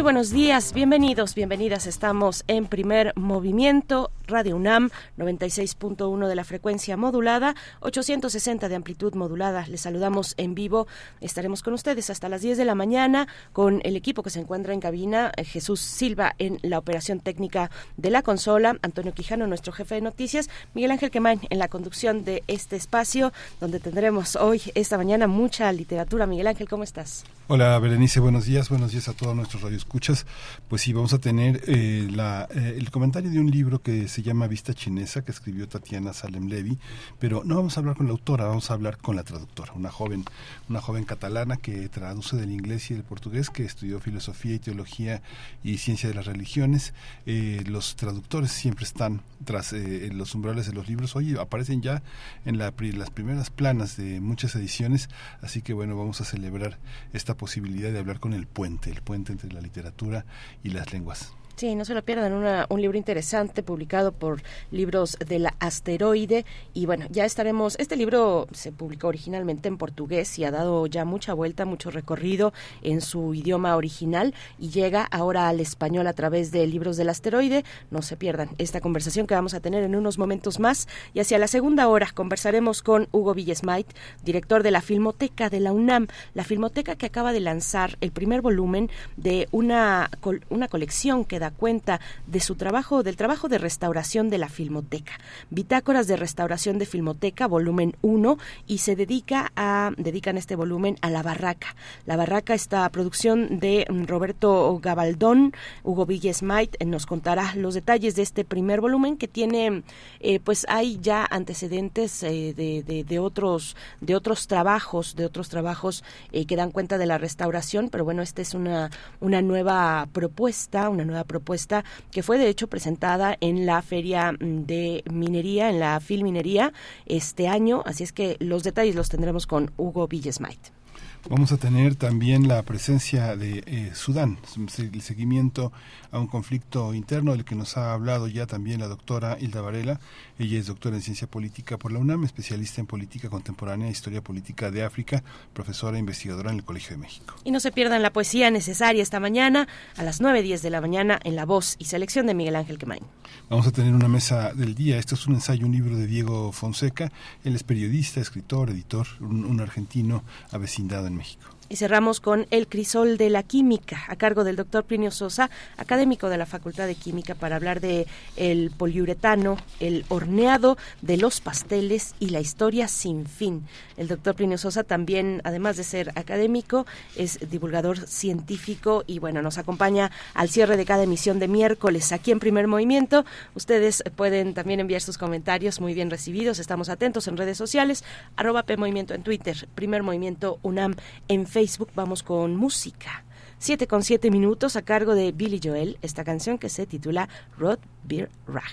Muy buenos días, bienvenidos, bienvenidas. Estamos en primer movimiento, Radio UNAM, 96.1 de la frecuencia modulada, 860 de amplitud modulada. Les saludamos en vivo. Estaremos con ustedes hasta las 10 de la mañana con el equipo que se encuentra en cabina, eh, Jesús Silva en la operación técnica de la consola, Antonio Quijano, nuestro jefe de noticias, Miguel Ángel Quemain en la conducción de este espacio, donde tendremos hoy, esta mañana, mucha literatura. Miguel Ángel, ¿cómo estás? Hola, Berenice, buenos días, buenos días a todos nuestros radios escuchas, pues sí, vamos a tener eh, eh, el comentario de un libro que se llama Vista Chinesa, que escribió Tatiana Salem Levy, pero no vamos a hablar con la autora, vamos a hablar con la traductora, una joven, una joven catalana que traduce del inglés y del portugués, que estudió filosofía y teología y ciencia de las religiones. Eh, los traductores siempre están tras los umbrales de los libros. Hoy aparecen ya en la, las primeras planas de muchas ediciones, así que bueno, vamos a celebrar esta posibilidad de hablar con el puente, el puente entre la literatura literatura y las lenguas. Sí, no se lo pierdan, un libro interesante publicado por Libros de la Asteroide. Y bueno, ya estaremos, este libro se publicó originalmente en portugués y ha dado ya mucha vuelta, mucho recorrido en su idioma original y llega ahora al español a través de Libros del Asteroide. No se pierdan esta conversación que vamos a tener en unos momentos más. Y hacia la segunda hora conversaremos con Hugo Villesmait, director de la Filmoteca de la UNAM, la Filmoteca que acaba de lanzar el primer volumen de una, una colección que da cuenta de su trabajo, del trabajo de restauración de la Filmoteca. Bitácoras de restauración de Filmoteca, volumen 1, y se dedica a, dedican este volumen a La Barraca. La Barraca, esta producción de Roberto Gabaldón, Hugo Villesmait, eh, nos contará los detalles de este primer volumen que tiene, eh, pues hay ya antecedentes eh, de, de, otros, de otros trabajos, de otros trabajos que dan cuenta de la restauración, pero bueno, esta es una, una nueva propuesta, una nueva propuesta que fue de hecho presentada en la Feria de Minería, en la Filminería este año. Así es que los detalles los tendremos con Hugo Villesmait. Vamos a tener también la presencia de eh, Sudán, el seguimiento a un conflicto interno del que nos ha hablado ya también la doctora Hilda Varela. Ella es doctora en ciencia política por la UNAM, especialista en política contemporánea e historia política de África, profesora e investigadora en el Colegio de México. Y no se pierdan la poesía necesaria esta mañana a las 9.10 de la mañana en La Voz y Selección de Miguel Ángel Quemain. Vamos a tener una mesa del día. Esto es un ensayo, un libro de Diego Fonseca. Él es periodista, escritor, editor, un, un argentino avecindado en México. Y cerramos con El crisol de la química, a cargo del doctor Plinio Sosa, académico de la Facultad de Química, para hablar de el poliuretano, el horneado de los pasteles y la historia sin fin. El doctor Plinio Sosa también, además de ser académico, es divulgador científico y bueno, nos acompaña al cierre de cada emisión de miércoles aquí en Primer Movimiento. Ustedes pueden también enviar sus comentarios muy bien recibidos. Estamos atentos en redes sociales, arroba P Movimiento en Twitter, Primer Movimiento UNAM en Facebook Facebook vamos con música. Siete con siete minutos a cargo de Billy Joel, esta canción que se titula Rod Beer Rag.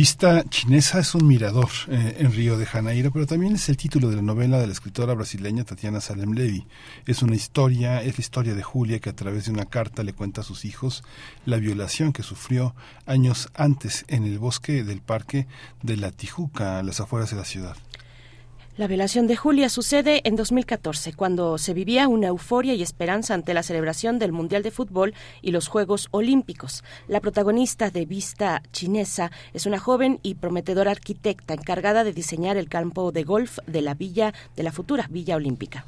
Vista Chinesa es un mirador eh, en Río de Janeiro, pero también es el título de la novela de la escritora brasileña Tatiana Salem Levy. Es una historia, es la historia de Julia que a través de una carta le cuenta a sus hijos la violación que sufrió años antes en el bosque del parque de la Tijuca, a las afueras de la ciudad. La violación de Julia sucede en 2014, cuando se vivía una euforia y esperanza ante la celebración del Mundial de Fútbol y los Juegos Olímpicos. La protagonista de Vista Chinesa es una joven y prometedora arquitecta encargada de diseñar el campo de golf de la villa de la futura Villa Olímpica.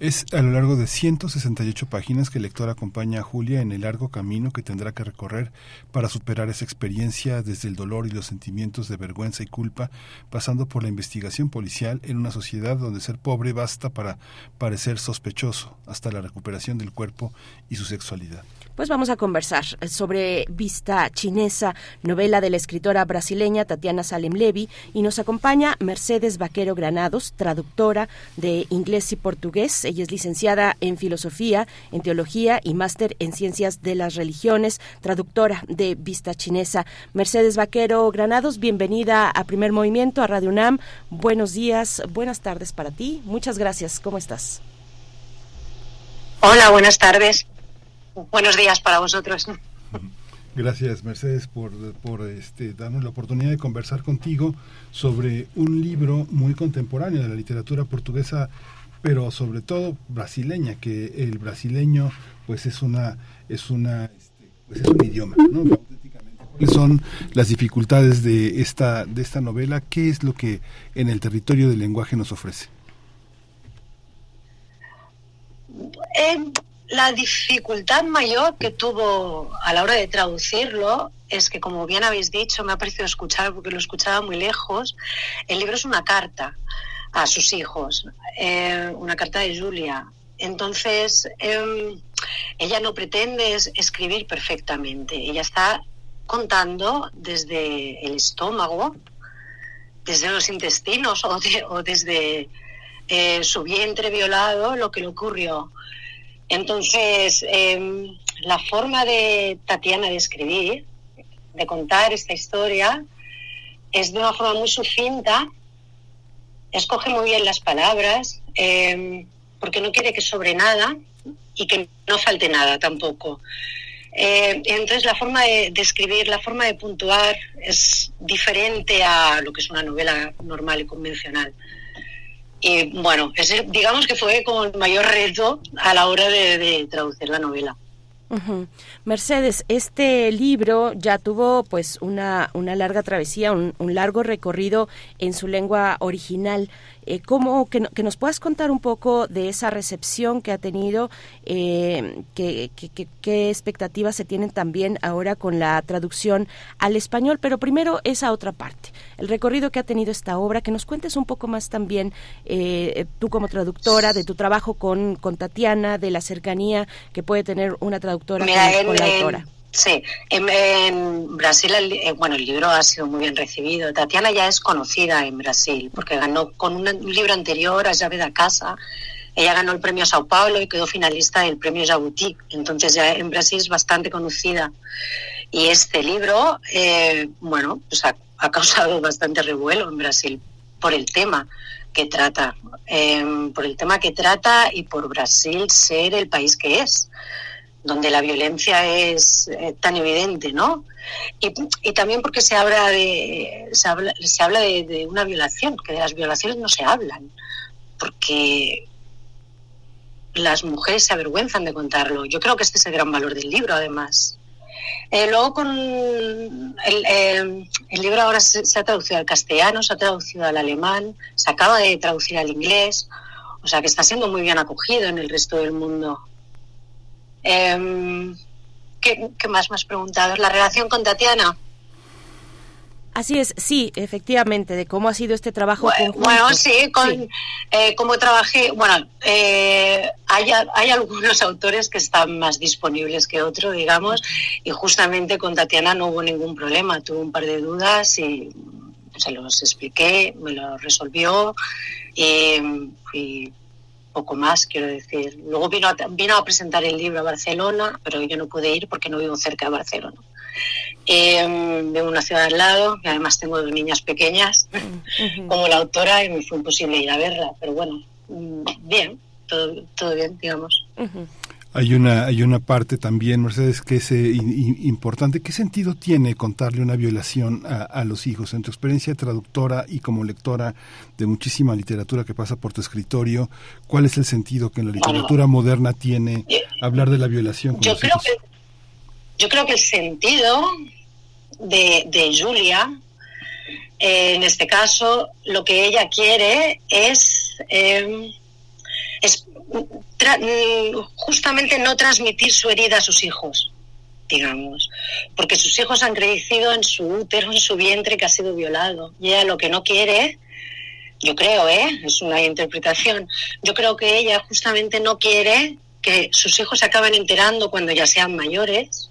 Es a lo largo de 168 páginas que el lector acompaña a Julia en el largo camino que tendrá que recorrer para superar esa experiencia desde el dolor y los sentimientos de vergüenza y culpa, pasando por la investigación policial en una sociedad donde ser pobre basta para parecer sospechoso, hasta la recuperación del cuerpo y su sexualidad. Pues vamos a conversar sobre Vista Chinesa, novela de la escritora brasileña Tatiana Salem Levy, y nos acompaña Mercedes Vaquero Granados, traductora de inglés y portugués. Ella es licenciada en filosofía, en teología y máster en ciencias de las religiones, traductora de Vista Chinesa. Mercedes Vaquero Granados, bienvenida a Primer Movimiento, a Radio UNAM. Buenos días, buenas tardes para ti. Muchas gracias. ¿Cómo estás? Hola, buenas tardes buenos días para vosotros. Gracias, Mercedes, por, por este, darnos la oportunidad de conversar contigo sobre un libro muy contemporáneo de la literatura portuguesa, pero sobre todo brasileña, que el brasileño pues es una es una este, pues, es un idioma, ¿no? ¿Cuáles son las dificultades de esta de esta novela? ¿Qué es lo que en el territorio del lenguaje nos ofrece? Eh, la dificultad mayor que tuvo a la hora de traducirlo es que, como bien habéis dicho, me ha parecido escuchar, porque lo escuchaba muy lejos, el libro es una carta a sus hijos, eh, una carta de Julia. Entonces, em, ella no pretende escribir perfectamente, ella está contando desde el estómago, desde los intestinos o, o desde eh, su vientre violado lo que le ocurrió entonces, em, la forma de Tatiana de escribir, de contar esta historia, es de una forma muy sucinta, escoge muy bien las palabras, em, porque no quiere que sobre nada y que no falte nada tampoco. Eh, entonces la forma de, de, escribir, la forma de puntuar es diferente a lo que es una novela normal y convencional. Y bueno, ese, digamos que fue como el mayor reto a la hora de, traducir la novela. Mercedes, este libro ya tuvo pues una, una larga travesía, un, largo recorrido en su lengua original. Eh, ¿cómo, que, que, nos puedas contar un poco de esa recepción que ha tenido, eh, qué expectativas se tienen también ahora con la traducción al español, pero primero esa otra parte, el recorrido que ha tenido esta obra, que nos cuentes un poco más también eh, tú como traductora, de tu trabajo con, con Tatiana, de la cercanía que puede tener una traductora con, la autora. Sí, en, Brasil, el, bueno, el libro ha sido muy bien recibido. Tatiana ya es conocida en Brasil porque ganó con un, libro anterior, A llave de casa, ella ganó el premio Sao Paulo y quedó finalista del premio Jabuti. Entonces ya en Brasil es bastante conocida. Y este libro, eh, bueno, pues ha, ha causado bastante revuelo en Brasil por el tema que trata, eh, por el tema que trata y por Brasil ser el país que es, donde la violencia es eh, tan evidente, ¿no? Y, y, también porque se habla de se habla, se habla de, una violación, que de las violaciones no se hablan, porque las mujeres se avergüenzan de contarlo. Yo creo que este es el gran valor del libro, además. Eh, luego con el, eh, el, libro ahora se, se, ha traducido al castellano, se ha traducido al alemán, se acaba de traducir al inglés, o sea que está siendo muy bien acogido en el resto del mundo. Eh, ¿qué, ¿Qué más me has preguntado? ¿La relación con Tatiana? Así es, sí, efectivamente, de cómo ha sido este trabajo bueno, Bueno, sí, con, eh, como trabajé, bueno, eh, hay, hay algunos autores que están más disponibles que otros, digamos, y justamente con Tatiana no hubo ningún problema, tuve un par de dudas y se los expliqué, me lo resolvió y, poco más, quiero decir. Luego vino a, vino a presentar el libro a Barcelona, pero yo no pude ir porque no vivo cerca de Barcelona. Eh, vivo una ciudad al lado y además tengo dos niñas pequeñas como la autora y me fue imposible ir a verla, pero bueno, mm, bien, todo, todo bien, digamos. Hay una, hay una parte también, Mercedes, que es eh, importante. ¿Qué sentido tiene contarle una violación a, los hijos? En tu experiencia traductora y como lectora de muchísima literatura que pasa por tu escritorio, ¿cuál es el sentido que en la literatura moderna tiene hablar de la violación? yo, creo que, yo creo que el sentido de, Julia, eh, en este caso, lo que ella quiere es, eh, es justamente no transmitir su herida a sus hijos, digamos, porque sus hijos han crecido en su útero, en su vientre que ha sido violado. Y ella lo que no quiere, yo creo, ¿eh? es una interpretación, yo creo que ella justamente no quiere que sus hijos se acaben enterando cuando ya sean mayores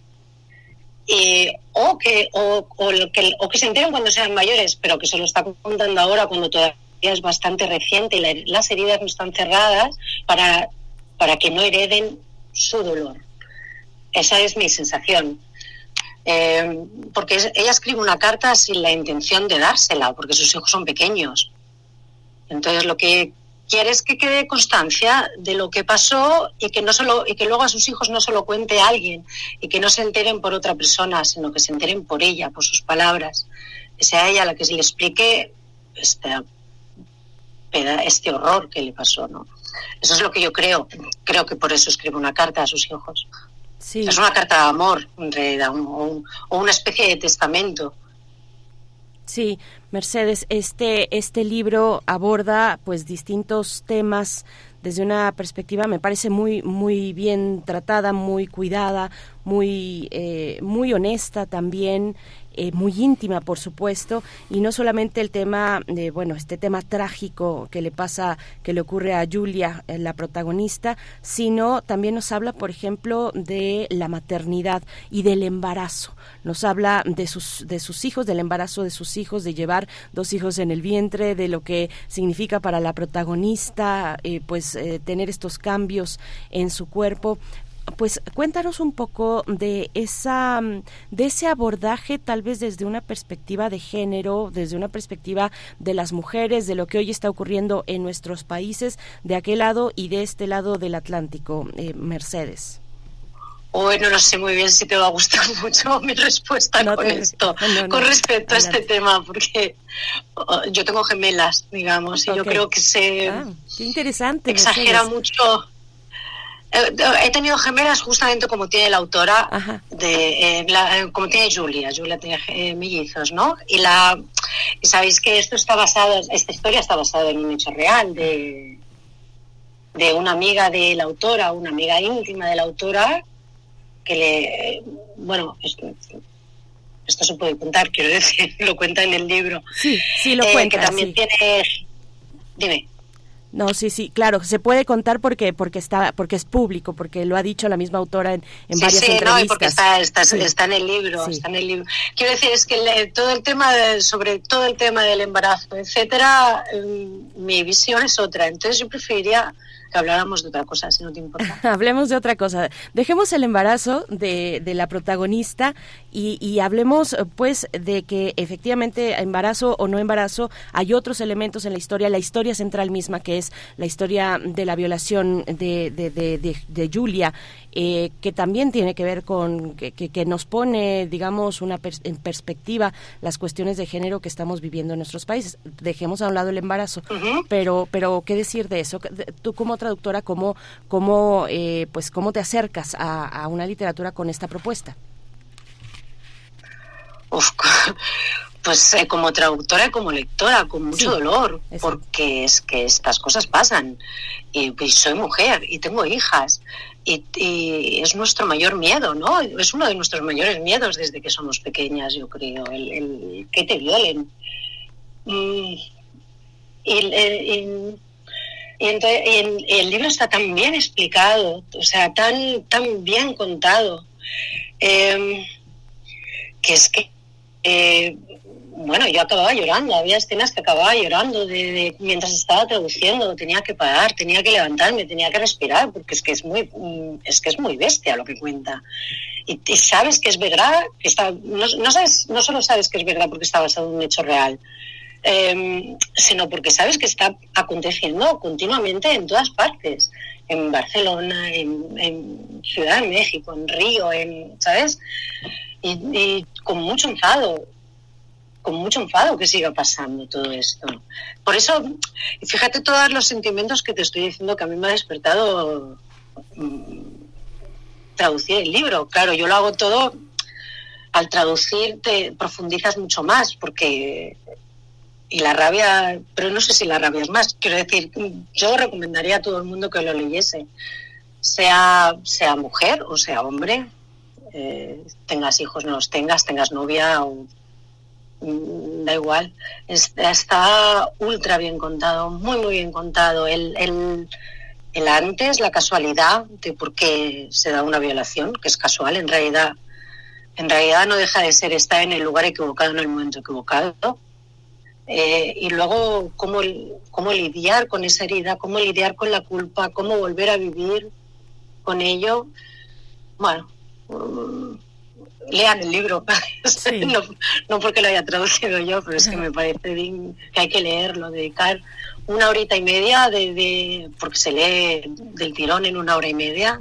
o, que, o, que, o que se enteren cuando sean mayores, pero que se lo está contando ahora cuando todavía es bastante reciente y las heridas no están cerradas para, para que no hereden su dolor. Esa es mi sensación. Eh, porque ella escribe una carta sin la intención de dársela, porque sus hijos son pequeños. Entonces lo que quieres que quede constancia de lo que pasó y que no solo y que luego a sus hijos no solo cuente alguien y que no se enteren por otra persona, sino que se enteren por ella, por sus palabras, que sea ella la que se le explique este, este horror que le pasó, ¿no? Eso es lo que yo creo. Creo que por eso escribe una carta a sus hijos. Es una carta de amor, en realidad, o una especie de testamento. Sí, Mercedes, este, este libro aborda pues distintos temas desde una perspectiva me parece muy muy bien tratada, muy cuidada, muy eh, muy honesta también eh, muy íntima, por supuesto, y no solamente el tema, de, bueno, este tema trágico que le pasa, que le ocurre a Julia, eh, la protagonista, sino también nos habla, por ejemplo, de la maternidad y del embarazo. Nos habla de sus, de sus hijos, del embarazo de sus hijos, de llevar dos hijos en el vientre, de lo que significa para la protagonista, eh, pues tener estos cambios en su cuerpo pues cuéntanos un poco de esa de ese abordaje tal vez desde una perspectiva de género, desde una perspectiva de las mujeres, de lo que hoy está ocurriendo en nuestros países, de aquel lado y de este lado del Atlántico, eh, Mercedes. Bueno, no sé muy bien si te va a gustar mucho mi respuesta con esto, con respecto a este tema, porque oh, yo tengo gemelas, digamos, y yo creo que se ah, qué interesante, exagera mucho he tenido gemelas justamente como tiene la autora, de, eh, eh, como tiene Julia. Julia tiene mellizos, ¿no? Y, la, sabéis que esto está basado, esta historia está basada en un hecho real de, de una amiga de la autora, una amiga íntima de la autora, que le. Bueno, esto, esto se puede contar, quiero decir, lo cuenta en el libro. Sí, sí, lo cuenta. Que también tiene. Dime. No, sí, sí, claro, se puede contar porque porque está porque es público, porque lo ha dicho la misma autora en, en varias sí, entrevistas. No, porque está, está, está, en el libro, está en el libro. Quiero decir es que todo el tema sobre todo el tema del embarazo, etcétera, mm, mi visión es otra. Entonces yo preferiría que habláramos de otra cosa, si no te importa. hablemos de otra cosa. Dejemos el embarazo de, de la protagonista y, y, hablemos, pues, de que efectivamente, embarazo o no embarazo, hay otros elementos en la historia, la historia central misma, que es la historia de la violación de, de, de, de Julia eh, que también tiene que ver con que, que, nos pone, digamos, una en perspectiva las cuestiones de género que estamos viviendo en nuestros países. Dejemos a un lado el embarazo, pero, pero ¿qué decir de eso? Tú como traductora, ¿cómo, cómo, eh, pues, cómo te acercas a, una literatura con esta propuesta? pues eh, como traductora y como lectora, con mucho dolor, porque es que estas cosas pasan. Y, pues, soy mujer y tengo hijas. Y, es nuestro mayor miedo, ¿no? Es uno de nuestros mayores miedos desde que somos pequeñas, yo creo, el, que te violen. Mm, y, entonces, el, libro está tan bien explicado, o sea, tan, tan bien contado, em, que es que eh, bueno, yo acababa llorando, había escenas que acababa llorando de, mientras estaba traduciendo, tenía que parar, tenía que levantarme, tenía que respirar, porque es que es muy, mm, es que es muy bestia lo que cuenta. Y, sabes que es verdad, que está, no, sabes, no solo sabes que es verdad porque está basado en un hecho real, em, sino porque sabes que está aconteciendo continuamente en todas partes, en Barcelona, en, Ciudad de México, en Río, en, ¿sabes? Y, y con mucho enfado con mucho enfado que siga pasando todo esto. Por eso, fíjate todos los sentimientos que te estoy diciendo que a mí me ha despertado mm, traducir el libro. Claro, yo lo hago todo, al traducir te profundizas mucho más, porque y la rabia, pero no sé si la rabia es más. Quiero decir, yo recomendaría a todo el mundo que lo leyese, sea, sea mujer o sea hombre, eh, tengas hijos, no los tengas, tengas novia o Mm, da igual. Está ultra bien contado, muy, muy bien contado. El, el, el, antes, la casualidad de por qué se da una violación, que es casual, en realidad, en realidad no deja de ser estar en el lugar equivocado en el momento equivocado. Eh, y luego cómo, cómo lidiar con esa herida, cómo lidiar con la culpa, cómo volver a vivir con ello. Bueno, mm, lean el libro. no, porque lo haya traducido yo, pero es que me parece bien que hay que leerlo, dedicar una horita y media, de, porque se lee del tirón en una hora y media.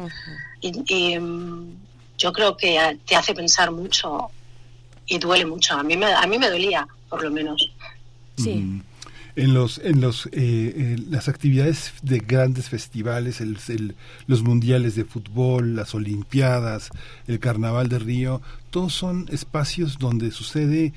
Y, em, yo creo que te hace pensar mucho y duele mucho. A mí me, a mí me dolía, por lo menos. Sí. En los en los eh, las actividades de grandes festivales el, los mundiales de fútbol las olimpiadas el carnaval de Río todos son espacios donde sucede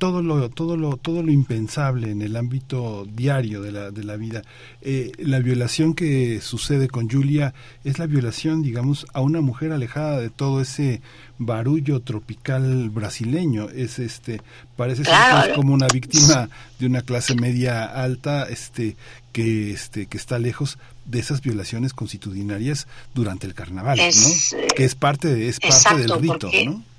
todo lo, todo lo, todo lo impensable en el ámbito diario de la, de la vida. Eh, la violación que sucede con Julia es la violación, digamos, a una mujer alejada de todo ese barullo tropical brasileño. Es este, parece ser como una víctima de una clase media alta, este, que, este, que está lejos de esas violaciones constitucionarias durante el carnaval, ¿no? Que es parte, de, es parte del rito, ¿no?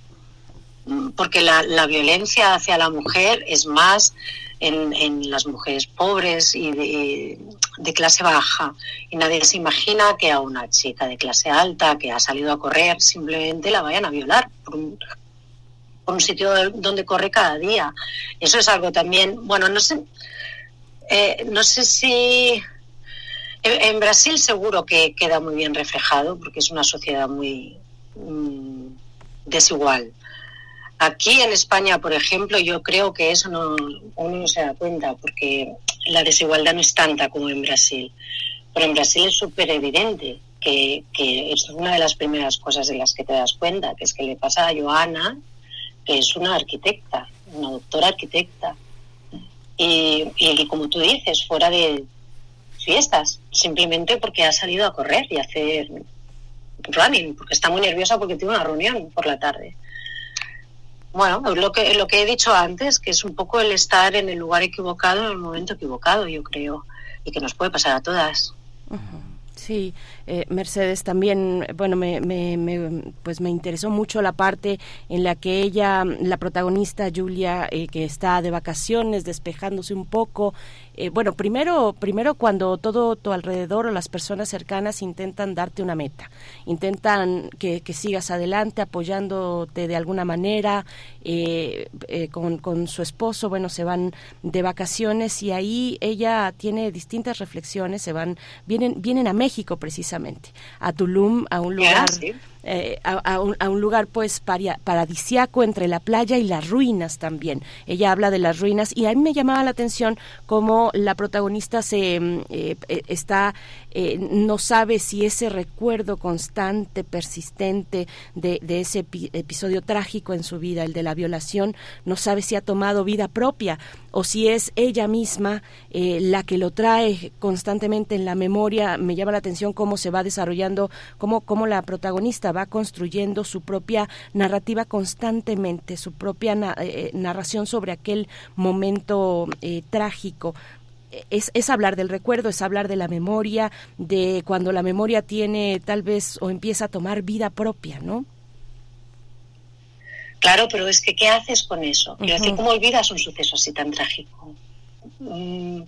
Porque la, la, violencia hacia la mujer es más en, en las mujeres pobres y de, clase baja. Y nadie se imagina que a una chica de clase alta que ha salido a correr simplemente la vayan a violar por un, por un sitio donde corre cada día. Eso es algo también, bueno, no sé, eh, no sé si... En, Brasil seguro que queda muy bien reflejado porque es una sociedad muy mm, desigual Aquí en España, por ejemplo, yo creo que eso no, uno no se da cuenta porque la desigualdad no es tanta como en Brasil. Pero en Brasil es súper evidente que, es una de las primeras cosas de las que te das cuenta, que es que le pasa a Joana, que es una arquitecta, una doctora arquitecta. Y, y como tú dices, fuera de fiestas, simplemente porque ha salido a correr y a hacer running, porque está muy nerviosa porque tiene una reunión por la tarde bueno, lo que, lo que he dicho antes, que es un poco el estar en el lugar equivocado en el momento equivocado, yo creo, y que nos puede pasar a todas. Sí, eh, Mercedes también, bueno, me, me, pues me interesó mucho la parte en la que ella, la protagonista Julia, eh, que está de vacaciones, despejándose un poco, eh, bueno, primero, primero cuando todo tu alrededor o las personas cercanas intentan darte una meta, intentan que, sigas adelante apoyándote de alguna manera, eh, eh, con, con, su esposo, bueno, se van de vacaciones y ahí ella tiene distintas reflexiones, se van, vienen, vienen a México precisamente, a Tulum, a un lugar eh, a, un, lugar pues paradisiaco entre la playa y las ruinas también. Ella habla de las ruinas y a mí me llamaba la atención cómo la protagonista se mm, eh, está no sabe si ese recuerdo constante, persistente de, ese episodio trágico en su vida, el de la violación, no sabe si ha tomado vida propia o si es ella misma la que lo trae constantemente en la memoria. Me llama la atención cómo se va desarrollando, cómo, cómo la protagonista va construyendo su propia narrativa constantemente, su propia eh, eh, narración sobre aquel momento eh, trágico. Es, es, hablar del recuerdo, es hablar de la memoria, de cuando la memoria tiene tal vez o empieza a tomar vida propia, ¿no? Claro, pero es que ¿qué haces con eso? ¿Cómo olvidas un suceso así tan trágico? Mm,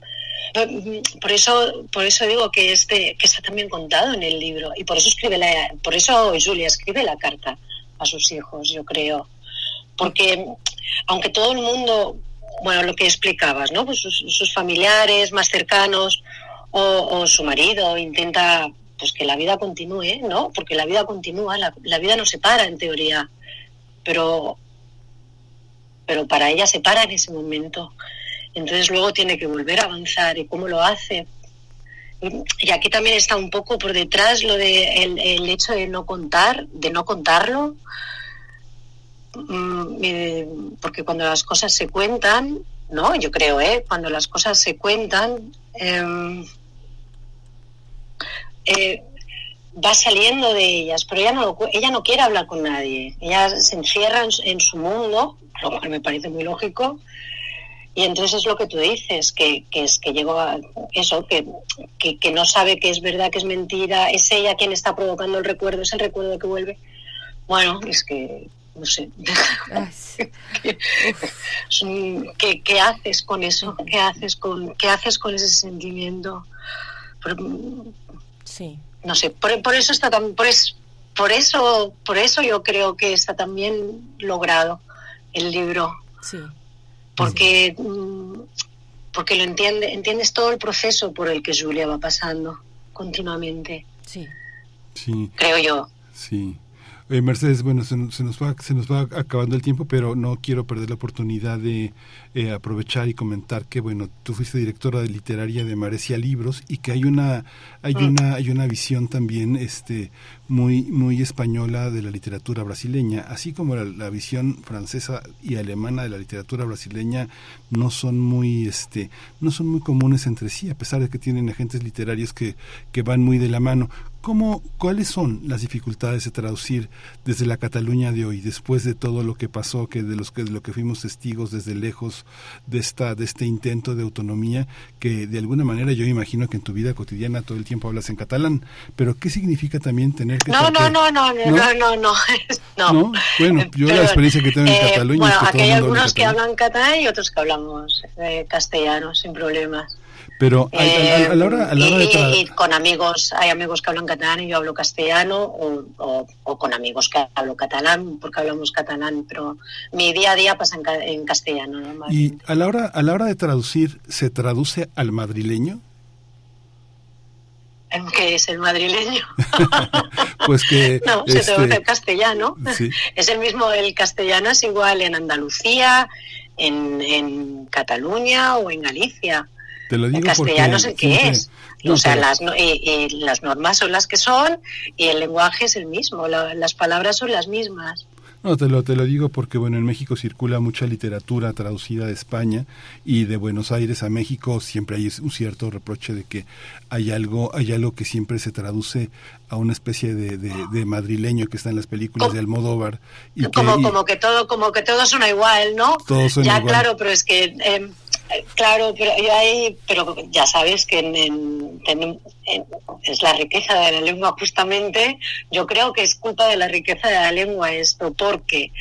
por eso, por eso digo que este, que está también contado en el libro y por eso escribe la, por eso Julia escribe la carta a sus hijos, yo creo, porque aunque todo el mundo, bueno, lo que explicabas, ¿no? Pues sus, familiares más cercanos o, su marido intenta pues que la vida continúe, ¿no? Porque la vida continúa, la, la vida no se para en teoría, pero pero para ella se para en ese momento. Entonces luego tiene que volver a avanzar y cómo lo hace. Y aquí también está un poco por detrás lo de el, hecho de no contar, de no contarlo, mm, porque cuando las cosas se cuentan, ¿no? Yo creo, ¿eh? Cuando las cosas se cuentan, em, eh, va saliendo de ellas, pero ella no, ella no quiere hablar con nadie. Ella se encierra en, en su mundo, lo cual me parece muy lógico, y entonces es lo que tú dices, que, que es que llegó a eso, que, que, no sabe que es verdad, que es mentira, es ella quien está provocando el recuerdo, es el recuerdo que vuelve. Bueno, es que, no sé. ¿Qué, ¿Qué, haces con eso? ¿Qué haces con, qué haces con ese sentimiento? sí. No sé, por, por eso está tan, por, por eso, por eso yo creo que está también logrado el libro. Sí porque, mm, porque lo entiende, entiendes todo el proceso por el que Julia va pasando continuamente. Sí. Sí. Creo yo. Sí. Eh, Mercedes, bueno, se, nos va, se nos va acabando el tiempo, pero no quiero perder la oportunidad de eh, aprovechar y comentar que, bueno, tú fuiste directora de literaria de Marecia Libros y que hay una, hay mm. una, hay una visión también, este, muy, muy española de la literatura brasileña, así como la, visión francesa y alemana de la literatura brasileña no son muy, este, no son muy comunes entre sí, a pesar de que tienen agentes literarios que, que van muy de la mano. ¿Cómo, ¿Cuáles son las dificultades de traducir desde la Cataluña de hoy, después de todo lo que pasó, que de los que de lo que fuimos testigos desde lejos de esta de este intento de autonomía, que de alguna manera yo imagino que en tu vida cotidiana todo el tiempo hablas en catalán, pero qué significa también tener que no no, no no no no no no no bueno yo la experiencia que tengo en eh, Cataluña bueno, es que aquí hay algunos que hablan catalán y otros que hablamos eh, castellano sin problemas pero a, la hora, a la hora de y, con amigos, hay amigos que hablan catalán y yo hablo castellano, o, o, con amigos que hablo catalán, porque hablamos catalán, pero mi día a día pasa en, castellano. ¿Y a la, hora, a la hora de traducir, se traduce al madrileño? ¿Qué es el madrileño? pues que... no, se traduce al este, castellano. Es el mismo, el castellano es igual en Andalucía, en, en Cataluña o en Galicia. Te lo digo castellano sé qué es. o sea, las, las normas son las que son y el lenguaje es el mismo, las palabras son las mismas. No, te lo, te lo digo porque, bueno, en México circula mucha literatura traducida de España y de Buenos Aires a México siempre hay un cierto reproche de que hay algo, hay algo que siempre se traduce a una especie de, de, madrileño que está en las películas de Almodóvar. Y como, que, como que todo, como que todo suena igual, ¿no? Ya, igual. claro, pero es que... Eh, Claro, pero pero ya sabes que es la riqueza de la lengua justamente. Yo creo que es culpa de la riqueza de la lengua esto, porque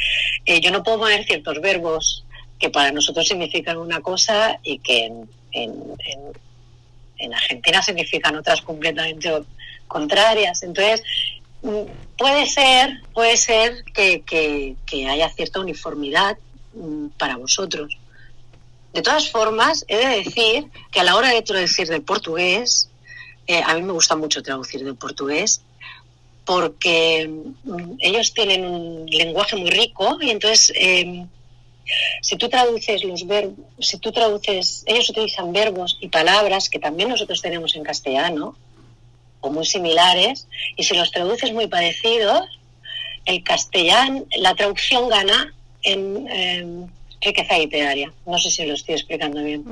eh, yo no puedo poner ciertos verbos que para nosotros significan una cosa y que en, Argentina significan otras completamente contrarias. Entonces, mm, puede ser, puede ser que, que haya cierta uniformidad mm, para vosotros de todas formas, he de decir que a la hora de traducir del portugués, eh, a mí me gusta mucho traducir del portugués, porque mm, ellos tienen un lenguaje muy rico y entonces em, si tú traduces los verbos, si tú traduces, ellos utilizan verbos y palabras que también nosotros tenemos en castellano o muy similares y si los traduces muy parecidos, el castellano, la traducción gana en, em, riqueza literaria. No sé si lo estoy explicando bien.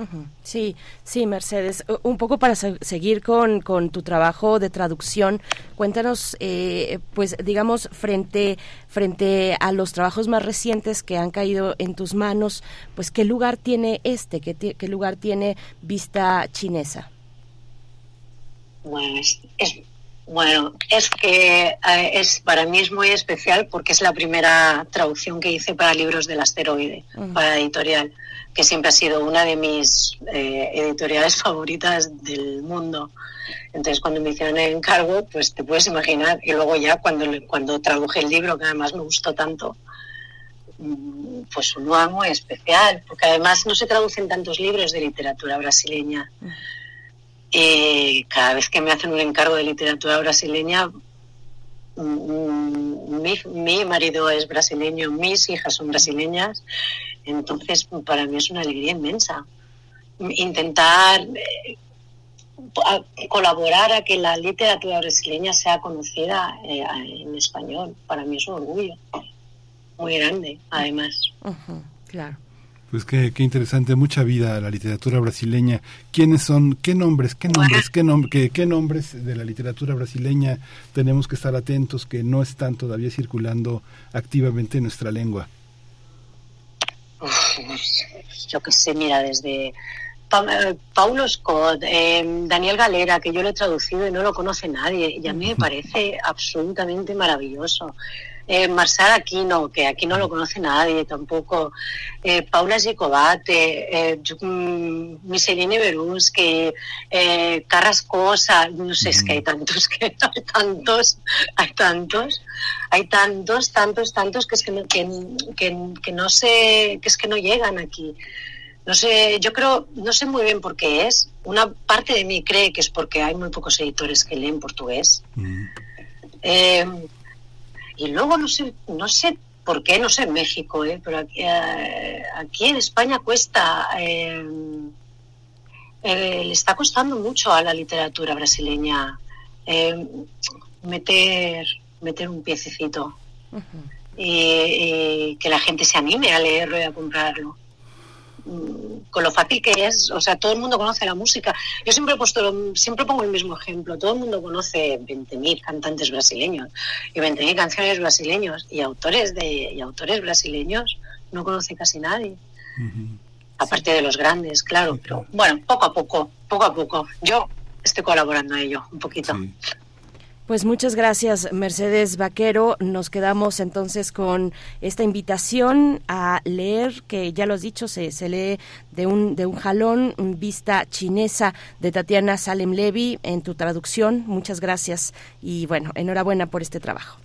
Sí, sí, Mercedes. Un poco para seguir con, con, tu trabajo de traducción, cuéntanos, eh, pues digamos, frente, frente a los trabajos más recientes que han caído en tus manos, pues qué lugar tiene este, qué, qué lugar tiene Vista Chinesa. Bueno, es, bueno, es que eh, es para mí es muy especial porque es la primera traducción que hice para libros del asteroide, para editorial, que siempre ha sido una de mis eh, editoriales favoritas del mundo. Entonces, cuando me hicieron el encargo, pues te puedes imaginar. Y luego ya cuando, cuando traduje el libro, que además me gustó tanto, mm, pues un lugar muy especial, porque además no se traducen tantos libros de literatura brasileña. Y cada vez que me hacen un encargo de literatura brasileña, mm, mi, marido es brasileño, mis hijas son brasileñas, entonces para mí es una alegría inmensa. Intentar eh, colaborar a que la literatura brasileña sea conocida eh, en español, para mí es un orgullo muy grande, además. claro. Pues qué, qué, interesante, mucha vida a la literatura brasileña. ¿Quiénes son, qué nombres, qué nombres, qué, qué, nombres de la literatura brasileña tenemos que estar atentos que no están todavía circulando activamente en nuestra lengua? yo qué sé, mira, desde Paulo Scott, eh, Daniel Galera, que yo lo he traducido y no lo conoce nadie, y a mí me parece absolutamente maravilloso eh, Aquino, que aquí no lo conoce nadie tampoco, eh, Paula Gicobate, eh, mm, Miseline Beruschi, eh, Carrascosa, no sé, es que hay tantos, que hay tantos, hay tantos, hay tantos, tantos, tantos que es que no, que, que, no sé, que es que no llegan aquí. No sé, yo creo, no sé muy bien por qué es. Una parte de mí cree que es porque hay muy pocos editores que leen portugués. Mm. Eh, y luego no sé, no sé por qué, no sé en México, ¿eh? pero aquí, eh, aquí, en España cuesta, eh, le está costando mucho a la literatura brasileña meter, meter un piececito y, que la gente se anime a leerlo y a comprarlo. Mm, con lo fácil que es, o sea, todo el mundo conoce la música. Yo siempre he puesto, siempre pongo el mismo ejemplo. Todo el mundo conoce 20.000 cantantes brasileños y 20.000 canciones brasileños y autores de y autores brasileños no conoce casi nadie. Aparte de los grandes, claro, pero bueno, poco a poco, poco a poco. Yo estoy colaborando a ello un poquito. Pues muchas gracias, Mercedes Vaquero. Nos quedamos entonces con esta invitación a leer, que ya lo has dicho, se, se lee de un, de un jalón, vista chinesa de Tatiana Salem Levy en tu traducción. Muchas gracias y bueno, enhorabuena por este trabajo.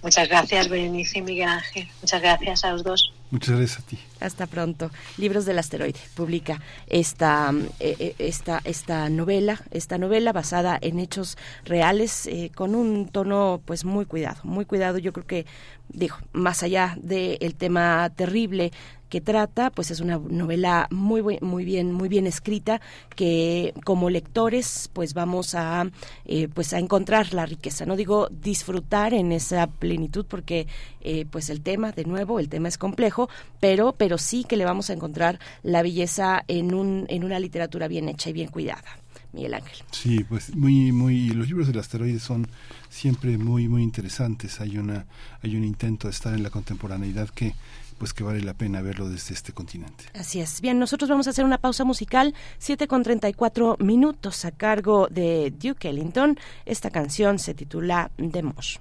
Muchas gracias, Berenice y Miguel Ángel. Muchas gracias a los dos. Muchas gracias a ti. Hasta pronto. Libros del asteroide publica esta, eh, eh, esta, esta novela, esta novela basada en hechos reales eh, con un tono pues muy cuidado, muy cuidado. Yo creo que digo, más allá del tema terrible que trata, pues es una novela muy muy bien muy bien escrita que como lectores pues vamos a eh, pues a encontrar la riqueza. No digo disfrutar en esa plenitud porque eh, pues el tema de nuevo el tema es complejo, pero pero sí que le vamos a encontrar la belleza en un en una literatura bien hecha y bien cuidada. Miguel Ángel. Sí, pues muy, muy, los libros del asteroide son siempre muy, muy interesantes. Hay una, hay un intento de estar en la contemporaneidad que pues que vale la pena verlo desde este continente. Así es. Bien, nosotros vamos a hacer una pausa musical, 7 con 34 minutos a cargo de Duke Ellington. Esta canción se titula Demos.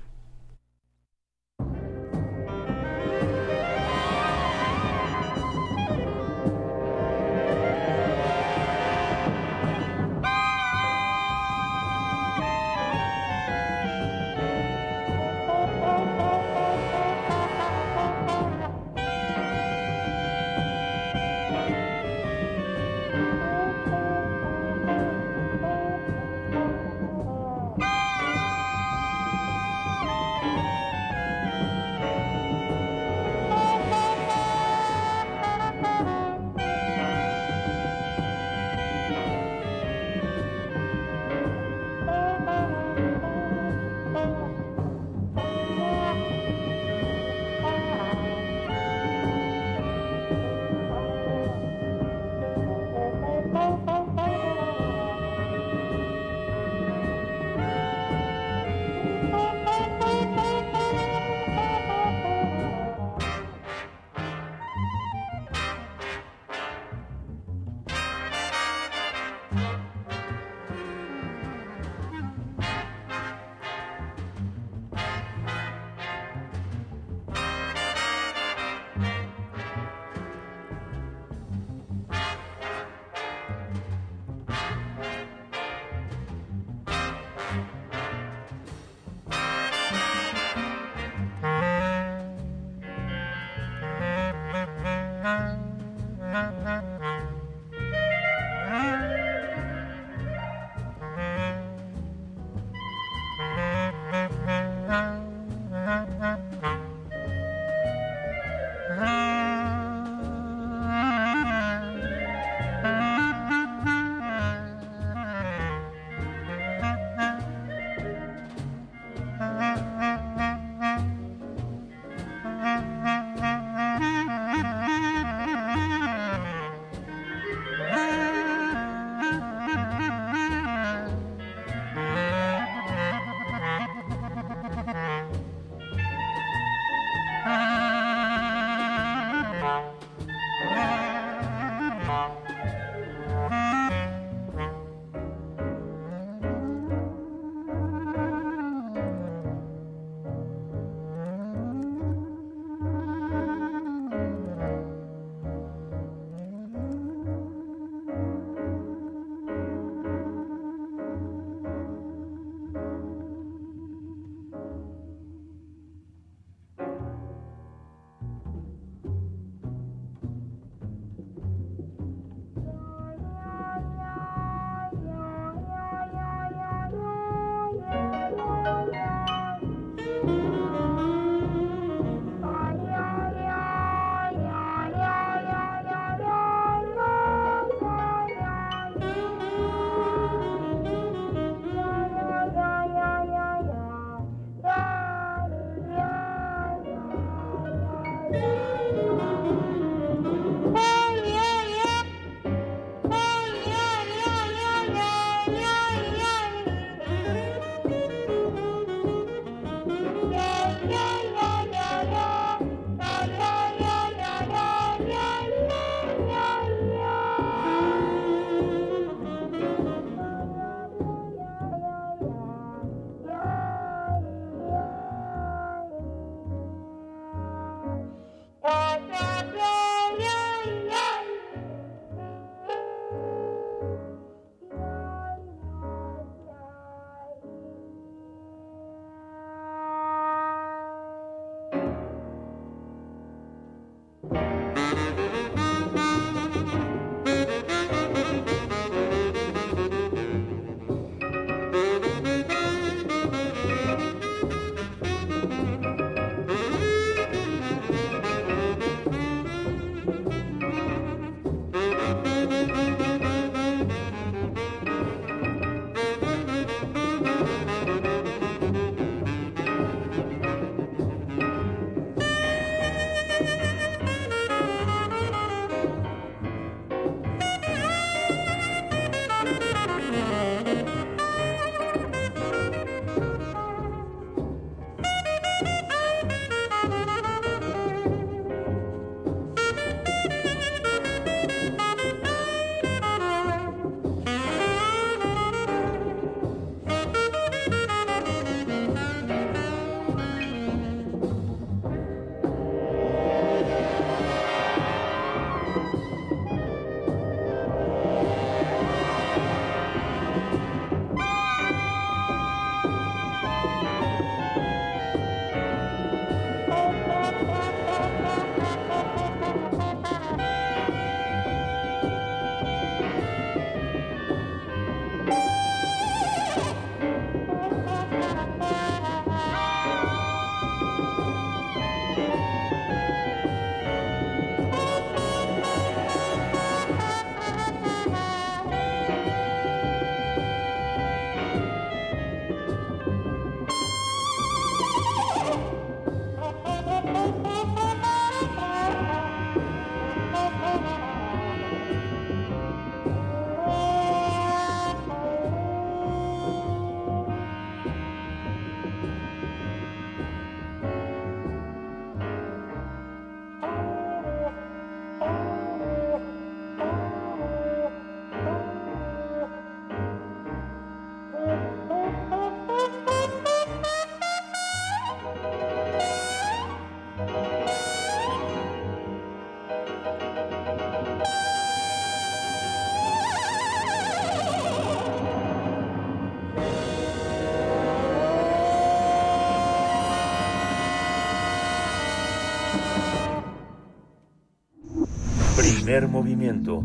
Primer movimiento.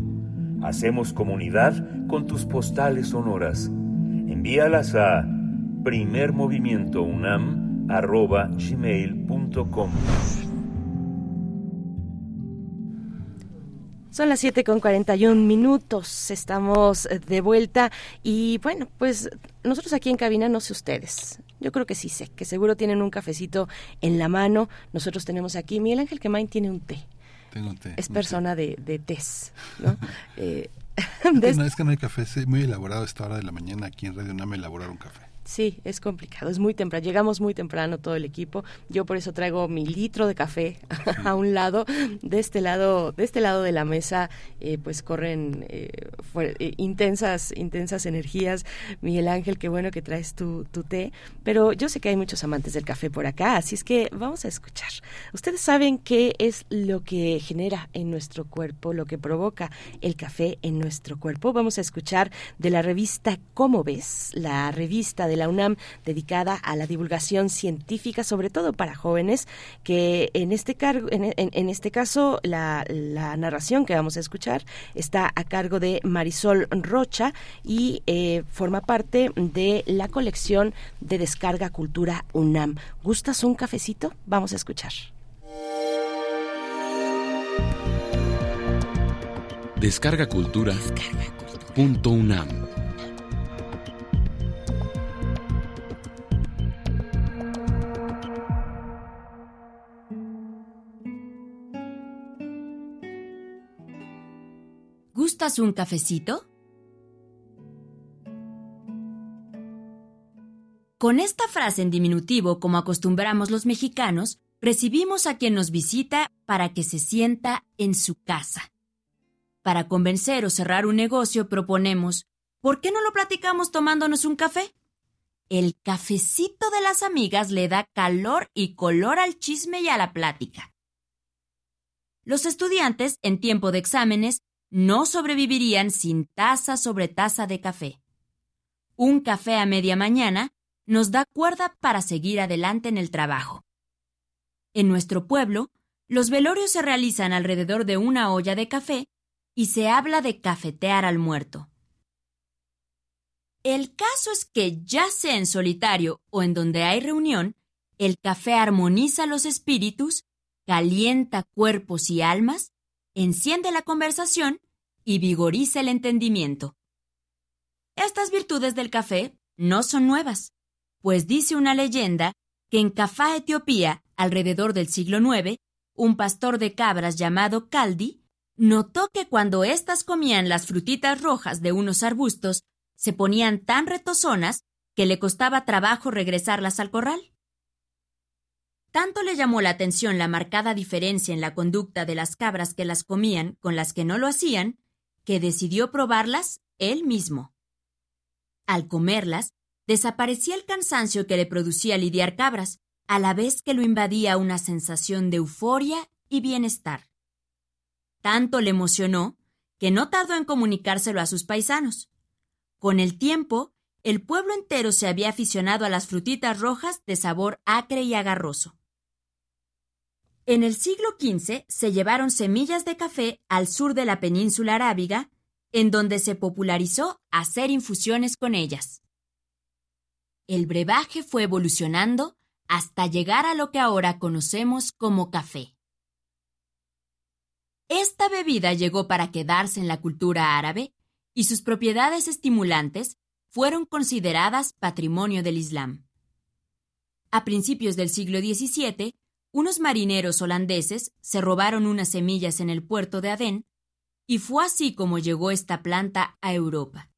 Hacemos comunidad con tus postales sonoras. Envíalas a primermovimientounam.gmail.com Son las 7 con 41 minutos, estamos de vuelta y bueno, pues nosotros aquí en cabina, no sé ustedes, yo creo que sí sé, que seguro tienen un cafecito en la mano, nosotros tenemos aquí, Miguel Ángel Quemain tiene un té. Tengo un té. Es persona de, de tés, ¿no? eh, es, que no, es que no hay café muy elaborado a esta hora de la mañana aquí en Radio Nama elaborar un café. Sí, es complicado, es muy temprano. Llegamos muy temprano todo el equipo. Yo por eso traigo mi litro de café a un lado. De este lado, de este lado de la mesa, eh, pues corren eh, eh, intensas, intensas energías. Miguel Ángel, qué bueno que traes tu, té. Pero yo sé que hay muchos amantes del café por acá, así es que vamos a escuchar. Ustedes saben qué es lo que genera en nuestro cuerpo, lo que provoca el café en nuestro cuerpo. Vamos a escuchar de la revista Cómo ves, la revista de la UNAM dedicada a la divulgación científica, sobre todo para jóvenes, que en este, cargo, en, este caso la, narración que vamos a escuchar está a cargo de Marisol Rocha y eh, forma parte de la colección de Descarga Cultura UNAM. ¿Gustas un cafecito? Vamos a escuchar. Descarga Cultura. Punto UNAM. ¿Gustas un cafecito? Con esta frase en diminutivo, como acostumbramos los mexicanos, recibimos a quien nos visita para que se sienta en su casa. Para convencer o cerrar un negocio proponemos, ¿por qué no lo platicamos tomándonos un café? El cafecito de las amigas le da calor y color al chisme y a la plática. Los estudiantes, en tiempo de exámenes, no sobrevivirían sin taza sobre taza de café. Un café a media mañana nos da cuerda para seguir adelante en el trabajo. En nuestro pueblo, los velorios se realizan alrededor de una olla de café y se habla de cafetear al muerto. El caso es que ya sea en solitario o en donde hay reunión, el café armoniza los espíritus, calienta cuerpos y almas enciende la conversación y vigoriza el entendimiento. Estas virtudes del café no son nuevas, pues dice una leyenda que en Cafá, Etiopía, alrededor del siglo IX, un pastor de cabras llamado Caldi notó que cuando éstas comían las frutitas rojas de unos arbustos, se ponían tan retozonas que le costaba trabajo regresarlas al corral. Tanto le llamó la atención la marcada diferencia en la conducta de las cabras que las comían con las que no lo hacían, que decidió probarlas él mismo. Al comerlas, desaparecía el cansancio que le producía lidiar cabras, a la vez que lo invadía una sensación de euforia y bienestar. Tanto le emocionó que no tardó en comunicárselo a sus paisanos. Con el tiempo, el pueblo entero se había aficionado a las frutitas rojas de sabor acre y agarroso. En el siglo XV se llevaron semillas de café al sur de la península arábiga, en donde se popularizó hacer infusiones con ellas. El brebaje fue evolucionando hasta llegar a lo que ahora conocemos como café. Esta bebida llegó para quedarse en la cultura árabe y sus propiedades estimulantes fueron consideradas patrimonio del Islam. A principios del siglo XVII, unos marineros holandeses se robaron unas semillas en el puerto de Adén y fue así como llegó esta planta a Europa.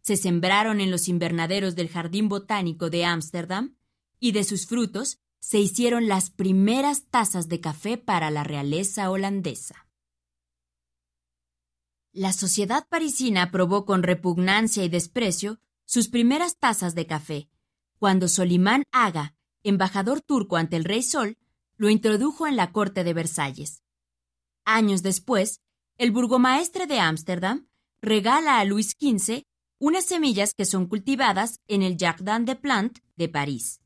Se sembraron en los invernaderos del Jardín Botánico de Ámsterdam y de sus frutos se hicieron las primeras tazas de café para la realeza holandesa. La sociedad parisina probó con repugnancia y desprecio sus primeras tazas de café, cuando Solimán Aga, embajador turco ante el rey Sol, lo introdujo en la corte de Versalles. Años después, el burgomaestre de Ámsterdam regala a Luis XV unas semillas que son cultivadas en el Jardin des Plantes de París.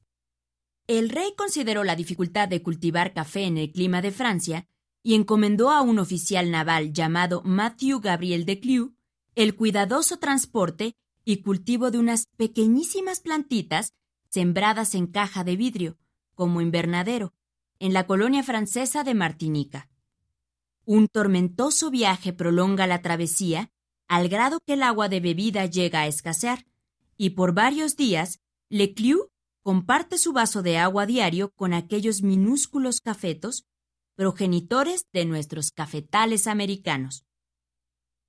El rey consideró la dificultad de cultivar café en el clima de Francia y encomendó a un oficial naval llamado Matthew Gabriel de Clue el cuidadoso transporte y cultivo de unas pequeñísimas plantitas sembradas en caja de vidrio, como invernadero, en la colonia francesa de Martinica. Un tormentoso viaje prolonga la travesía al grado que el agua de bebida llega a escasear, y por varios días Lecliu comparte su vaso de agua diario con aquellos minúsculos cafetos, progenitores de nuestros cafetales americanos.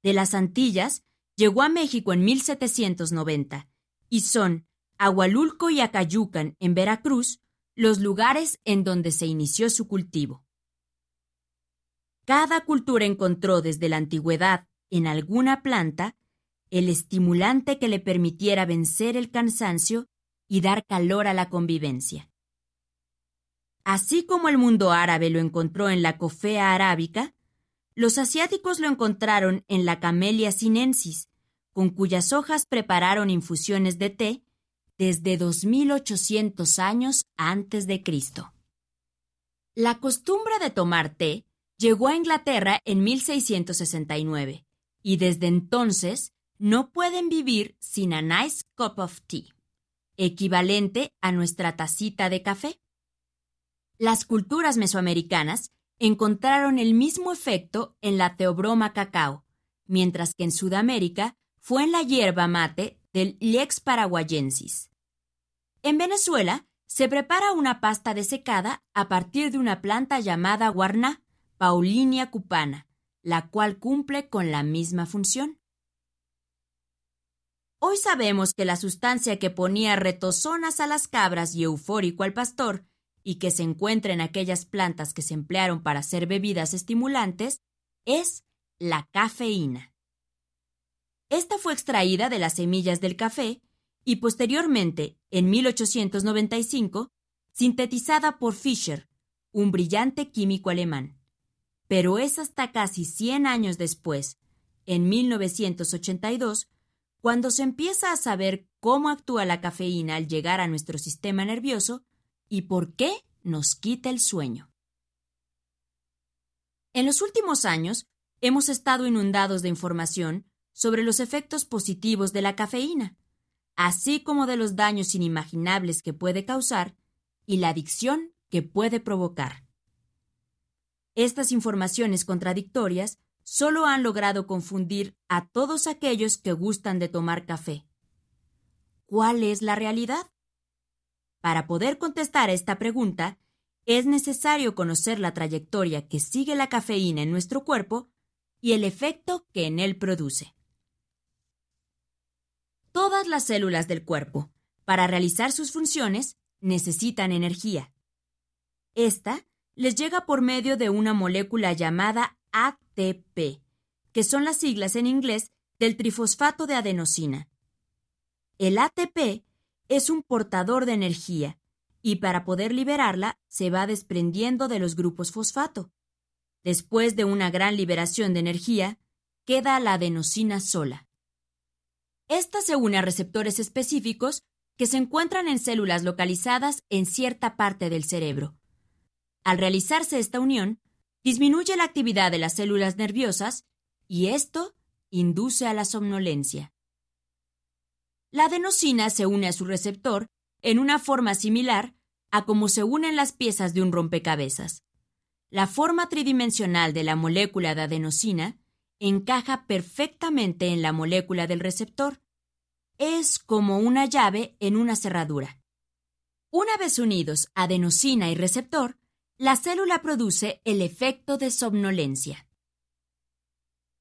De las Antillas llegó a México en 1790 y son Agualulco y Acayucan en Veracruz los lugares en donde se inició su cultivo. Cada cultura encontró desde la antigüedad en alguna planta el estimulante que le permitiera vencer el cansancio y dar calor a la convivencia. Así como el mundo árabe lo encontró en la cofea arábica, los asiáticos lo encontraron en la Camellia sinensis, con cuyas hojas prepararon infusiones de té desde 2800 años antes de Cristo. La costumbre de tomar té llegó a Inglaterra en 1669 y desde entonces no pueden vivir sin a nice cup of tea equivalente a nuestra tacita de café. Las culturas mesoamericanas encontraron el mismo efecto en la teobroma cacao, mientras que en Sudamérica fue en la hierba mate del Lex paraguayensis. En Venezuela se prepara una pasta desecada a partir de una planta llamada guarná, Paulinia cupana, la cual cumple con la misma función. Hoy sabemos que la sustancia que ponía retozonas a las cabras y eufórico al pastor, y que se encuentra en aquellas plantas que se emplearon para hacer bebidas estimulantes, es la cafeína. Esta fue extraída de las semillas del café y posteriormente, en 1895, sintetizada por Fischer, un brillante químico alemán. Pero es hasta casi 100 años después, en 1982, cuando se empieza a saber cómo actúa la cafeína al llegar a nuestro sistema nervioso y por qué nos quita el sueño. En los últimos años, hemos estado inundados de información sobre los efectos positivos de la cafeína, así como de los daños inimaginables que puede causar y la adicción que puede provocar. Estas informaciones contradictorias solo han logrado confundir a todos aquellos que gustan de tomar café. ¿Cuál es la realidad? Para poder contestar a esta pregunta, es necesario conocer la trayectoria que sigue la cafeína en nuestro cuerpo y el efecto que en él produce. Todas las células del cuerpo, para realizar sus funciones, necesitan energía. Esta les llega por medio de una molécula llamada ATP, que son las siglas en inglés del trifosfato de adenosina. El ATP es un portador de energía y para poder liberarla se va desprendiendo de los grupos fosfato. Después de una gran liberación de energía, queda la adenosina sola. Esta se une a receptores específicos que se encuentran en células localizadas en cierta parte del cerebro. Al realizarse esta unión, disminuye la actividad de las células nerviosas y esto induce a la somnolencia. La adenosina se une a su receptor en una forma similar a como se unen las piezas de un rompecabezas. La forma tridimensional de la molécula de adenosina encaja perfectamente en la molécula del receptor. Es como una llave en una cerradura. Una vez unidos adenosina y receptor, la célula produce el efecto de somnolencia.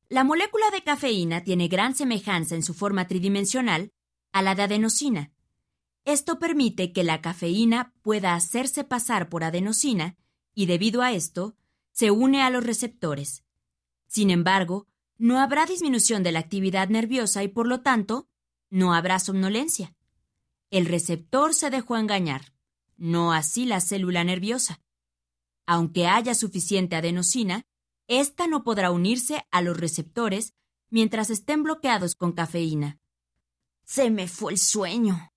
La molécula de cafeína tiene gran semejanza en su forma tridimensional a la de adenosina. Esto permite que la cafeína pueda hacerse pasar por adenosina y debido a esto se une a los receptores. Sin embargo, no habrá disminución de la actividad nerviosa y por lo tanto no habrá somnolencia. El receptor se dejó engañar, no así la célula nerviosa. Aunque haya suficiente adenosina, ésta no podrá unirse a los receptores mientras estén bloqueados con cafeína. Se me fue el sueño.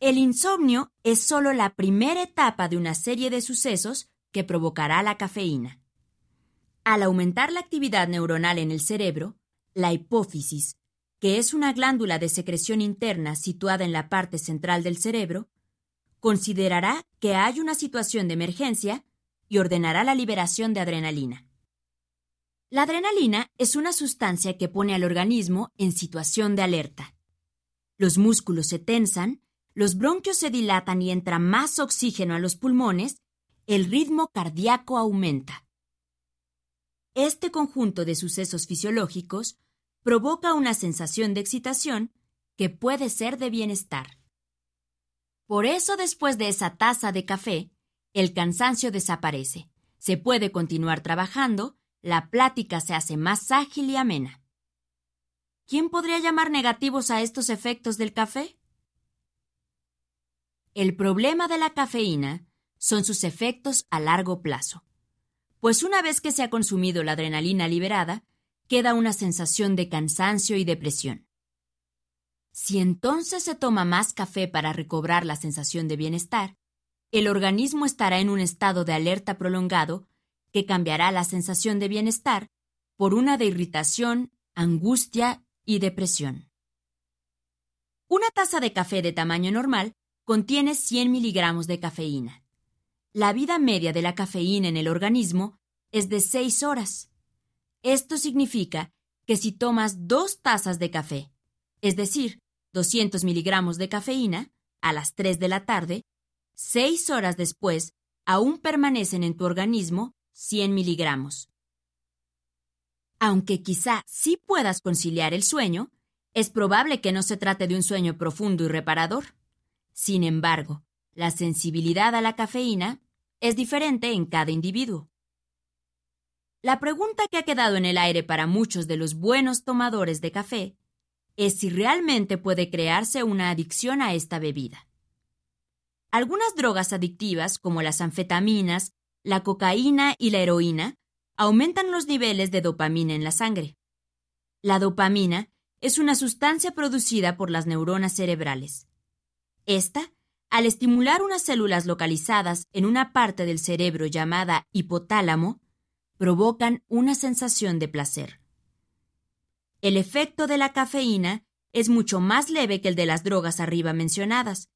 El insomnio es solo la primera etapa de una serie de sucesos que provocará la cafeína. Al aumentar la actividad neuronal en el cerebro, la hipófisis, que es una glándula de secreción interna situada en la parte central del cerebro, considerará que hay una situación de emergencia y ordenará la liberación de adrenalina. La adrenalina es una sustancia que pone al organismo en situación de alerta. Los músculos se tensan, los bronquios se dilatan y entra más oxígeno a los pulmones, el ritmo cardíaco aumenta. Este conjunto de sucesos fisiológicos provoca una sensación de excitación que puede ser de bienestar. Por eso después de esa taza de café, el cansancio desaparece, se puede continuar trabajando, la plática se hace más ágil y amena. ¿Quién podría llamar negativos a estos efectos del café? El problema de la cafeína son sus efectos a largo plazo pues una vez que se ha consumido la adrenalina liberada, queda una sensación de cansancio y depresión. Si entonces se toma más café para recobrar la sensación de bienestar, el organismo estará en un estado de alerta prolongado que cambiará la sensación de bienestar por una de irritación, angustia y depresión. Una taza de café de tamaño normal contiene 100 miligramos de cafeína. La vida media de la cafeína en el organismo es de 6 horas. Esto significa que si tomas dos tazas de café, es decir, 200 miligramos de cafeína, a las 3 de la tarde, 6 horas después aún permanecen en tu organismo 100 miligramos. Aunque quizá sí puedas conciliar el sueño, es probable que no se trate de un sueño profundo y reparador. Sin embargo, la sensibilidad a la cafeína es diferente en cada individuo. La pregunta que ha quedado en el aire para muchos de los buenos tomadores de café es si realmente puede crearse una adicción a esta bebida. Algunas drogas adictivas, como las anfetaminas, la cocaína y la heroína, aumentan los niveles de dopamina en la sangre. La dopamina es una sustancia producida por las neuronas cerebrales. Esta al estimular unas células localizadas en una parte del cerebro llamada hipotálamo, provocan una sensación de placer. El efecto de la cafeína es mucho más leve que el de las drogas arriba mencionadas,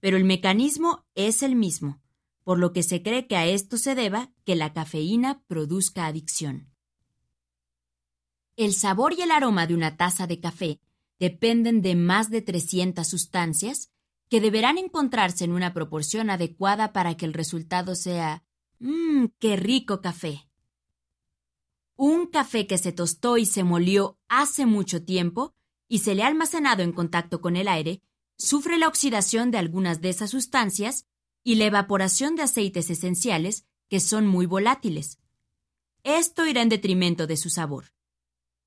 pero el mecanismo es el mismo, por lo que se cree que a esto se deba que la cafeína produzca adicción. El sabor y el aroma de una taza de café dependen de más de 300 sustancias que deberán encontrarse en una proporción adecuada para que el resultado sea ¡Mmm, qué rico café! Un café que se tostó y se molió hace mucho tiempo y se le ha almacenado en contacto con el aire, sufre la oxidación de algunas de esas sustancias y la evaporación de aceites esenciales que son muy volátiles. Esto irá en detrimento de su sabor.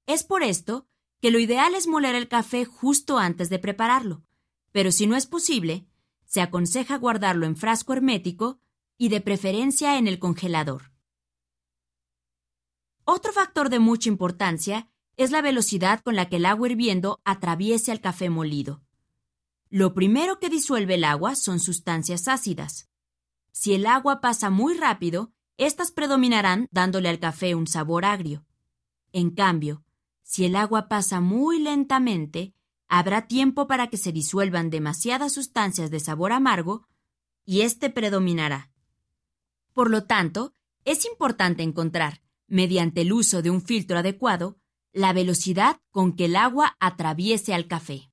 Es por esto que lo ideal es moler el café justo antes de prepararlo, pero si no es posible, se aconseja guardarlo en frasco hermético y de preferencia en el congelador. Otro factor de mucha importancia es la velocidad con la que el agua hirviendo atraviesa el café molido. Lo primero que disuelve el agua son sustancias ácidas. Si el agua pasa muy rápido, éstas predominarán dándole al café un sabor agrio. En cambio, si el agua pasa muy lentamente, habrá tiempo para que se disuelvan demasiadas sustancias de sabor amargo y éste predominará. Por lo tanto, es importante encontrar, mediante el uso de un filtro adecuado, la velocidad con que el agua atraviese al café.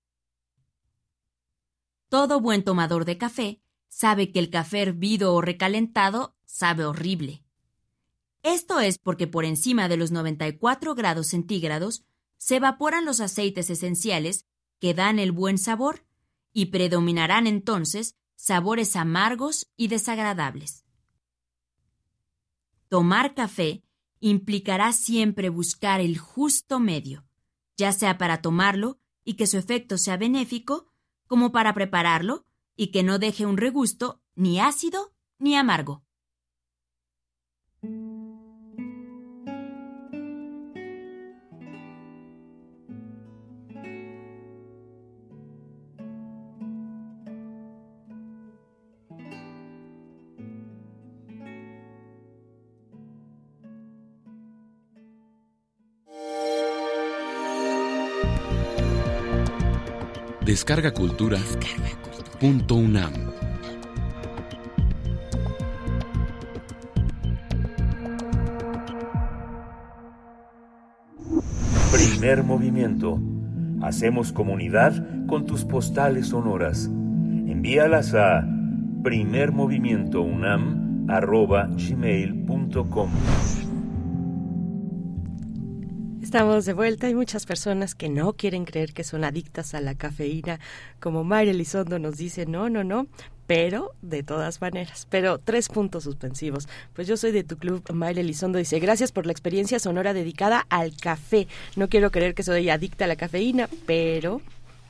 Todo buen tomador de café sabe que el café hervido o recalentado sabe horrible. Esto es porque por encima de los 94 grados centígrados se evaporan los aceites esenciales que dan el buen sabor y predominarán entonces sabores amargos y desagradables. Tomar café implicará siempre buscar el justo medio, ya sea para tomarlo y que su efecto sea benéfico, como para prepararlo y que no deje un regusto ni ácido ni amargo. Descarga Cultura. Punto UNAM. Primer movimiento. Hacemos comunidad con tus postales sonoras. Envíalas a primermovimientounam.gmail.com Estamos de vuelta. Hay muchas personas que no quieren creer que son adictas a la cafeína, como María Elizondo nos dice, no, no, no, pero de todas maneras. Pero tres puntos suspensivos. Pues yo soy de tu club, Mayra Elizondo dice, gracias por la experiencia sonora dedicada al café. No quiero creer que soy adicta a la cafeína, pero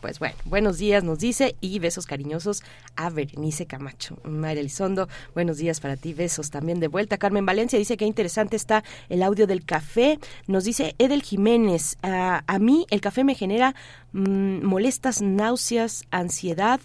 pues bueno, buenos días nos dice y besos cariñosos a Berenice Camacho. María Elizondo, buenos días para ti, besos también de vuelta. Carmen Valencia dice que interesante está el audio del café. Nos dice Edel Jiménez, a, a mí el café me genera mmm, molestas, náuseas, ansiedad,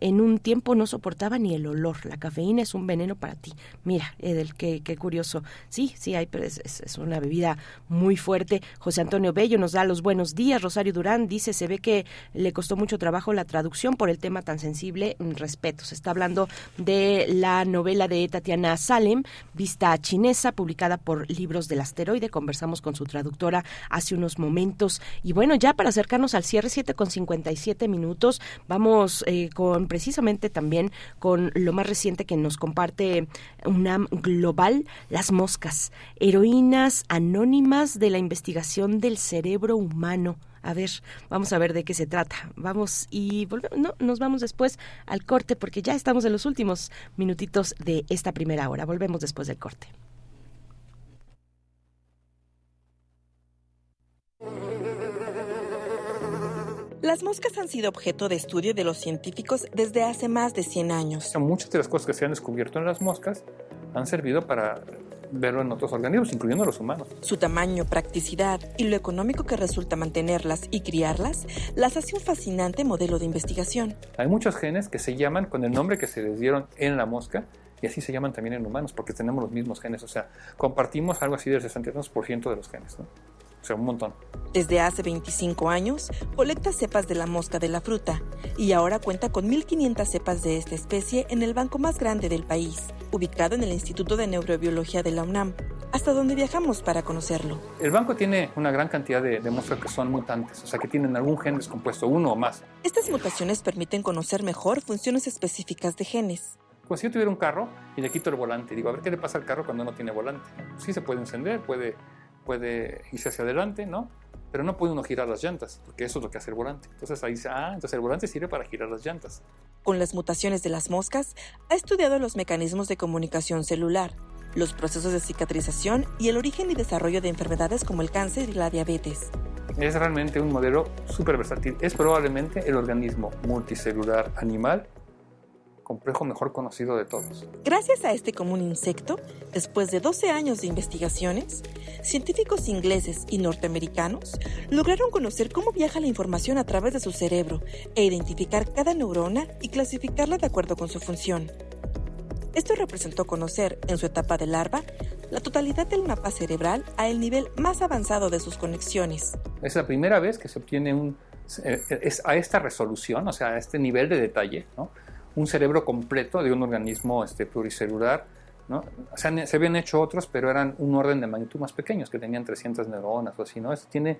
en un tiempo no soportaba ni el olor. La cafeína es un veneno para ti. Mira, Edel, qué, qué curioso. Sí, sí, hay, es, es, una bebida muy fuerte. José Antonio Bello nos da los buenos días. Rosario Durán dice, se ve que le costó mucho trabajo la traducción por el tema tan sensible. Mm, respeto. Se está hablando de la novela de Tatiana Salem, Vista Chinesa, publicada por Libros del Asteroide. Conversamos con su traductora hace unos momentos. Y bueno, ya para acercarnos al cierre, 7 con 57 minutos, vamos eh, con precisamente también con lo más reciente que nos comparte UNAM Global, las moscas, heroínas anónimas de la investigación del cerebro humano. A ver, vamos a ver de qué se trata. Vamos y volvemos, no, nos vamos después al corte porque ya estamos en los últimos minutitos de esta primera hora. Volvemos después del corte. Las moscas han sido objeto de estudio de los científicos desde hace más de 100 años. Muchas de las cosas que se han descubierto en las moscas han servido para verlo en otros organismos, incluyendo los humanos. Su tamaño, practicidad y lo económico que resulta mantenerlas y criarlas las hace un fascinante modelo de investigación. Hay muchos genes que se llaman con el nombre que se les dieron en la mosca y así se llaman también en humanos porque tenemos los mismos genes, o sea, compartimos algo así del 62% de los genes. ¿no? Sea, un montón. Desde hace 25 años, colecta cepas de la mosca de la fruta y ahora cuenta con 1.500 cepas de esta especie en el banco más grande del país, ubicado en el Instituto de Neurobiología de la UNAM, hasta donde viajamos para conocerlo. El banco tiene una gran cantidad de, de moscas que son mutantes, o sea, que tienen algún gen descompuesto, uno o más. Estas mutaciones permiten conocer mejor funciones específicas de genes. Pues si yo tuviera un carro y le quito el volante y digo, a ver qué le pasa al carro cuando no tiene volante. Sí se puede encender, puede puede irse hacia adelante, ¿no? Pero no puede uno girar las llantas, porque eso es lo que hace el volante. Entonces ahí dice, ah, entonces el volante sirve para girar las llantas. Con las mutaciones de las moscas, ha estudiado los mecanismos de comunicación celular, los procesos de cicatrización y el origen y desarrollo de enfermedades como el cáncer y la diabetes. Es realmente un modelo súper versátil. Es probablemente el organismo multicelular animal complejo mejor conocido de todos. Gracias a este común insecto, después de 12 años de investigaciones, científicos ingleses y norteamericanos lograron conocer cómo viaja la información a través de su cerebro e identificar cada neurona y clasificarla de acuerdo con su función. Esto representó conocer, en su etapa de larva, la totalidad del mapa cerebral a el nivel más avanzado de sus conexiones. Es la primera vez que se obtiene un, es a esta resolución, o sea, a este nivel de detalle, ¿no? Un cerebro completo de un organismo este, pluricelular. ¿no? Se, habían hecho otros, pero eran un orden de magnitud más pequeños, que tenían 300 neuronas o así. ¿no? Este tiene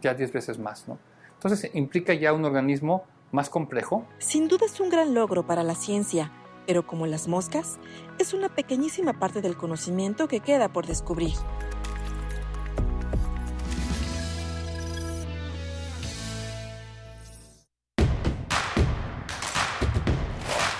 ya 10 veces más. ¿no? Entonces implica ya un organismo más complejo. Sin duda es un gran logro para la ciencia, pero como las moscas, es una pequeñísima parte del conocimiento que queda por descubrir.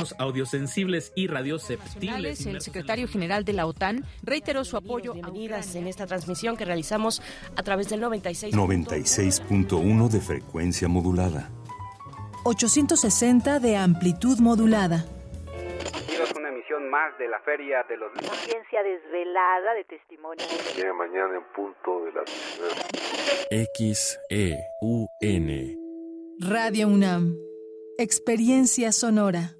Organismos audiosensibles y radioceptibles. El secretario general de la OTAN reiteró su apoyo Bienvenidas en esta transmisión que realizamos a través del 96. 96.1 de frecuencia modulada. 860 de amplitud modulada. una emisión más de la Feria de los Libros. Ciencia desvelada de testimonios. Mañana, mañana en punto de las X, E, U, N. Radio UNAM. Experiencia sonora.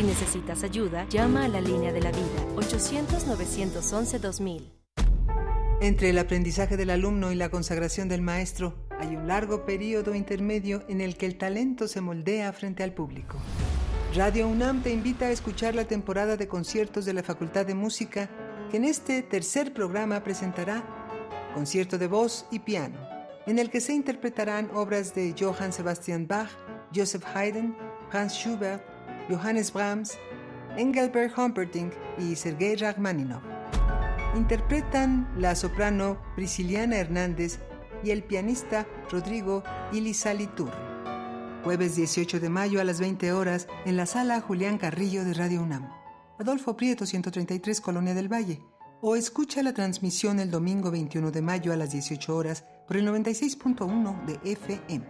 Si necesitas ayuda, llama a la línea de la vida 800-911-2000. Entre el aprendizaje del alumno y la consagración del maestro hay un largo periodo intermedio en el que el talento se moldea frente al público. Radio UNAM te invita a escuchar la temporada de conciertos de la Facultad de Música que en este tercer programa presentará concierto de voz y piano, en el que se interpretarán obras de Johann Sebastian Bach, Joseph Haydn, Hans Schubert, Johannes Brahms, Engelbert Humperdinck y Sergei Rachmaninoff. Interpretan la soprano Prisciliana Hernández y el pianista Rodrigo Ilizaliturri. Jueves 18 de mayo a las 20 horas en la sala Julián Carrillo de Radio UNAM. Adolfo Prieto 133 Colonia del Valle. O escucha la transmisión el domingo 21 de mayo a las 18 horas por el 96.1 de FM.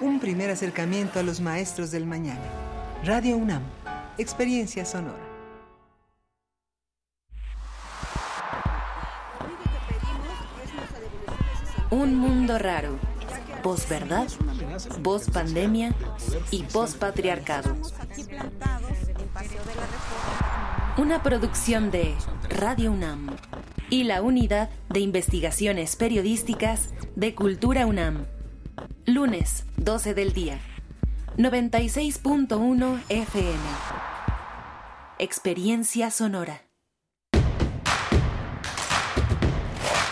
Un primer acercamiento a los maestros del mañana. Radio UNAM. Experiencia sonora. Un mundo raro. Posverdad, voz pandemia y post patriarcado. Una producción de Radio UNAM y la Unidad de Investigaciones Periodísticas de Cultura UNAM. Lunes, 12 del día. 96.1 FM. Experiencia sonora.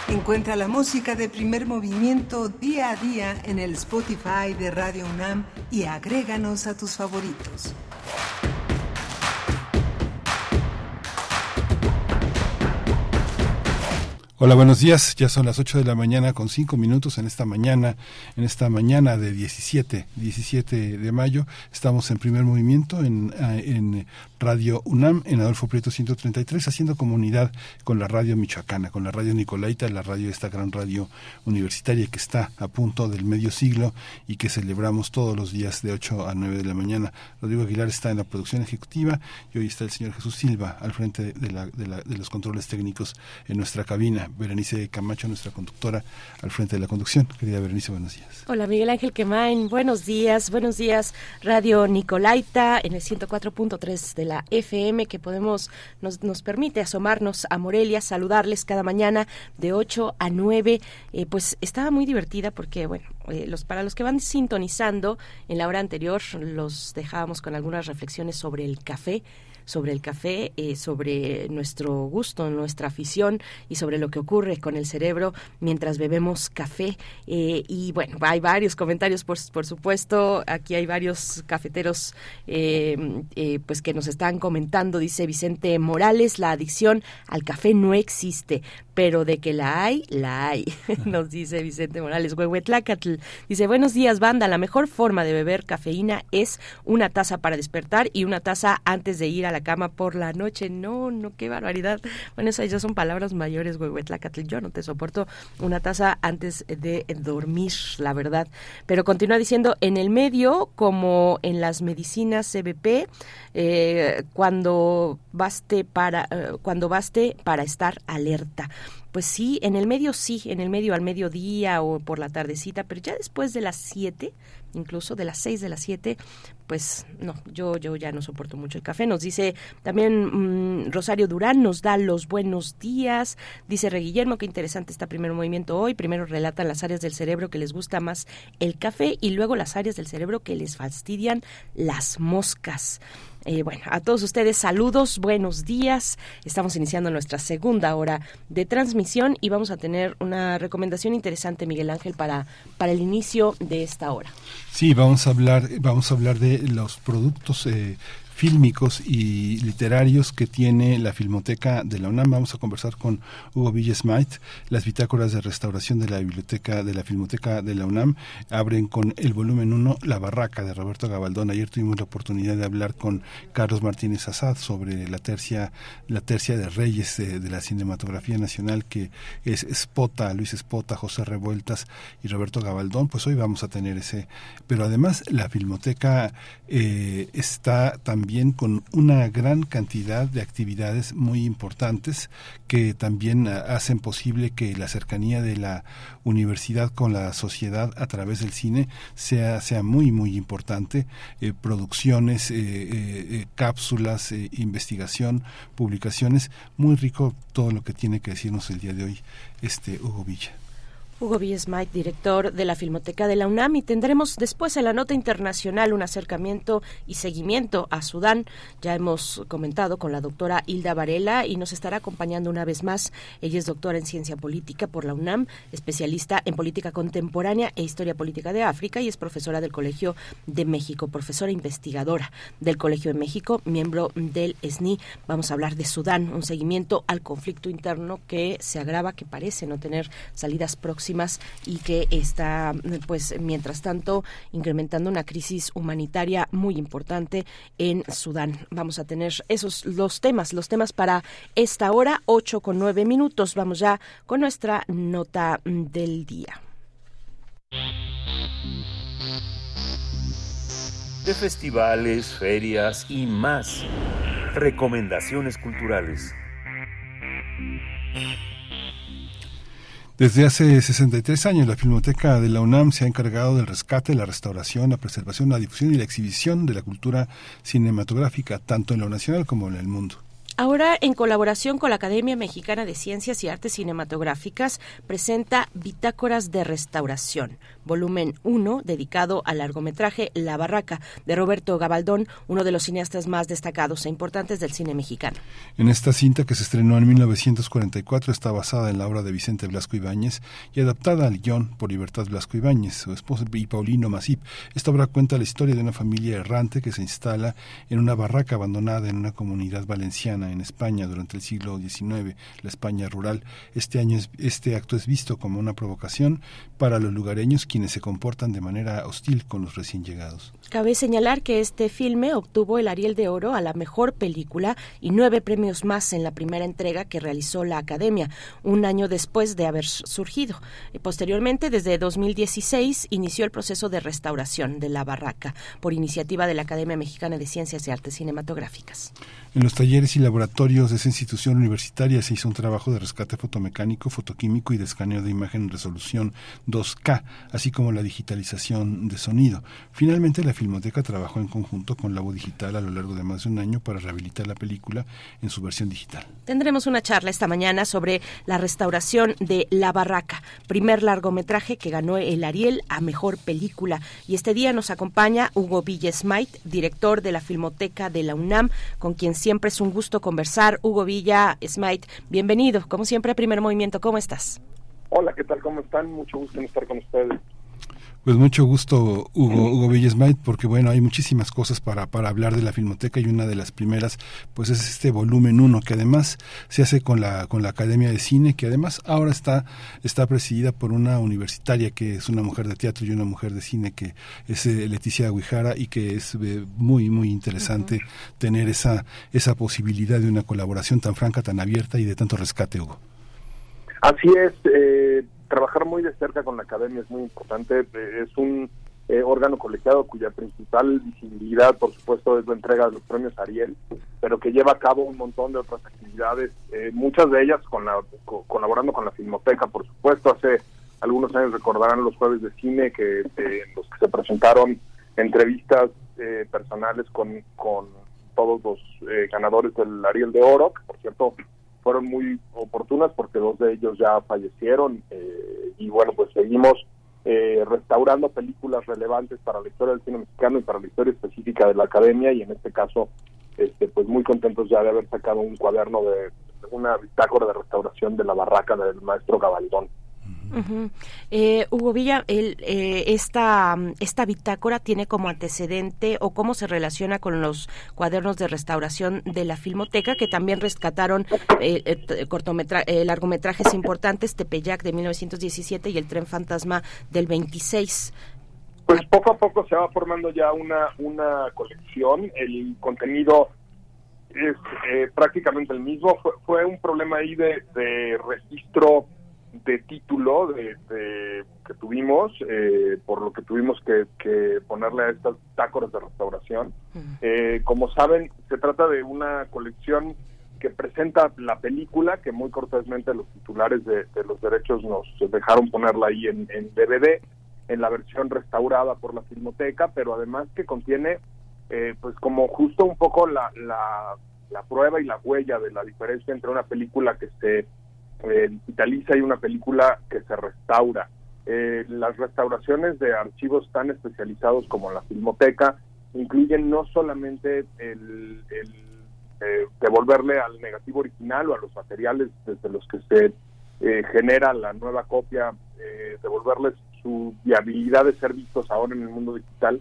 Encuentra la música de primer movimiento día a día en el Spotify de Radio UNAM y agréganos a tus favoritos. Hola, buenos días. Ya son las 8 de la mañana con 5 minutos en esta mañana, en esta mañana de 17, 17 de mayo. Estamos en primer movimiento en, en Radio UNAM, en Adolfo Prieto 133, haciendo comunidad con la radio michoacana, con la radio Nicolaita, la radio, esta gran radio universitaria que está a punto del medio siglo y que celebramos todos los días de 8 a 9 de la mañana. Rodrigo Aguilar está en la producción ejecutiva y hoy está el señor Jesús Silva al frente de, la, de, la, de los controles técnicos en nuestra cabina. Berenice Camacho, nuestra conductora, al frente de la conducción. Querida Berenice, buenos días. Hola, Miguel Ángel Quemain, buenos días, buenos días, Radio Nicolaita, en el 104.3 de la FM, que podemos, nos, nos permite asomarnos a Morelia, saludarles cada mañana de 8 a 9. Eh, pues estaba muy divertida porque, bueno, eh, los, para los que van sintonizando, en la hora anterior los dejábamos con algunas reflexiones sobre el café sobre el café, eh, sobre nuestro gusto, nuestra afición y sobre lo que ocurre con el cerebro mientras bebemos café. Eh, y bueno, hay varios comentarios, por, por supuesto. Aquí hay varios cafeteros eh, pues que nos están comentando. Dice Vicente Morales, la adicción al café no existe pero de que la hay, la hay, nos dice Vicente Morales. Huehuetlacatl dice, buenos días, banda, la mejor forma de beber cafeína es una taza para despertar y una taza antes de ir a la cama por la noche. No, no, qué barbaridad. Bueno, esas ya son palabras mayores, Huehuetlacatl. Yo no te soporto una taza antes de dormir, la verdad. Pero continúa diciendo, en el medio, como en las medicinas CBP, eh, cuando baste para, eh, cuando baste para estar alerta pues sí, en el medio sí, en el medio al mediodía o por la tardecita, pero ya después de las 7, incluso de las 6 de las 7, pues no, yo, yo ya no soporto mucho el café. Nos dice también mm, Rosario Durán, nos da los buenos días. Dice Re Guillermo, qué interesante está primer movimiento hoy. Primero relatan las áreas del cerebro que les gusta más el café y luego las áreas del cerebro que les fastidian las moscas. Eh, bueno, a todos ustedes saludos, buenos días. Estamos iniciando nuestra segunda hora de transmisión y vamos a tener una recomendación interesante, Miguel Ángel, para, para el inicio de esta hora. Sí, vamos a hablar, vamos a hablar de los productos eh, fílmicos y literarios que tiene la Filmoteca de la UNAM. Vamos a conversar con Hugo Villesmait. Las bitácoras de restauración de la biblioteca de la Filmoteca de la UNAM abren con el volumen 1 La Barraca de Roberto Gabaldón. Ayer tuvimos la oportunidad de hablar con Carlos Martínez Azad sobre la tercia, la tercia de reyes de, la cinematografía nacional que es Espota, Luis Espota, José Revueltas y Roberto Gabaldón. Pues hoy vamos a tener ese. Pero además la Filmoteca eh, está también con una gran cantidad de actividades muy importantes que también ah, hacen posible que la cercanía de la universidad con la sociedad a través del cine sea, sea muy, muy importante. Eh, producciones, eh, eh, cápsulas, investigación, publicaciones. Muy rico todo lo que tiene que decirnos el día de hoy este Hugo Villa. Hugo Mike, director de la Filmoteca de la UNAM, y tendremos después en la nota internacional un acercamiento y seguimiento a Sudán. Ya hemos comentado con la doctora Hilda Varela y nos estará acompañando una vez más. Ella es doctora en ciencia política por la UNAM, especialista en política contemporánea e historia política de África y es profesora del Colegio de México, profesora investigadora del Colegio de México, miembro del SNI. Vamos a hablar de Sudán, un seguimiento al conflicto interno que se agrava, que parece no tener salidas próximas y que está, pues, mientras tanto, incrementando una crisis humanitaria muy importante en Sudán. Vamos a tener esos los temas, los temas para esta hora, 8 con 9 minutos. Vamos ya con nuestra nota del día. De festivales, ferias y más. Recomendaciones culturales. Desde hace 63 años, la Filmoteca de la UNAM se ha encargado del rescate, la restauración, la preservación, la difusión y la exhibición de la cultura cinematográfica, tanto en lo nacional como en el mundo. Ahora, en colaboración con la Academia Mexicana de Ciencias y Artes Cinematográficas, presenta Bitácoras de Restauración, volumen 1, dedicado al largometraje La Barraca, de Roberto Gabaldón, uno de los cineastas más destacados e importantes del cine mexicano. En esta cinta, que se estrenó en 1944, está basada en la obra de Vicente Blasco Ibáñez y adaptada al guion por Libertad Blasco Ibáñez, su esposa y Paulino Masip. Esta obra cuenta la historia de una familia errante que se instala en una barraca abandonada en una comunidad valenciana en España durante el siglo XIX, la España rural. Este año este acto es visto como una provocación para los lugareños quienes se comportan de manera hostil con los recién llegados. Cabe señalar que este filme obtuvo el Ariel de Oro a la mejor película y nueve premios más en la primera entrega que realizó la Academia, un año después de haber surgido. Y posteriormente, desde 2016, inició el proceso de restauración de la barraca por iniciativa de la Academia Mexicana de Ciencias y Artes Cinematográficas. En los talleres y la laboratorios de esa institución universitaria se hizo un trabajo de rescate fotomecánico, fotoquímico y de escaneo de imagen en resolución 2K, así como la digitalización de sonido. Finalmente, la Filmoteca trabajó en conjunto con Labo Digital a lo largo de más de un año para rehabilitar la película en su versión digital. Tendremos una charla esta mañana sobre la restauración de La Barraca, primer largometraje que ganó el Ariel a Mejor Película. Y este día nos acompaña Hugo Villesmait, director de la Filmoteca de la UNAM, con quien siempre es un gusto conversar. Hugo Villa Smite, bienvenido, como siempre, a Primer Movimiento. ¿Cómo estás? Hola, ¿qué tal? ¿Cómo están? Mucho gusto en estar con ustedes. Pues mucho gusto, Hugo, Hugo Villesmait, porque bueno, hay muchísimas cosas para, para hablar de la Filmoteca y una de las primeras, pues es este volumen 1, que además se hace con la, con la Academia de Cine, que además ahora está, está presidida por una universitaria que es una mujer de teatro y una mujer de cine, que es eh, Leticia Aguijara, y que es eh, muy, muy interesante tener esa, esa posibilidad de una colaboración tan franca, tan abierta y de tanto rescate, Hugo. Así es, eh, trabajar muy de cerca con la academia es muy importante. Eh, es un eh, órgano colegiado cuya principal visibilidad, por supuesto, es la entrega de los premios Ariel, pero que lleva a cabo un montón de otras actividades, eh, muchas de ellas con la, colaborando con la Filmoteca, por supuesto. Hace algunos años recordarán los jueves de cine que en los que se presentaron entrevistas personales con, con todos los ganadores del Ariel de Oro, que por cierto fueron muy oportunas porque dos de ellos ya fallecieron eh, y bueno, pues seguimos eh, restaurando películas relevantes para la historia del cine mexicano y para la historia específica de la academia y en este caso este pues muy contentos ya de haber sacado un cuaderno de, una bitácora de restauración de la barraca del maestro Gabaldón. Eh, Hugo Villa, el, eh, esta, esta bitácora tiene como antecedente o cómo se relaciona con los cuadernos de restauración de la Filmoteca, que también rescataron eh, largometrajes importantes, Tepeyac de 1917 y El Tren Fantasma del 26. Pues poco a poco se va formando ya una, una colección, el contenido es prácticamente el mismo, fue, un problema ahí de registro de título de, que tuvimos, eh, por lo que tuvimos que, ponerle a estas tácoras de restauración. Eh, como saben, se trata de una colección que presenta la película, que muy cortésmente los titulares de, los derechos nos dejaron ponerla ahí en, DVD, en la versión restaurada por la Filmoteca, pero además que contiene, eh, pues como justo un poco la, la, la prueba y la huella de la diferencia entre una película que se eh, digitaliza y una película que se restaura. Eh, las restauraciones de archivos tan especializados como la Filmoteca incluyen no solamente el, eh, devolverle al negativo original o a los materiales desde los que se genera la nueva copia, devolverles su viabilidad de ser vistos ahora en el mundo digital,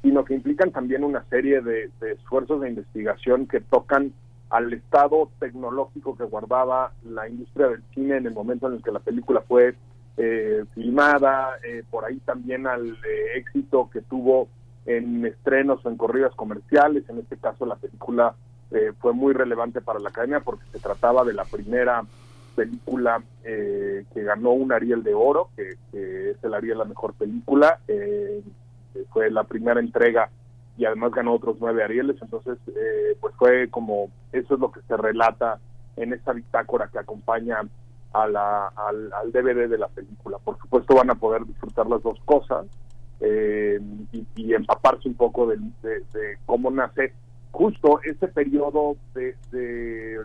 sino que implican también una serie de esfuerzos de investigación que tocan al estado tecnológico que guardaba la industria del cine en el momento en el que la película fue eh, filmada, eh, por ahí también al eh, éxito que tuvo en estrenos o en corridas comerciales, en este caso la película fue muy relevante para la academia porque se trataba de la primera película que ganó un Ariel de Oro, que, que es el Ariel la mejor película, fue la primera entrega y además ganó otros nueve Arieles, entonces eh, pues fue como, eso es lo que se relata en esta bitácora que acompaña a la, al, DVD de la película. Por supuesto van a poder disfrutar las dos cosas eh, y, empaparse un poco de, cómo nace justo ese periodo de,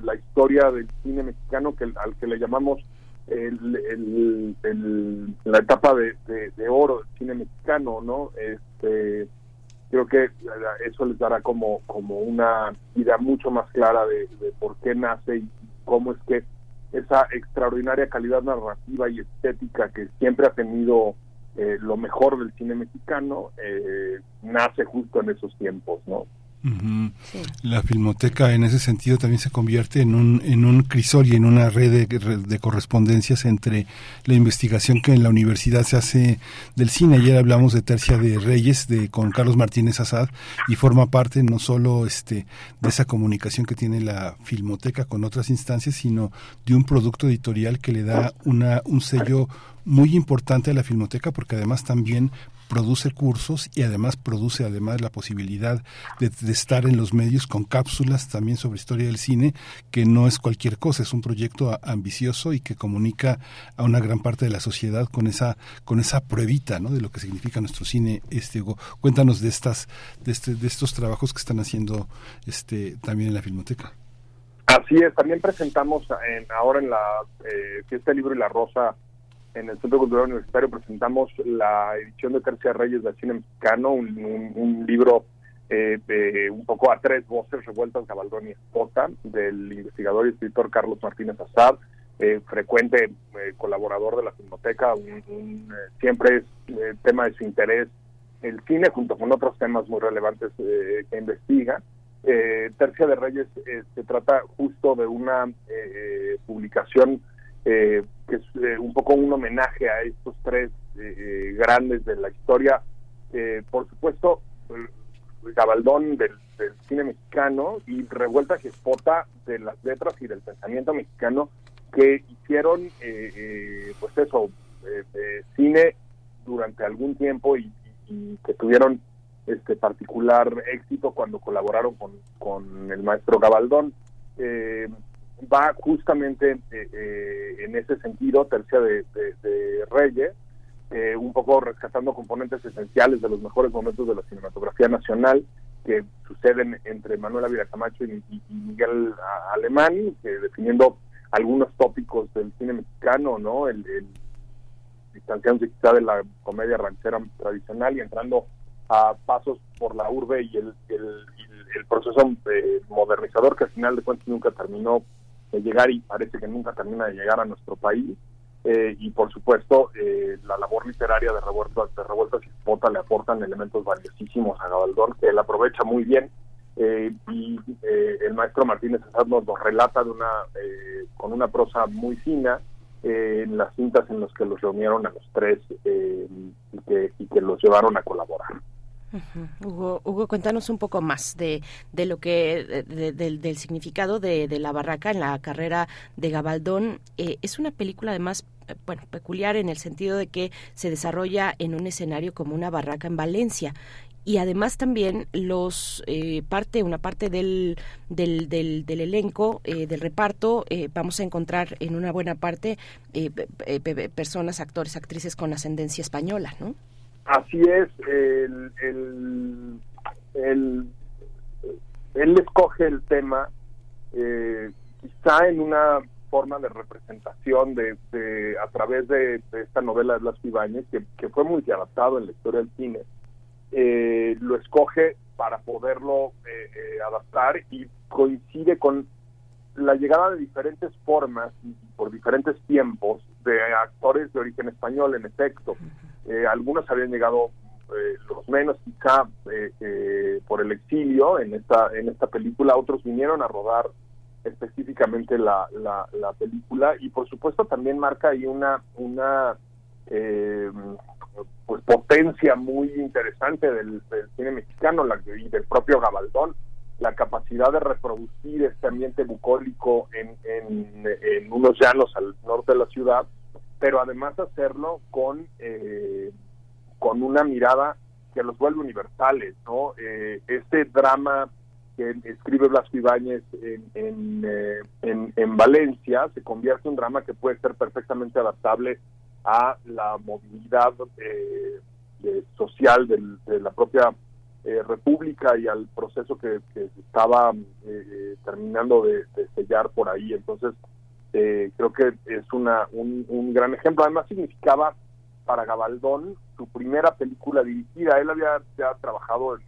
la historia del cine mexicano que al que le llamamos el, la etapa de, de, oro del cine mexicano, ¿no? Este, creo que eso les dará como, como una idea mucho más clara de, por qué nace y cómo es que esa extraordinaria calidad narrativa y estética que siempre ha tenido eh, lo mejor del cine mexicano eh, nace justo en esos tiempos, ¿no? La filmoteca en ese sentido también se convierte en un, en un crisol y en una red de, correspondencias entre la investigación que en la universidad se hace del cine. Ayer hablamos de Tercia de Reyes de, con Carlos Martínez Azad y forma parte no solo este, de esa comunicación que tiene la filmoteca con otras instancias, sino de un producto editorial que le da una, un sello muy importante a la filmoteca porque además también produce cursos y además produce además la posibilidad de, estar en los medios con cápsulas también sobre historia del cine, que no es cualquier cosa, es un proyecto ambicioso y que comunica a una gran parte de la sociedad con esa, con esa pruebita ¿no? de lo que significa nuestro cine. Este, Cuéntanos de estas, de, este, de estos trabajos que están haciendo este, también en la Filmoteca. Así es, también presentamos en, ahora en la eh, Fiesta Libro y la Rosa en el Centro Cultural Universitario presentamos la edición de Tercia Reyes del cine mexicano, un, libro eh, de un poco a tres voces revueltas, Gabaldón y Espota, del investigador y escritor Carlos Martínez Azad, eh, frecuente eh, colaborador de la Filmoteca, un, siempre es tema de su interés el cine, junto con otros temas muy relevantes que investiga. Tercia de Reyes se trata justo de una publicación eh, que es eh, un poco un homenaje a estos tres eh, grandes de la historia. por supuesto, Gabaldón del, cine mexicano y Revuelta Gespota de las letras y del pensamiento mexicano que hicieron, pues eso, cine durante algún tiempo y, que tuvieron este particular éxito cuando colaboraron con, con el maestro Gabaldón. Eh, va justamente eh, eh, en ese sentido, Tercia de, Reyes, eh, un poco rescatando componentes esenciales de los mejores momentos de la cinematografía nacional que suceden entre Manuel Ávila Camacho y, Miguel Alemán, definiendo algunos tópicos del cine mexicano, ¿no? El, el quizá de la comedia ranchera tradicional y entrando a pasos por la urbe y el, el, el proceso modernizador que al final de cuentas nunca terminó de llegar y parece que nunca termina de llegar a nuestro país. Eh, y por supuesto, eh, la labor literaria de Revueltas, de Revueltas y Spota le aportan elementos valiosísimos a Gabaldón, que él aprovecha muy bien. Eh, y el maestro Martínez César nos lo relata de una, con una prosa muy fina en las cintas en las que los reunieron a los tres y que, y que los llevaron a colaborar. Hugo, Hugo, cuéntanos un poco más de, de lo que del significado de, la barraca en la carrera de Gabaldón. Eh, es una película además eh, bueno, peculiar en el sentido de que se desarrolla en un escenario como una barraca en Valencia. Y además también los eh, parte una parte del del, del, elenco del reparto vamos a encontrar en una buena parte personas actores actrices con ascendencia española no Así es, el, el, él escoge el tema eh, quizá en una forma de representación de, de a través de, esta novela de Blas Ibáñez, que, que, fue muy adaptado en la historia del cine, eh, lo escoge para poderlo eh, eh, adaptar y coincide con la llegada de diferentes formas y por diferentes tiempos de actores de origen español, en efecto. Eh, algunos habían llegado eh, los menos quizá eh, por el exilio en esta en esta película. Otros vinieron a rodar específicamente la, la, película. Y por supuesto también marca ahí una una pues potencia muy interesante del, cine mexicano la, y del propio Gabaldón la capacidad de reproducir este ambiente bucólico en, en unos llanos al norte de la ciudad pero además hacerlo con, eh, con una mirada que los vuelve universales, ¿no? Eh, este drama que escribe Blasco Ibáñez en, eh, en, en, Valencia se convierte en un drama que puede ser perfectamente adaptable a la movilidad social de la propia república y al proceso que, que estaba terminando de, de, sellar por ahí. Entonces, eh, creo que es una, un, gran ejemplo. Además significaba para Gabaldón su primera película dirigida. Él había ya trabajado,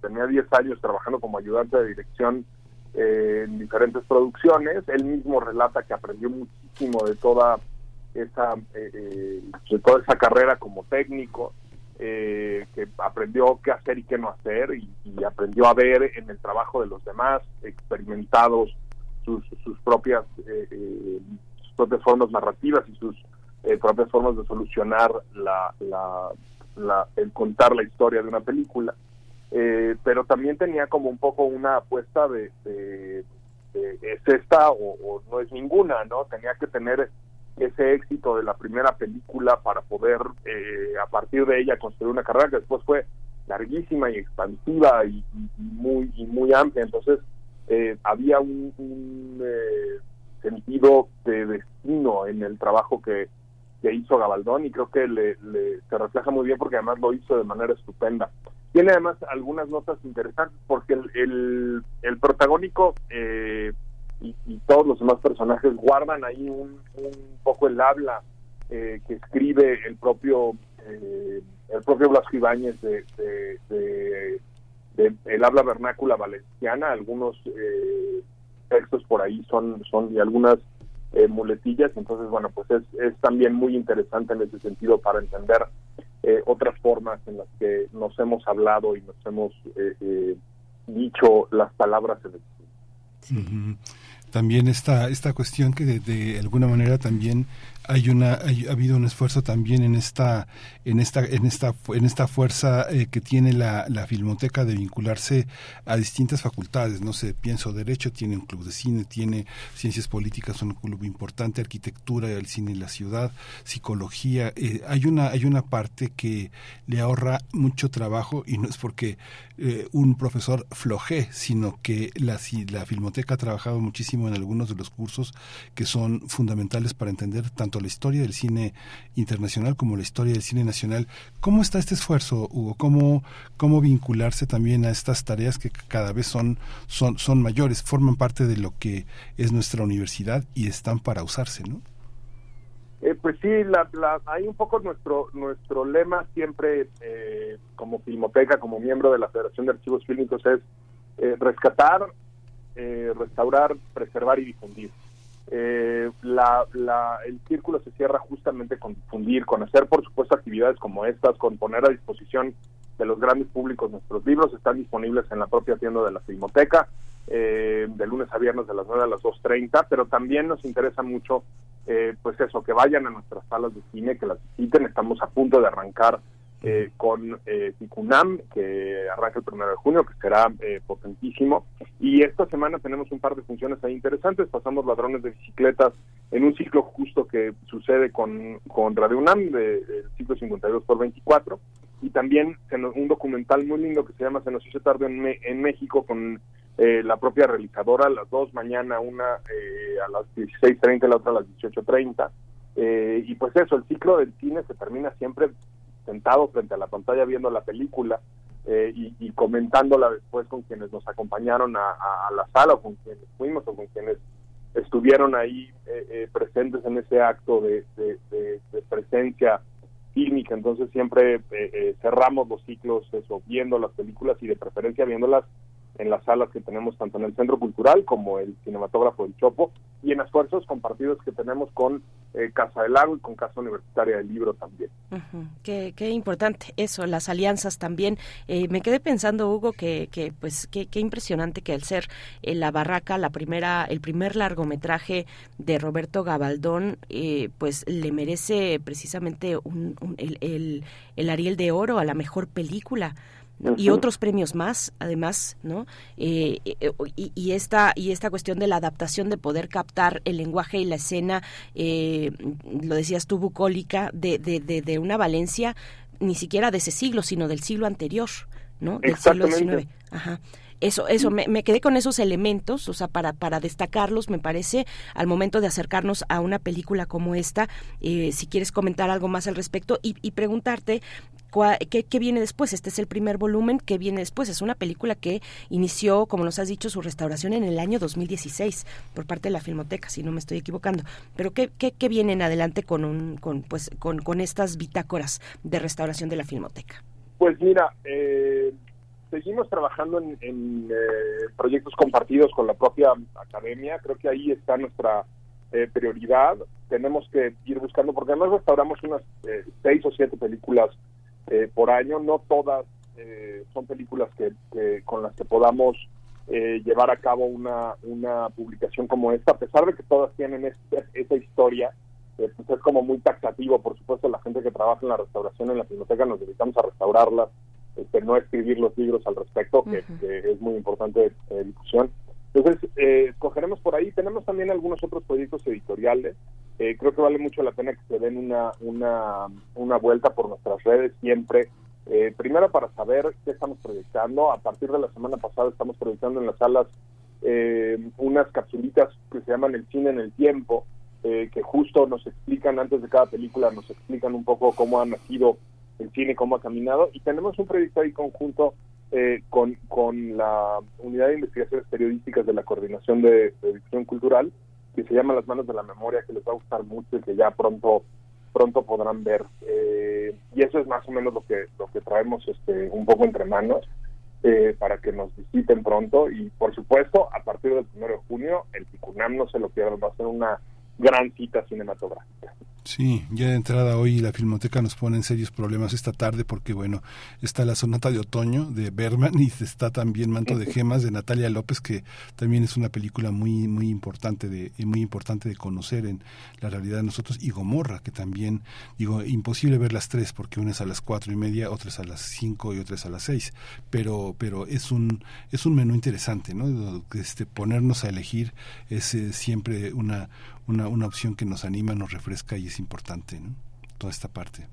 tenía 10 años trabajando como ayudante de dirección eh, en diferentes producciones. Él mismo relata que aprendió muchísimo de toda esa, eh, de toda esa carrera como técnico. que aprendió qué hacer y qué no hacer y aprendió a ver en el trabajo de los demás experimentados sus, propias eh, eh, sus propias formas narrativas y sus eh, propias formas de solucionar la, la, el contar la historia de una película. Pero también tenía como un poco una apuesta de, es esta o, no es ninguna no tenía que tener ese éxito de la primera película para poder eh, a partir de ella construir una carrera que después fue larguísima y expansiva y, muy y muy amplia. Entonces eh, había un, eh, sentido de destino en el trabajo que, que hizo Gabaldón y creo que le, se refleja muy bien porque además lo hizo de manera estupenda. Tiene además algunas notas interesantes porque el, el, protagónico eh, y, todos los demás personajes guardan ahí un, poco el habla eh, que escribe el propio eh, el propio Blasco Ibáñez de, el habla vernácula valenciana algunos eh, textos por ahí son son y algunas muletillas entonces bueno pues es, es también muy interesante en ese sentido para entender otras formas en las que nos hemos hablado y nos hemos dicho las palabras en el también esta esta cuestión que de, alguna manera también hay una ha habido un esfuerzo también en esta en esta en esta en esta fuerza eh, que tiene la, la, filmoteca de vincularse a distintas facultades no sé pienso derecho tiene un club de cine tiene ciencias políticas un club importante arquitectura el cine y la ciudad psicología eh, hay una hay una parte que le ahorra mucho trabajo y no es porque eh, un profesor floje sino que la la filmoteca ha trabajado muchísimo en algunos de los cursos que son fundamentales para entender tanto la historia del cine internacional como la historia del cine nacional. ¿Cómo está este esfuerzo, Hugo? ¿Cómo, cómo vincularse también a estas tareas que cada vez son, son, son mayores, forman parte de lo que es nuestra universidad y están para usarse, ¿no? Eh, pues sí, hay un poco nuestro nuestro lema siempre eh, como Filmoteca, como miembro de la Federación de Archivos Fílmicos es eh, rescatar, restaurar, preservar y difundir eh, la, el círculo se cierra justamente con difundir, con hacer, por supuesto, actividades como estas, con poner a disposición de los grandes públicos nuestros libros. Están disponibles en la propia tienda de la Filmoteca, eh, de lunes a viernes de las 9 a las 2.30, pero también nos interesa mucho, eh, pues eso, que vayan a nuestras salas de cine, que las visiten. Estamos a punto de arrancar eh, con eh, que arranca el primero de junio, que será eh, potentísimo. Y esta semana tenemos un par de funciones ahí interesantes. Pasamos ladrones de bicicletas en un ciclo justo que sucede con, con Radio UNAM, del de, ciclo 52 por 24. Y también un documental muy lindo que se llama Se nos hizo tarde en, en México con eh, la propia realizadora, las dos mañana, una eh, a las 16.30 y la otra a las 18.30. Eh, y pues eso, el ciclo del cine se termina siempre sentado frente a la pantalla viendo la película eh, y, comentándola después con quienes nos acompañaron a, la sala o con quienes fuimos o con quienes estuvieron ahí eh, eh, presentes en ese acto de, presencia fílmica. Entonces siempre cerramos los ciclos eso, viendo las películas y de preferencia viéndolas en las salas que tenemos tanto en el Centro Cultural como el Cinematógrafo del Chopo y en esfuerzos compartidos que tenemos con eh, Casa del Lago y con Casa Universitaria del Libro también. qué, qué, importante eso, las alianzas también. Eh, me quedé pensando, Hugo, que, que pues qué, qué impresionante que al ser eh, La Barraca, la primera, el primer largometraje de Roberto Gabaldón, pues le merece precisamente un, el, el, el Ariel de Oro a la mejor película y otros premios más además no eh, eh, y, esta y esta cuestión de la adaptación de poder captar el lenguaje y la escena eh, lo decías tú bucólica de, de, de, una Valencia ni siquiera de ese siglo sino del siglo anterior no del siglo XIX Ajá eso, eso, me, me, quedé con esos elementos, o sea, para, para destacarlos, me parece, al momento de acercarnos a una película como esta, eh, si quieres comentar algo más al respecto y, y preguntarte ¿Qué, ¿Qué, viene después? Este es el primer volumen. ¿Qué viene después? Es una película que inició, como nos has dicho, su restauración en el año 2016 por parte de la Filmoteca, si no me estoy equivocando. Pero ¿qué, qué, qué viene en adelante con, un, con, pues, con, con estas bitácoras de restauración de la Filmoteca? Pues mira, eh, seguimos trabajando en, eh, proyectos compartidos con la propia academia. Creo que ahí está nuestra eh, prioridad. Tenemos que ir buscando, porque además restauramos unas eh, seis o siete películas por año. No todas son películas que, con las que podamos llevar a cabo una, una publicación como esta, a pesar de que todas tienen esa historia. Pues es como muy taxativo, por supuesto, la gente que trabaja en la restauración en la biblioteca nos dedicamos a restaurarlas este, no escribir los libros al respecto, que, es muy importante eh, discusión. Entonces, eh, cogeremos por ahí. Tenemos también algunos otros proyectos editoriales. Eh, creo que vale mucho la pena que se den una, una, una vuelta por nuestras redes siempre. Eh, primero para saber qué estamos proyectando. A partir de la semana pasada estamos proyectando en las salas eh, unas capsulitas que se llaman El cine en el tiempo, que justo nos explican antes de cada película, nos explican un poco cómo ha nacido el cine, cómo ha caminado. Y tenemos un proyecto ahí conjunto con, con la Unidad de Investigaciones Periodísticas de la Coordinación de, de Cultural, que se llama Las manos de la memoria, que les va a gustar mucho y que ya pronto pronto podrán ver. Eh, y eso es más o menos lo que lo que traemos este un poco entre manos eh, para que nos visiten pronto. Y por supuesto, a partir del 1 de junio, el Ticunam no se lo pierdan, va a ser una gran cita cinematográfica. Sí, ya de entrada hoy la Filmoteca nos pone en serios problemas esta tarde porque, bueno, está la sonata de otoño de Berman y está también Manto de Gemas de Natalia López, que también es una película muy, muy importante de, muy importante de conocer en la realidad de nosotros, y Gomorra, que también, digo, imposible ver las tres porque una es a las cuatro y media, otra es a las cinco y otra es a las seis, pero, pero es un, es un menú interesante, ¿no? Este, ponernos a elegir es eh, siempre una, una, una opción que nos anima, nos refresca y es importante, ¿no? Toda esta parte.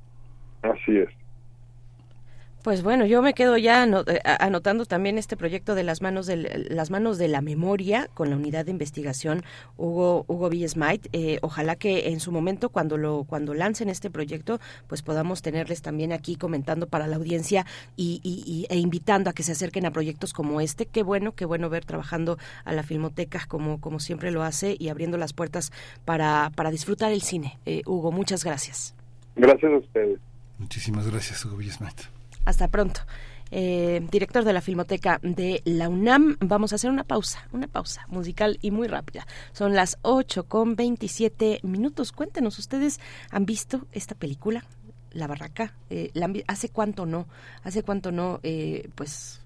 Así es. Pues bueno, yo me quedo ya eh, anotando también este proyecto de las manos de las manos de la memoria con la unidad de investigación Hugo Hugo Villesmait. Eh, ojalá que en su momento cuando lo cuando lancen este proyecto, pues podamos tenerles también aquí comentando para la audiencia y, e invitando a que se acerquen a proyectos como este. Qué bueno, qué bueno ver trabajando a la Filmoteca como como siempre lo hace y abriendo las puertas para para disfrutar el cine. Eh, Hugo, muchas gracias. Gracias a ustedes. Muchísimas gracias, Hugo Villesmait. Hasta pronto. Eh, director de la Filmoteca de la UNAM. Vamos a hacer una pausa, una pausa musical y muy rápida. Son las 8 con 27 minutos. Cuéntenos, ¿ustedes han visto esta película? La Barraca. Eh, ¿Hace cuánto no? ¿Hace cuánto no? Eh, pues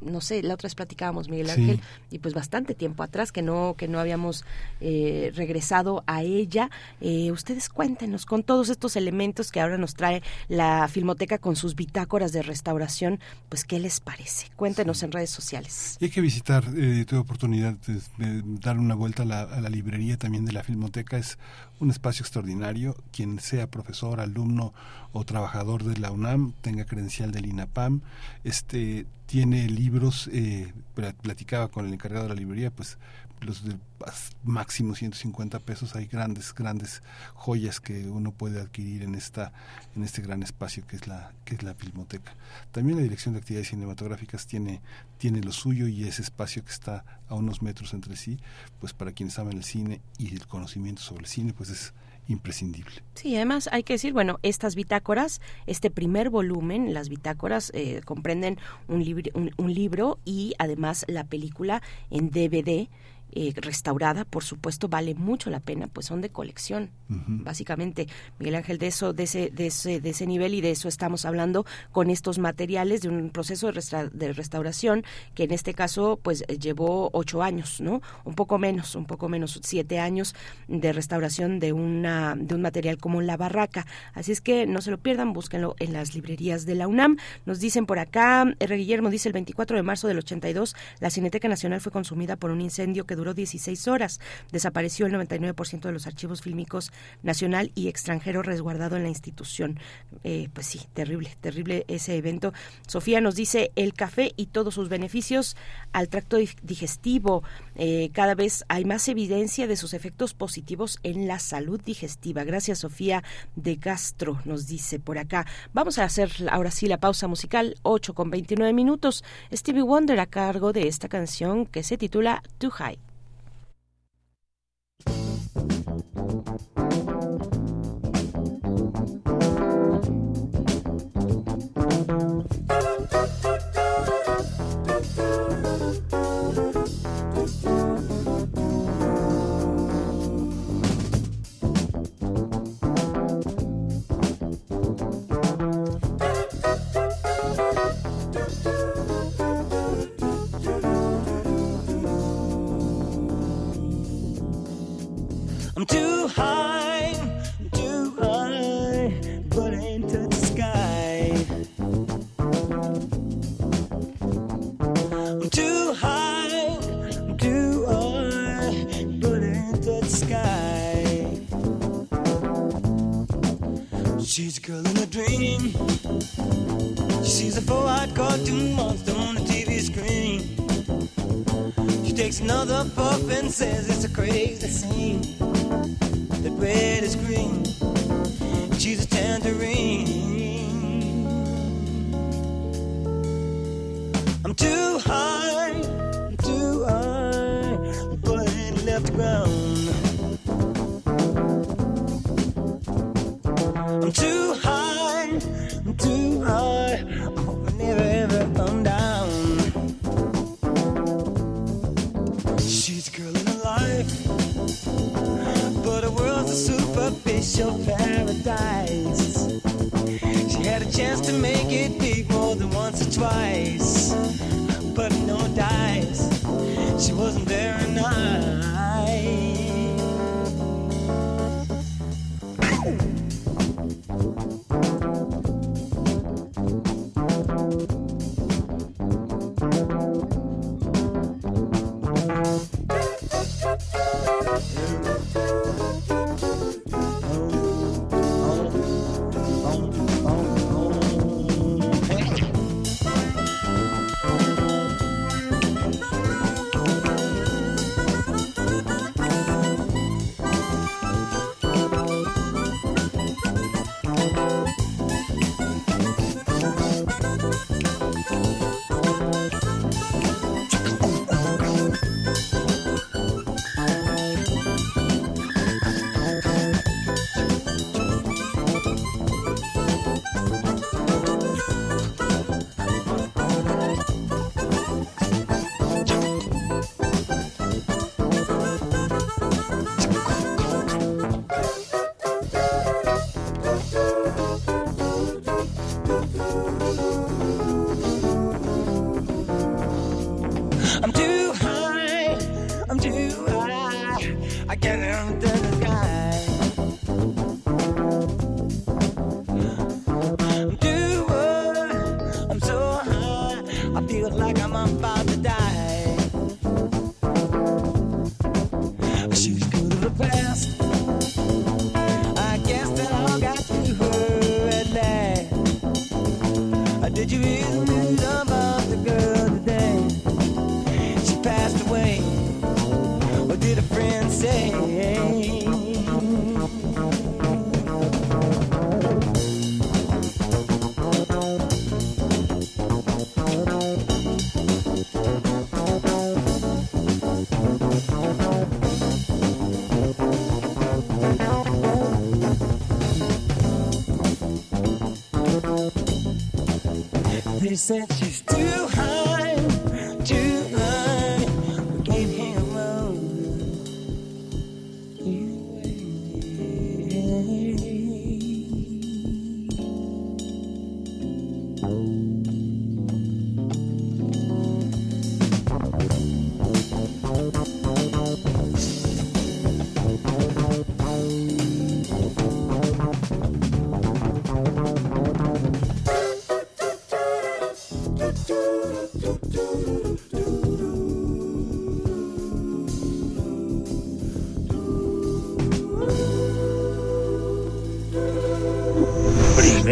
no sé, la otra vez platicábamos Miguel Ángel y pues bastante tiempo atrás que no que no habíamos eh, regresado a ella. Eh, ustedes cuéntenos con todos estos elementos que ahora nos trae la Filmoteca con sus bitácoras de restauración, pues qué les parece. Cuéntenos en redes sociales. hay que visitar, eh, tuve oportunidad de, dar una vuelta a la, a la librería también de la Filmoteca. Es un espacio extraordinario. Quien sea profesor, alumno o trabajador de la UNAM, tenga credencial del INAPAM, este tiene libros, eh, platicaba con el encargado de la librería, pues los de máximo 150 pesos hay grandes grandes joyas que uno puede adquirir en esta en este gran espacio que es la que es la filmoteca también la dirección de actividades cinematográficas tiene tiene lo suyo y ese espacio que está a unos metros entre sí pues para quienes aman el cine y el conocimiento sobre el cine pues es imprescindible. Sí, además hay que decir, bueno, estas bitácoras, este primer volumen, las bitácoras eh, comprenden un, un libro y además la película en DVD eh, restaurada, por supuesto, vale mucho la pena, pues son de colección, básicamente. Miguel Ángel, de eso, de ese, de ese, de ese nivel y de eso estamos hablando con estos materiales de un proceso de, de restauración que en este caso, pues llevó ocho años, ¿no? Un poco menos, un poco menos, siete años de restauración de una, de un material como la barraca. Así es que no se lo pierdan, búsquenlo en las librerías de la UNAM. Nos dicen por acá, R. Guillermo dice el 24 de marzo del 82, la Cineteca Nacional fue consumida por un incendio que duró duró 16 horas. Desapareció el 99% de los archivos fílmicos nacional y extranjero resguardado en la institución. Eh, pues sí, terrible, terrible ese evento. Sofía nos dice el café y todos sus beneficios al tracto digestivo. Eh, cada vez hay más evidencia de sus efectos positivos en la salud digestiva. Gracias, Sofía de Gastro, nos dice por acá. Vamos a hacer ahora sí la pausa musical, 8 con 29 minutos. Stevie Wonder a cargo de esta canción que se titula Too High. Thank you. She's a girl in a dream. She sees a four-eyed cartoon monster on the TV screen. She takes another puff and says it's a crazy scene. That red is green. She's a tangerine. I'm too high, too high, ain't left ground. She had a chance to make it big more than once or twice But no dice She wasn't very nice. Said she's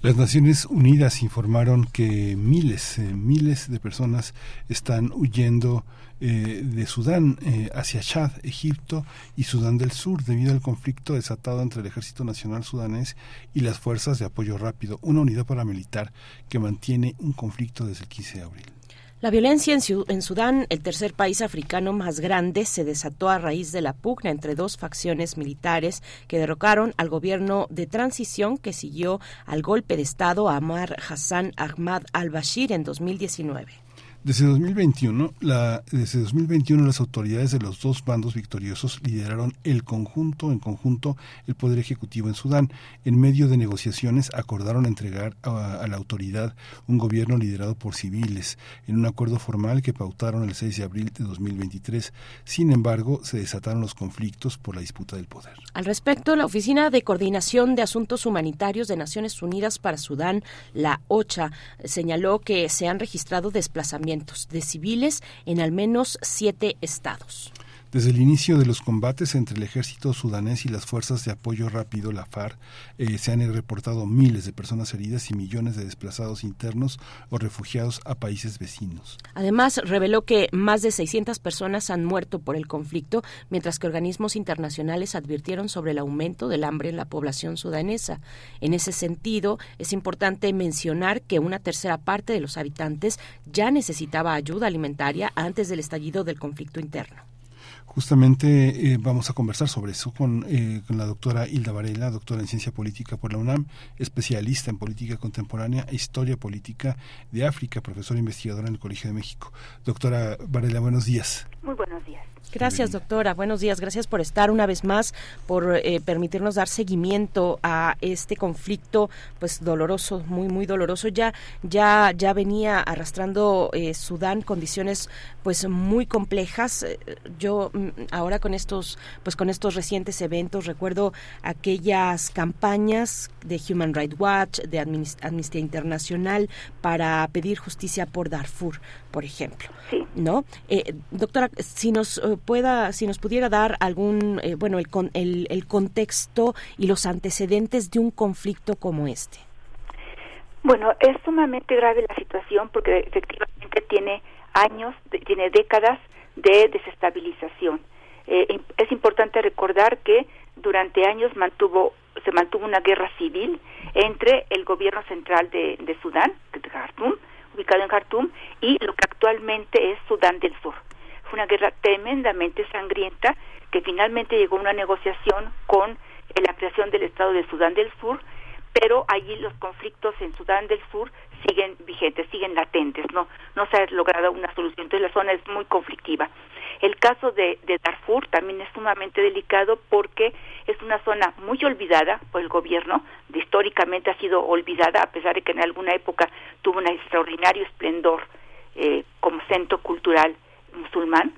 Las Naciones Unidas informaron que miles, eh, miles de personas están huyendo eh, de Sudán eh, hacia Chad, Egipto y Sudán del Sur debido al conflicto desatado entre el Ejército Nacional Sudanés y las Fuerzas de Apoyo Rápido, una unidad paramilitar que mantiene un conflicto desde el 15 de abril. La violencia en, Su- en Sudán, el tercer país africano más grande, se desató a raíz de la pugna entre dos facciones militares que derrocaron al gobierno de transición que siguió al golpe de Estado a Amar Hassan Ahmad al-Bashir en 2019. Desde 2021, la, desde 2021 las autoridades de los dos bandos victoriosos lideraron el conjunto, en conjunto, el poder ejecutivo en Sudán. En medio de negociaciones acordaron entregar a, a la autoridad un gobierno liderado por civiles, en un acuerdo formal que pautaron el 6 de abril de 2023. Sin embargo, se desataron los conflictos por la disputa del poder. Al respecto, la Oficina de Coordinación de Asuntos Humanitarios de Naciones Unidas para Sudán, la OCHA, señaló que se han registrado desplazamientos de civiles en al menos siete estados. Desde el inicio de los combates entre el ejército sudanés y las fuerzas de apoyo rápido, la FARC, eh, se han reportado miles de personas heridas y millones de desplazados internos o refugiados a países vecinos. Además, reveló que más de 600 personas han muerto por el conflicto, mientras que organismos internacionales advirtieron sobre el aumento del hambre en la población sudanesa. En ese sentido, es importante mencionar que una tercera parte de los habitantes ya necesitaba ayuda alimentaria antes del estallido del conflicto interno. Justamente eh, vamos a conversar sobre eso con, eh, con, la doctora Hilda Varela, doctora en Ciencia Política por la UNAM, especialista en Política Contemporánea e Historia Política de África, profesora investigadora en el Colegio de México. Doctora Varela, buenos días. Muy buenos días. Gracias, doctora. Buenos días. Gracias por estar una vez más, por eh, permitirnos dar seguimiento a este conflicto, pues doloroso, muy muy doloroso. Ya ya ya venía arrastrando eh, Sudán condiciones pues muy complejas. Eh, yo mm, ahora con estos pues con estos recientes eventos recuerdo aquellas campañas de Human Rights Watch, de Amnistía Internacional para pedir justicia por Darfur, por ejemplo. Sí. ¿No? doctora, si nos pueda, si nos pudiera dar algún, eh, bueno, el, el, el contexto y los antecedentes de un conflicto como este. Bueno, es sumamente grave la situación porque efectivamente tiene años, tiene décadas de desestabilización. Eh, es importante recordar que durante años mantuvo, se mantuvo una guerra civil entre el gobierno central de, de Sudán, de Khartoum, ubicado en Khartoum, y lo que actualmente es Sudán del Sur. Fue una guerra tremendamente sangrienta que finalmente llegó a una negociación con eh, la creación del Estado de Sudán del Sur, pero allí los conflictos en Sudán del Sur siguen vigentes, siguen latentes, no no se ha logrado una solución, entonces la zona es muy conflictiva. El caso de, de, Darfur también es sumamente delicado porque es una zona muy olvidada por el gobierno, históricamente ha sido olvidada a pesar de que en alguna época tuvo un extraordinario esplendor eh, como centro cultural musulmán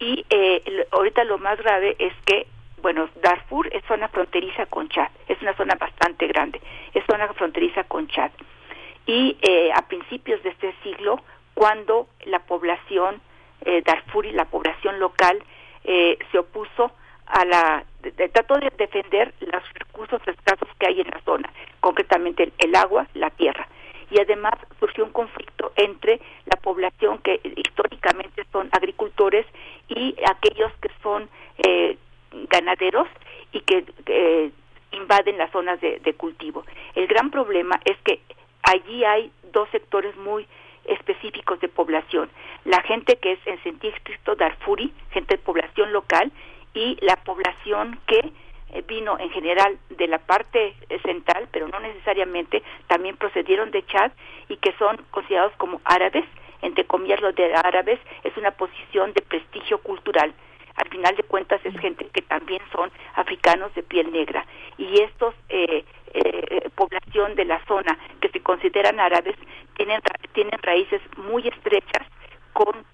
y eh, ahorita lo más grave es que bueno, Darfur es zona fronteriza con Chad, es una zona bastante grande, es zona fronteriza con Chad. Y eh, a principios de este siglo, cuando la población eh, Darfur y la población local eh, se opuso a la, trató de defender los recursos escasos que hay en la zona, concretamente el agua, la tierra y además surgió un conflicto entre la población que históricamente son agricultores y aquellos que son eh, ganaderos y que eh, invaden las zonas de, de cultivo. El gran problema es que allí hay dos sectores muy específicos de población. La gente que es en sentido estricto Darfuri, gente de población local, y la población que eh, vino en general de la parte eh, central, pero no necesariamente, también procedieron de Chad y que son considerados como árabes, entre comillas los de árabes, es una posición de prestigio cultural. Al final de cuentas es gente que también son africanos de piel negra. Y estos eh, eh, población de la zona que se consideran árabes tienen, tienen raíces muy estrechas con.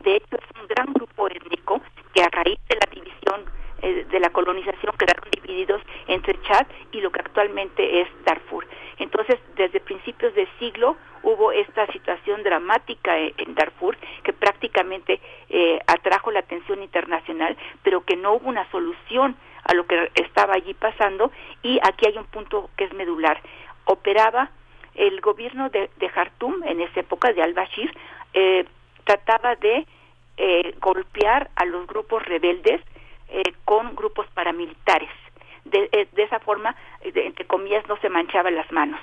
De hecho, es un gran grupo étnico que a raíz de la división eh, de la colonización quedaron divididos entre Chad y lo que actualmente es Darfur. Entonces, desde principios del siglo hubo esta situación dramática e, en Darfur que prácticamente eh, atrajo la atención internacional, pero que no hubo una solución a lo que estaba allí pasando y aquí hay un punto que es medular. Operaba el gobierno de, de Jartum en esa época de al-Bashir, eh, trataba de golpear a los grupos rebeldes eh, con grupos paramilitares. De, eh, de esa forma, entre comillas, no se manchaban las manos.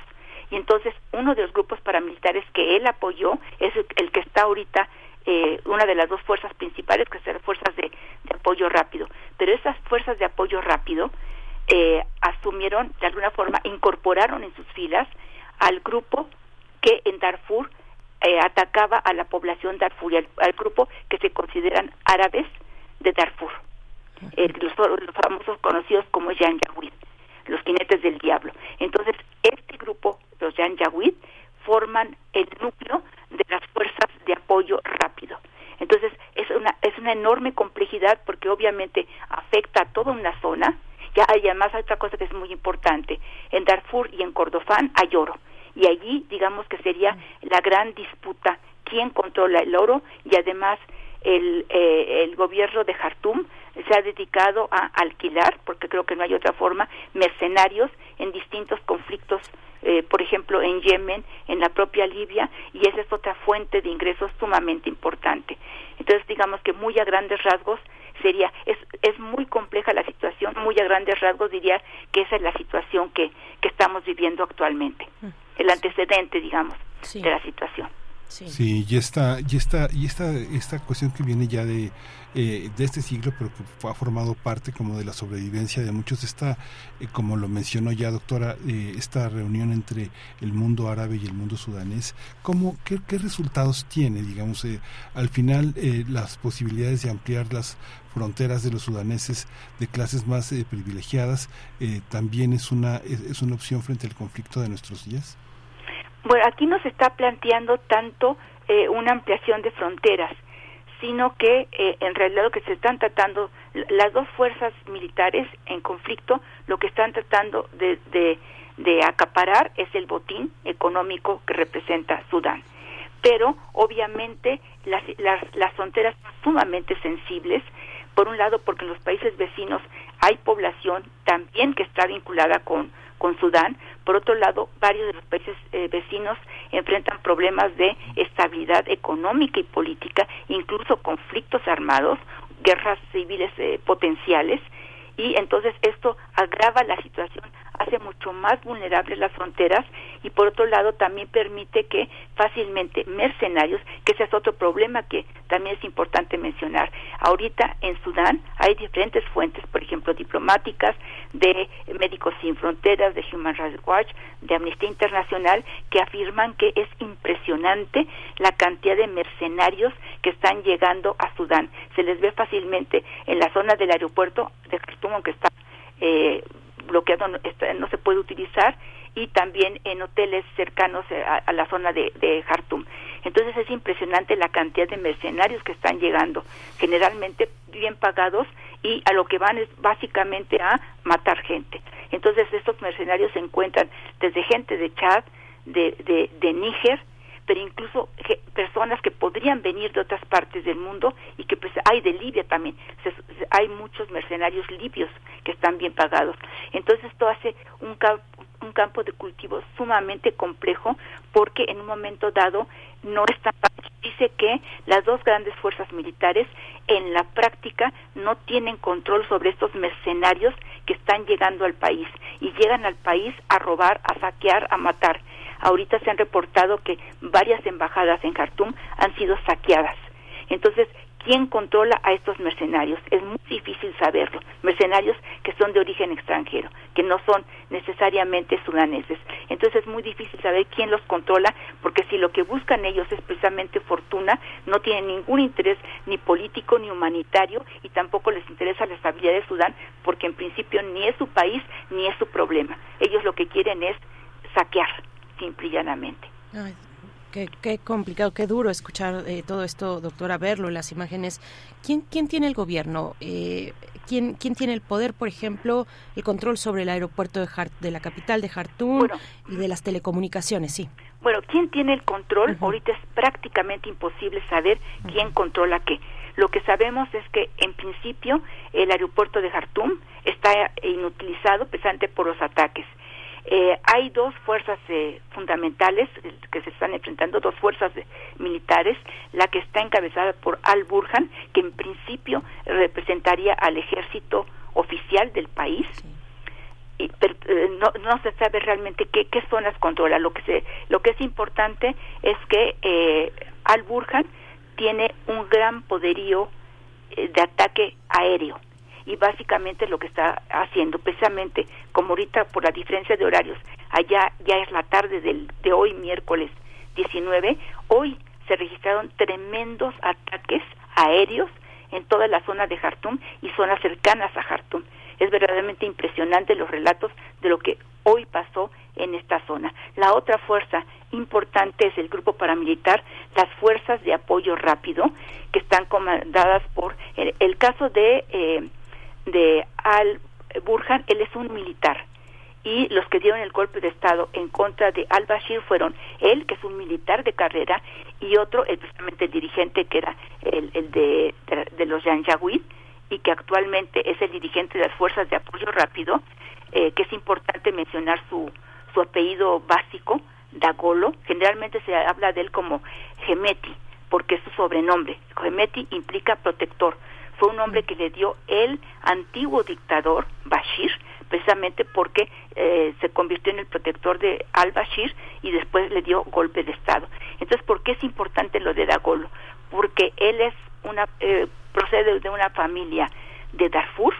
Y entonces uno de los grupos paramilitares que él apoyó es el, que está ahorita eh, una de las dos fuerzas principales, que son fuerzas de, de, apoyo rápido. Pero esas fuerzas de apoyo rápido eh, asumieron, de alguna forma, incorporaron en sus filas al grupo que en Darfur eh, atacaba a la población Darfur y al, grupo que se consideran árabes de Darfur, eh, los, famosos conocidos como Jan Yawid, los jinetes del diablo. Entonces, este grupo, los Jan Yawid, forman el núcleo de las fuerzas de apoyo rápido. Entonces, es una, es una enorme complejidad porque obviamente afecta a toda una zona. Ya hay además otra cosa que es muy importante. En Darfur y en Cordofán hay oro. Y allí, digamos que sería la gran disputa, quién controla el oro y además el, eh, el gobierno de Jartum se ha dedicado a alquilar, porque creo que no hay otra forma, mercenarios en distintos conflictos, eh, por ejemplo en Yemen, en la propia Libia, y esa es otra fuente de ingresos sumamente importante. Entonces, digamos que muy a grandes rasgos sería, es, es muy compleja la situación, muy a grandes rasgos diría que esa es la situación que, que estamos viviendo actualmente, mm. el antecedente, digamos, de la situación. Sí. y esta y esta y esta esta cuestión que viene ya de eh, de este siglo pero que ha formado parte como de la sobrevivencia de muchos esta eh, como lo mencionó ya doctora eh, esta reunión entre el mundo árabe y el mundo sudanés cómo qué, resultados tiene digamos al final las posibilidades de ampliar las fronteras de los sudaneses de clases más privilegiadas también es una es una opción frente al conflicto de nuestros días bueno, aquí no se está planteando tanto eh, una ampliación de fronteras, sino que eh, en realidad lo que se están tratando, las dos fuerzas militares en conflicto, lo que están tratando de, de, acaparar es el botín económico que representa Sudán. Pero obviamente las, las, las fronteras son sumamente sensibles, por un lado porque en los países vecinos hay población también que está vinculada con, con Sudán, por otro lado, varios de los países eh, vecinos enfrentan problemas de estabilidad económica y política, incluso conflictos armados, guerras civiles eh, potenciales, y entonces esto agrava la situación hace mucho más vulnerables las fronteras y por otro lado también permite que fácilmente mercenarios, que ese es otro problema que también es importante mencionar. Ahorita en Sudán hay diferentes fuentes, por ejemplo, diplomáticas, de Médicos Sin Fronteras, de Human Rights Watch, de Amnistía Internacional, que afirman que es impresionante la cantidad de mercenarios que están llegando a Sudán. Se les ve fácilmente en la zona del aeropuerto de Khartoum, aunque está eh, bloqueado, no, no, se puede utilizar, y también en hoteles cercanos eh, a, la zona de, de Khartoum. Entonces es impresionante la cantidad de mercenarios que están llegando, generalmente bien pagados y a lo que van es básicamente a matar gente. Entonces estos mercenarios se encuentran desde gente de Chad, de, de, de Níger, pero incluso personas que podrían venir de otras partes del mundo y que pues hay de Libia también. hay muchos mercenarios libios que están bien pagados. Entonces esto hace un, un campo de cultivo sumamente complejo porque en un momento dado no está dice que las dos grandes fuerzas militares en la práctica no tienen control sobre estos mercenarios que están llegando al país y llegan al país a robar, a saquear, a matar. Ahorita se han reportado que varias embajadas en Khartoum han sido saqueadas. Entonces, ¿quién controla a estos mercenarios? Es muy difícil saberlo. Mercenarios que son de origen extranjero, que no son necesariamente sudaneses. Entonces es muy difícil saber quién los controla, porque si lo que buscan ellos es precisamente fortuna, no tienen ningún interés ni político ni humanitario y tampoco les interesa la estabilidad de Sudán, porque en principio ni es su país ni es su problema. Ellos lo que quieren es saquear simple y llanamente. qué, complicado, qué duro escuchar eh, todo esto, doctora, verlo, las imágenes. ¿Quién, quién tiene el gobierno? Eh, ¿quién, ¿Quién tiene el poder, por ejemplo, el control sobre el aeropuerto de, de la capital de Jartum y de las telecomunicaciones? Sí. Bueno, ¿quién tiene el control? Ahorita es prácticamente imposible saber quién controla qué. Lo que sabemos es que, en principio, el aeropuerto de Jartum está inutilizado precisamente por los ataques. Eh, hay dos fuerzas eh, fundamentales eh, que se están enfrentando, dos fuerzas militares, la que está encabezada por Al-Burhan, que en principio representaría al ejército oficial del país, y, pero, no, no, se sabe realmente qué, qué zonas controla. Lo que, se, lo que es importante es que Al-Burhan tiene un gran poderío de ataque aéreo y básicamente lo que está haciendo, precisamente como ahorita por la diferencia de horarios, allá ya es la tarde del, de hoy miércoles 19, hoy se registraron tremendos ataques aéreos en toda la zona de Jartum y zonas cercanas a Jartum. Es verdaderamente impresionante los relatos de lo que hoy pasó en esta zona. La otra fuerza importante es el grupo paramilitar, las fuerzas de apoyo rápido, que están comandadas por el, caso de, eh, de Al Burhan, él es un militar, y los que dieron el golpe de Estado en contra de al-Bashir fueron él, que es un militar de carrera, y otro, el, precisamente el dirigente que era el, el de, de, los Janjaweed, y que actualmente es el dirigente de las Fuerzas de Apoyo Rápido, eh, que es importante mencionar su, su apellido básico, Dagolo, generalmente se habla de él como Gemeti, porque es su sobrenombre. Gemeti implica protector. Fue un hombre que le dio el antiguo dictador, Bashir, precisamente porque eh, se convirtió en el protector de al-Bashir y después le dio golpe de Estado. Entonces, ¿por qué es importante lo de Dagolo? Porque él es una, eh, procede de una familia de Darfur,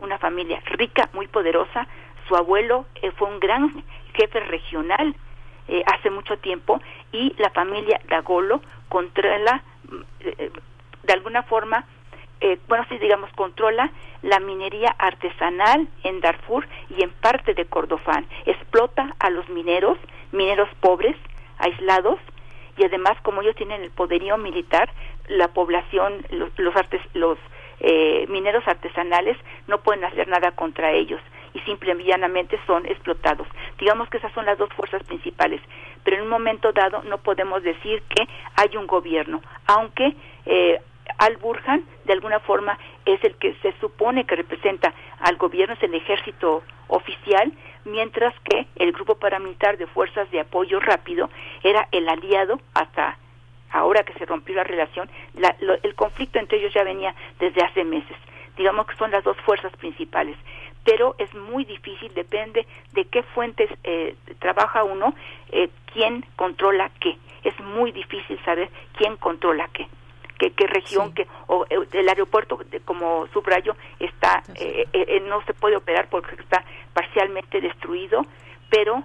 una familia rica, muy poderosa. Su abuelo eh, fue un gran jefe regional hace mucho tiempo y la familia Dagolo controla, de alguna forma, eh, bueno, sí, digamos, controla la minería artesanal en Darfur y en parte de Kordofán. Explota a los mineros, mineros pobres, aislados, y además, como ellos tienen el poderío militar, la población, los, los, eh, mineros artesanales no pueden hacer nada contra ellos y simplemente son explotados. Digamos que esas son las dos fuerzas principales, pero en un momento dado no podemos decir que hay un gobierno, aunque eh, al-Burhan, de alguna forma, es el que se supone que representa al gobierno, es el ejército oficial, mientras que el grupo paramilitar de fuerzas de apoyo rápido era el aliado hasta ahora que se rompió la relación, el conflicto entre ellos ya venía desde hace meses. Digamos que son las dos fuerzas principales, pero es muy difícil, depende de qué fuentes eh, trabaja uno, eh, quién controla qué. Es muy difícil saber quién controla qué qué, región, que o eh, el aeropuerto, como subrayo, está eh, eh, no se puede operar porque está parcialmente destruido, pero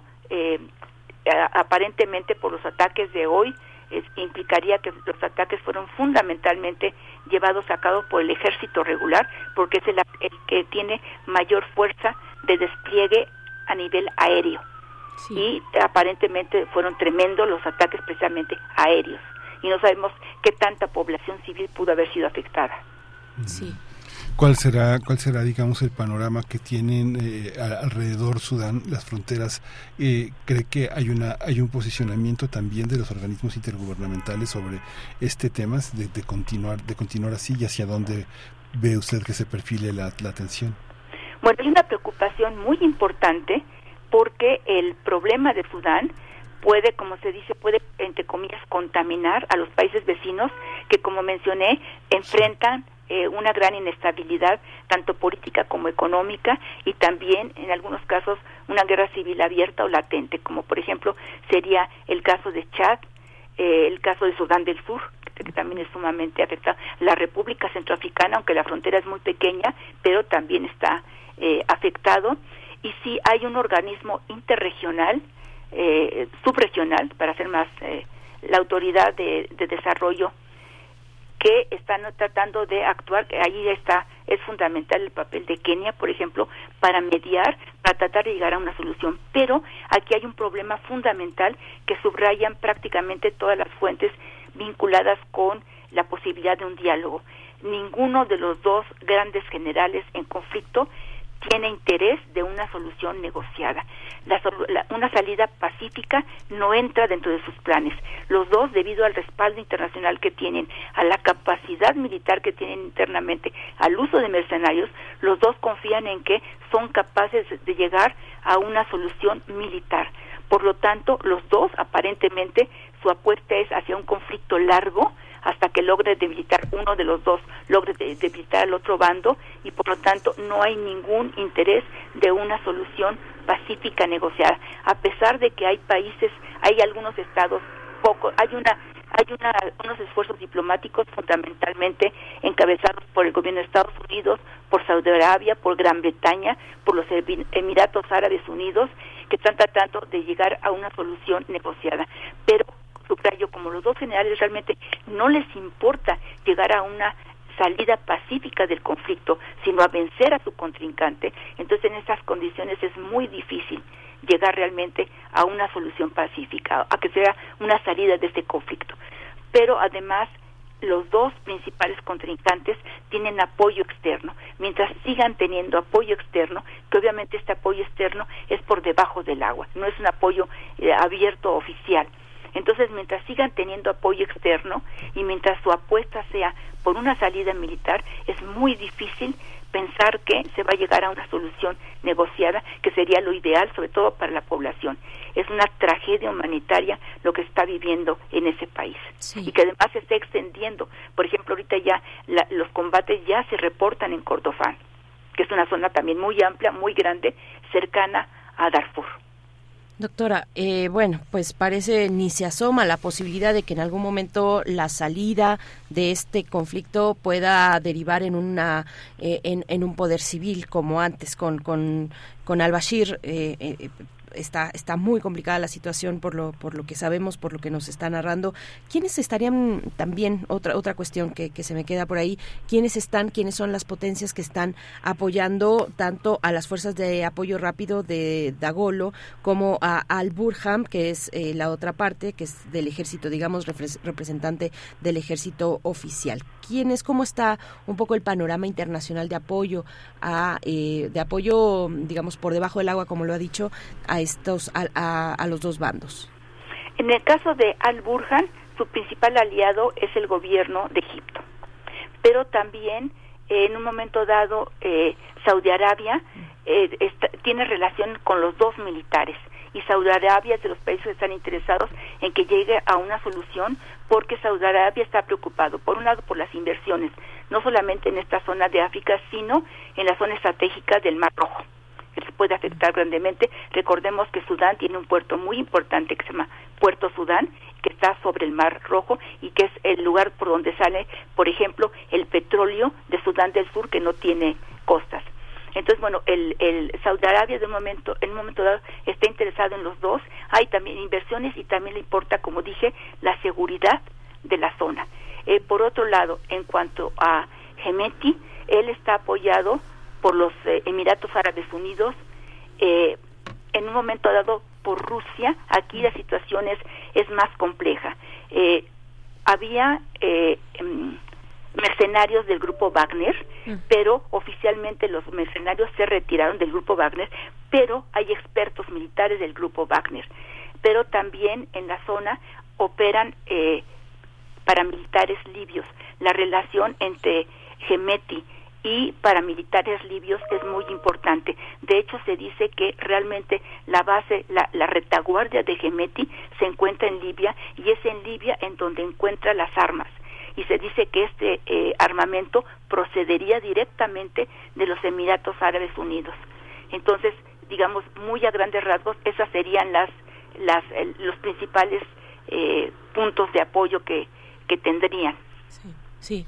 aparentemente por los ataques de hoy implicaría que los ataques fueron fundamentalmente llevados a cabo por el ejército regular, porque es el, el que tiene mayor fuerza de despliegue a nivel aéreo. Y aparentemente fueron tremendos los ataques precisamente aéreos y no sabemos qué tanta población civil pudo haber sido afectada. Sí. ¿Cuál será, cuál será, digamos, el panorama que tienen eh, alrededor Sudán, las fronteras? Eh, ¿Cree que hay una, hay un posicionamiento también de los organismos intergubernamentales sobre este tema de, continuar, de continuar así y hacia dónde ve usted que se perfile la, la atención? Bueno, hay una preocupación muy importante porque el problema de Sudán puede, como se dice, puede, entre comillas, contaminar a los países vecinos que, como mencioné, enfrentan eh, una gran inestabilidad, tanto política como económica, y también, en algunos casos, una guerra civil abierta o latente, como por ejemplo sería el caso de Chad, eh, el caso de Sudán del Sur, que también es sumamente afectado, la República Centroafricana, aunque la frontera es muy pequeña, pero también está eh, afectado, y si hay un organismo interregional, eh, subregional, para hacer más, eh, la autoridad de, desarrollo que están tratando de actuar, ahí está, es fundamental el papel de Kenia, por ejemplo, para mediar, para tratar de llegar a una solución. Pero aquí hay un problema fundamental que subrayan prácticamente todas las fuentes vinculadas con la posibilidad de un diálogo. Ninguno de los dos grandes generales en conflicto tiene interés de una solución negociada. una salida pacífica no entra dentro de sus planes. Los dos, debido al respaldo internacional que tienen, a la capacidad militar que tienen internamente, al uso de mercenarios, los dos confían en que son capaces de llegar a una solución militar. Por lo tanto, los dos, aparentemente, su apuesta es hacia un conflicto largo, hasta que logre debilitar uno de los dos, logre debilitar al otro bando por lo tanto no hay ningún interés de una solución pacífica negociada, a pesar de que hay países, hay algunos estados poco, hay una hay una, unos esfuerzos diplomáticos fundamentalmente encabezados por el gobierno de Estados Unidos, por Saudi Arabia, por Gran Bretaña, por los Emiratos Árabes Unidos, que están tratando de llegar a una solución negociada. Pero subrayo, como los dos generales realmente no les importa llegar a una salida pacífica del conflicto, sino a vencer a su contrincante, entonces en esas condiciones es muy difícil llegar realmente a una solución pacífica, a que sea una salida de este conflicto. Pero además los dos principales contrincantes tienen apoyo externo. Mientras sigan teniendo apoyo externo, que obviamente este apoyo externo es por debajo del agua, no es un apoyo eh, abierto oficial. Entonces, mientras sigan teniendo apoyo externo y mientras su apuesta sea por una salida militar, es muy difícil pensar que se va a llegar a una solución negociada, que sería lo ideal, sobre todo para la población. Es una tragedia humanitaria lo que está viviendo en ese país y que además se está extendiendo. Por ejemplo, ahorita ya los combates ya se reportan en Cordofán, que es una zona también muy amplia, muy grande, cercana a Darfur. Doctora, eh, bueno, pues parece ni se asoma la posibilidad de que en algún momento la salida de este conflicto pueda derivar en una eh, en, un poder civil como antes con con, con al-Bashir. Eh, está, está muy complicada la situación por lo, por lo que sabemos, por lo que nos está narrando. ¿Quiénes estarían también, otra, otra cuestión que, que se me queda por ahí, quiénes están, quiénes son las potencias que están apoyando tanto a las fuerzas de apoyo rápido de Dagolo como a Al-Burham, que es eh, la otra parte, que es del ejército, digamos, representante del ejército oficial? ¿Quiénes, cómo está un poco el panorama internacional de apoyo a, eh, de apoyo, digamos, por debajo del agua, como lo ha dicho, a estos a, los dos bandos? En el caso de Al-Burhan, su principal aliado es el gobierno de Egipto, pero también eh, en un momento dado eh, Saudi Arabia eh, tiene relación con los dos militares y Saudi Arabia de los países que están interesados en que llegue a una solución porque Saudi Arabia está preocupado, por un lado, por las inversiones, no solamente en esta zona de África, sino en la zona estratégica del Mar Rojo se puede afectar grandemente. Recordemos que Sudán tiene un puerto muy importante que se llama Puerto Sudán, que está sobre el Mar Rojo y que es el lugar por donde sale, por ejemplo, el petróleo de Sudán del Sur que no tiene costas. Entonces, bueno, el, el Saudi Arabia de un momento, en un momento dado está interesado en los dos. Hay también inversiones y también le importa, como dije, la seguridad de la zona. Eh, por otro lado, en cuanto a Gemeti, él está apoyado por los eh, Emiratos Árabes Unidos, eh, en un momento dado por Rusia, aquí la situación es, más compleja. Eh, había em, mercenarios del grupo Wagner, mm. pero oficialmente los mercenarios se retiraron del grupo Wagner, pero hay expertos militares del grupo Wagner. Pero también en la zona operan paramilitares libios. La relación entre Gemeti y paramilitares libios es muy importante. De hecho, se dice que realmente la base, la, retaguardia de Gemeti se encuentra en Libia y es en Libia en donde encuentra las armas. Y se dice que este eh, armamento procedería directamente de los Emiratos Árabes Unidos. Entonces, digamos, muy a grandes rasgos, esas serían las, las, los principales eh, puntos de apoyo que, que tendrían.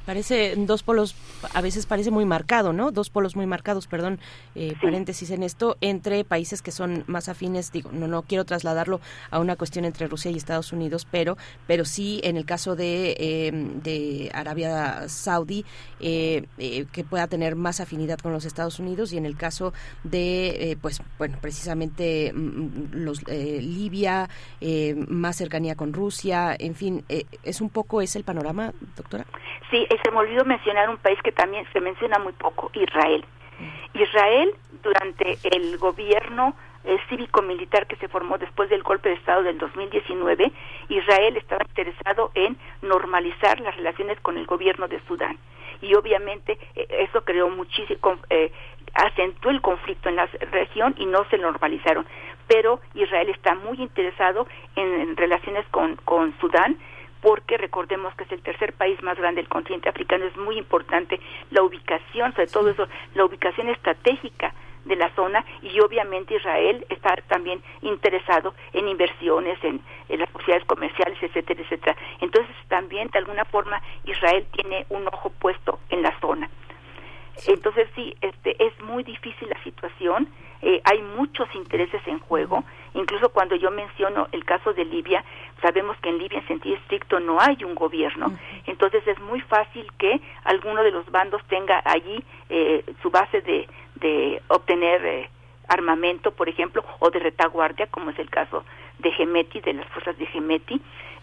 Parece dos polos, a veces parece muy marcado, ¿no? Dos polos muy marcados, perdón, eh, paréntesis en esto, entre países que son más afines, digo, no, no quiero trasladarlo a una cuestión entre Rusia y Estados Unidos, pero, pero sí en el caso de, em, de Arabia Saudí, eh, eh, que pueda tener más afinidad con los Estados Unidos y en el caso de, pues, bueno, precisamente mm, los Libia, más cercanía con Rusia, en fin, es un poco ese el panorama, doctora. Sí, se me olvidó mencionar un país que también se menciona muy poco, Israel. Israel, durante el gobierno eh, cívico-militar que se formó después del golpe de Estado del 2019, Israel estaba interesado en normalizar las relaciones con el gobierno de Sudán. Y obviamente eh, eso creó muchísimo, eh, acentuó el conflicto en la región y no se normalizaron. Pero Israel está muy interesado en, relaciones con, con Sudán porque recordemos que es el tercer país más grande del continente africano, es muy importante la ubicación, sobre todo eso, la ubicación estratégica de la zona y obviamente Israel está también interesado en inversiones, en, las posibilidades comerciales, etcétera, etcétera. Entonces también de alguna forma Israel tiene un ojo puesto en la zona. Entonces sí, este, es muy difícil la situación, eh, hay muchos intereses en juego, incluso cuando yo menciono el caso de Libia, sabemos que en Libia se conflicto no hay un gobierno, entonces es muy fácil que alguno de los bandos tenga allí eh, su base de, de obtener eh, armamento, por ejemplo, o de retaguardia, como es el caso de Gemeti, de las fuerzas de Gemeti.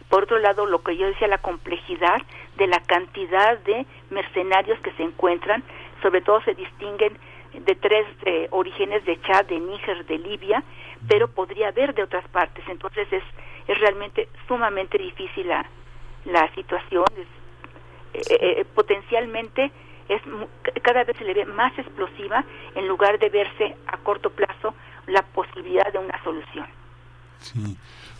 Por otro lado, lo que yo decía, la complejidad de la cantidad de mercenarios que se encuentran, sobre todo se distinguen de tres de orígenes de Chad, de Níger, de Libia, pero podría haber de otras partes. Entonces es, es realmente sumamente difícil la, la situación. Es, eh, eh, potencialmente es cada vez se le ve más explosiva en lugar de verse a corto plazo la posibilidad de una solución. Sí,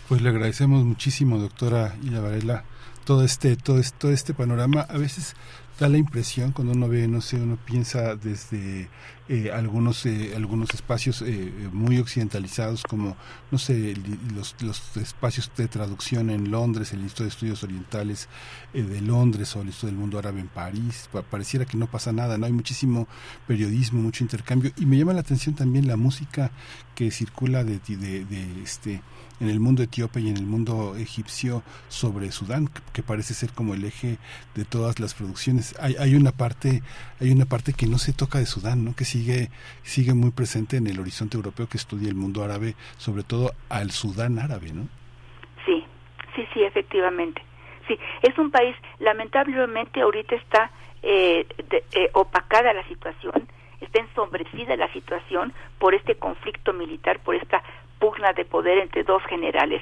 pues le agradecemos muchísimo, doctora Ida Varela, todo este, todo este, todo este panorama. A veces da la impresión cuando uno ve, no sé, uno piensa desde eh, algunos eh, algunos espacios eh, muy occidentalizados como, no sé, los, los espacios de traducción en Londres, el Instituto de Estudios Orientales de Londres o el Instituto del Mundo Árabe en París, pareciera que no pasa nada, no hay muchísimo periodismo, mucho intercambio. Y me llama la atención también la música que circula de, de, de este en el mundo etíope y en el mundo egipcio sobre Sudán, que parece ser como el eje de todas las producciones. Hay, hay una parte, hay una parte que no se toca de Sudán, ¿no? que sigue, sigue muy presente en el horizonte europeo que estudia el mundo árabe, sobre todo al Sudán árabe, ¿no? Sí, sí, sí, efectivamente. Sí, es un país, lamentablemente ahorita está eh, eh, opacada la situación, está ensombrecida la situación por este conflicto militar, por esta pugna de poder entre dos generales.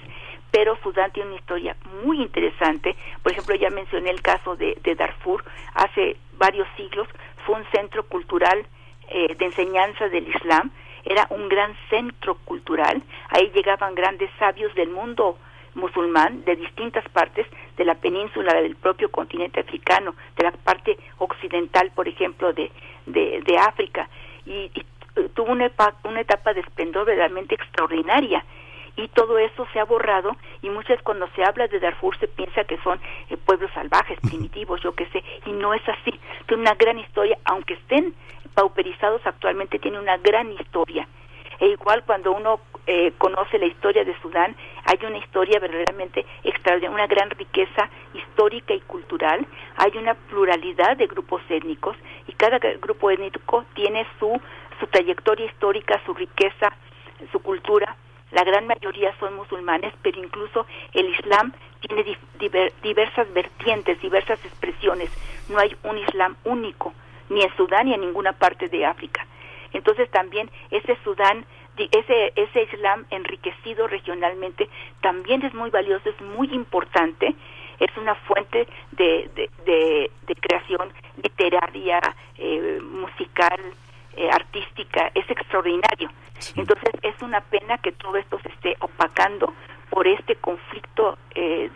Pero Sudán tiene una historia muy interesante. Por ejemplo, ya mencioné el caso de, Darfur. Hace varios siglos fue un centro cultural eh, de enseñanza del Islam. Era un gran centro cultural. Ahí llegaban grandes sabios del mundo musulmán de distintas partes de la península del propio continente africano, de la parte occidental, por ejemplo, de, de, África. Y tuvo una, una etapa de esplendor verdaderamente extraordinaria y todo eso se ha borrado y muchas cuando se habla de Darfur se piensa que son eh, pueblos salvajes, primitivos, yo qué sé, y no es así. Tiene una gran historia, aunque estén pauperizados actualmente, tiene una gran historia. E igual cuando uno eh, conoce la historia de Sudán, hay una historia verdaderamente extraordinaria, una gran riqueza histórica y cultural, hay una pluralidad de grupos étnicos y cada grupo étnico tiene su su trayectoria histórica, su riqueza, su cultura. La gran mayoría son musulmanes, pero incluso el Islam tiene diversas vertientes, diversas expresiones. No hay un Islam único, ni en Sudán ni en ninguna parte de África. Entonces también ese Sudán, ese, ese Islam enriquecido regionalmente también es muy valioso, es muy importante, es una fuente de, de, de, creación literaria, eh, musical, eh, artística es extraordinario. Entonces es una pena que todo esto se esté opacando por este conflicto, eh,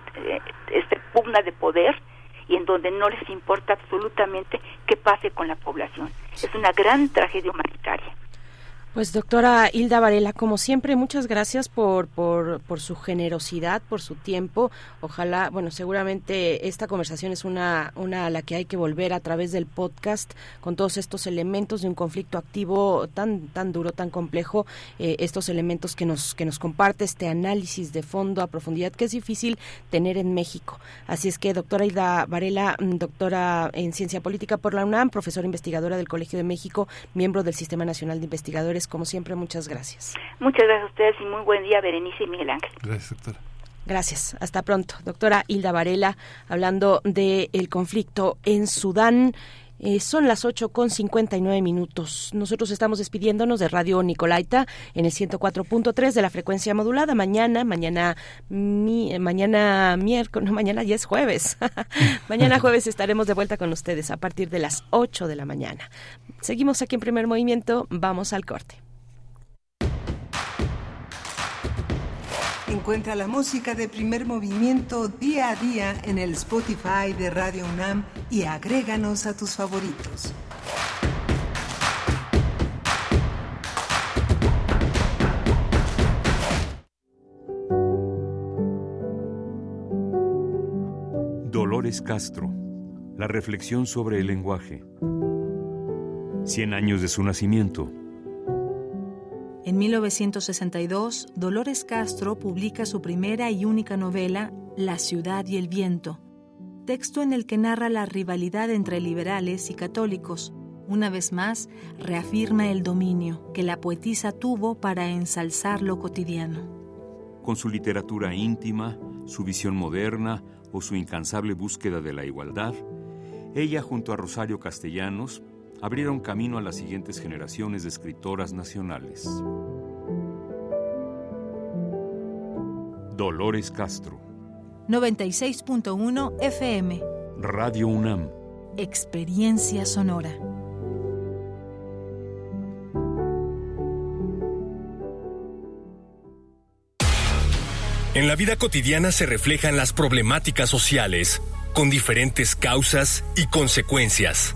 este pugna de poder y en donde no les importa absolutamente qué pase con la población. Es una gran tragedia humanitaria. Pues doctora Hilda Varela, como siempre, muchas gracias por, por, su generosidad, por su tiempo. Ojalá, bueno, seguramente esta conversación es una, una a la que hay que volver a través del podcast con todos estos elementos de un conflicto activo tan, tan duro, tan complejo, eh, estos elementos que nos, que nos comparte, este análisis de fondo a profundidad que es difícil tener en México. Así es que, doctora Hilda Varela, mm, doctora en Ciencia Política por la UNAM, profesora investigadora del Colegio de México, miembro del Sistema Nacional de Investigadores como siempre, muchas gracias. Muchas gracias a ustedes y muy buen día, Berenice y Miguel Ángel. Gracias, doctora. Gracias. Hasta pronto. Doctora Hilda Varela, hablando del el conflicto en Sudán. Eh, son las 8 con 59 minutos. Nosotros estamos despidiéndonos de Radio Nicolaita en el 104.3 de la frecuencia modulada. Mañana, mañana, mi, mañana miércoles, no, mañana ya es jueves. mañana jueves estaremos de vuelta con ustedes a partir de las 8 de la mañana. Seguimos aquí en primer movimiento. Vamos al corte. Encuentra la música de primer movimiento día a día en el Spotify de Radio UNAM y agréganos a tus favoritos. Dolores Castro. La reflexión sobre el lenguaje. Cien años de su nacimiento. En 1962, Dolores Castro publica su primera y única novela, La ciudad y el viento, texto en el que narra la rivalidad entre liberales y católicos. Una vez más, reafirma el dominio que la poetisa tuvo para ensalzar lo cotidiano. Con su literatura íntima, su visión moderna o su incansable búsqueda de la igualdad, ella junto a Rosario Castellanos abrieron camino a las siguientes generaciones de escritoras nacionales. Dolores Castro. 96.1 FM. Radio UNAM. Experiencia sonora. En la vida cotidiana se reflejan las problemáticas sociales, con diferentes causas y consecuencias.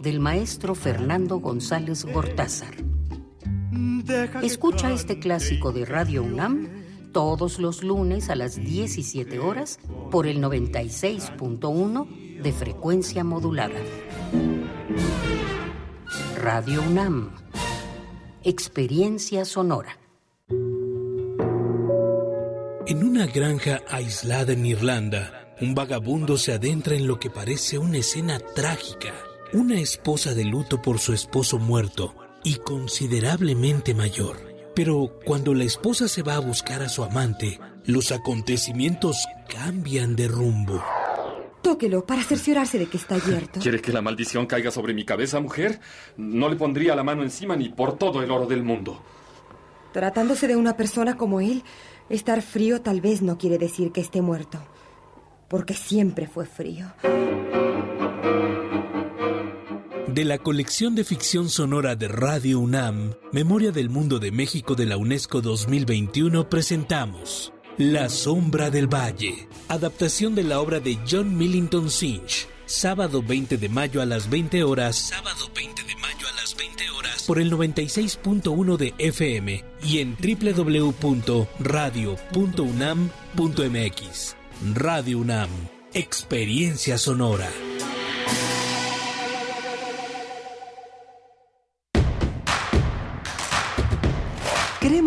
del maestro Fernando González Gortázar. Escucha este clásico de Radio UNAM todos los lunes a las 17 horas por el 96.1 de frecuencia modulada. Radio UNAM. Experiencia sonora. En una granja aislada en Irlanda, un vagabundo se adentra en lo que parece una escena trágica. Una esposa de luto por su esposo muerto y considerablemente mayor. Pero cuando la esposa se va a buscar a su amante, los acontecimientos cambian de rumbo. Tóquelo para cerciorarse de que está abierto. ¿Quiere que la maldición caiga sobre mi cabeza, mujer? No le pondría la mano encima ni por todo el oro del mundo. Tratándose de una persona como él, estar frío tal vez no quiere decir que esté muerto, porque siempre fue frío. De la colección de ficción sonora de Radio UNAM, Memoria del Mundo de México de la UNESCO 2021, presentamos La Sombra del Valle, adaptación de la obra de John Millington Synge, sábado 20 de mayo a las 20 horas, sábado 20 de mayo a las 20 horas, por el 96.1 de FM y en www.radio.unam.mx. Radio UNAM, experiencia sonora.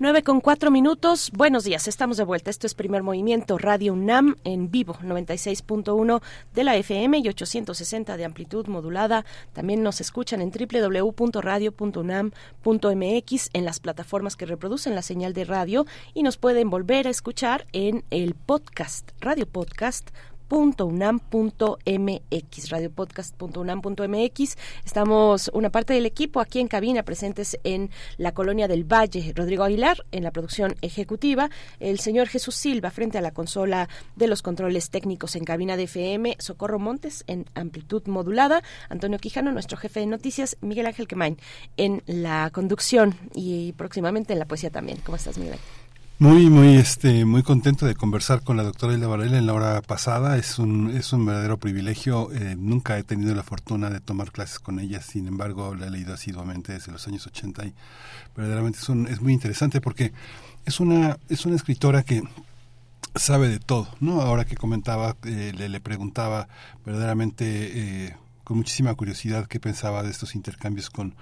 9 con 4 minutos. Buenos días, estamos de vuelta. Esto es Primer Movimiento Radio UNAM en vivo, 96.1 de la FM y 860 de amplitud modulada. También nos escuchan en www.radio.unam.mx en las plataformas que reproducen la señal de radio y nos pueden volver a escuchar en el podcast, Radio Podcast radiopodcast.unam.mx, radiopodcast.unam.mx. Estamos una parte del equipo aquí en cabina presentes en la colonia del Valle. Rodrigo Aguilar en la producción ejecutiva, el señor Jesús Silva frente a la consola de los controles técnicos en cabina de FM, Socorro Montes en amplitud modulada, Antonio Quijano, nuestro jefe de noticias, Miguel Ángel Quemain en la conducción y próximamente en la poesía también. ¿Cómo estás, Miguel? Muy, muy, este, muy contento de conversar con la doctora Hilda Varela en la hora pasada. Es un, es un verdadero privilegio. Eh, nunca he tenido la fortuna de tomar clases con ella. Sin embargo, la he leído asiduamente desde los años 80 y verdaderamente es, un, es muy interesante porque es una, es una escritora que sabe de todo, ¿no? Ahora que comentaba, eh, le, le preguntaba verdaderamente eh, con muchísima curiosidad qué pensaba de estos intercambios con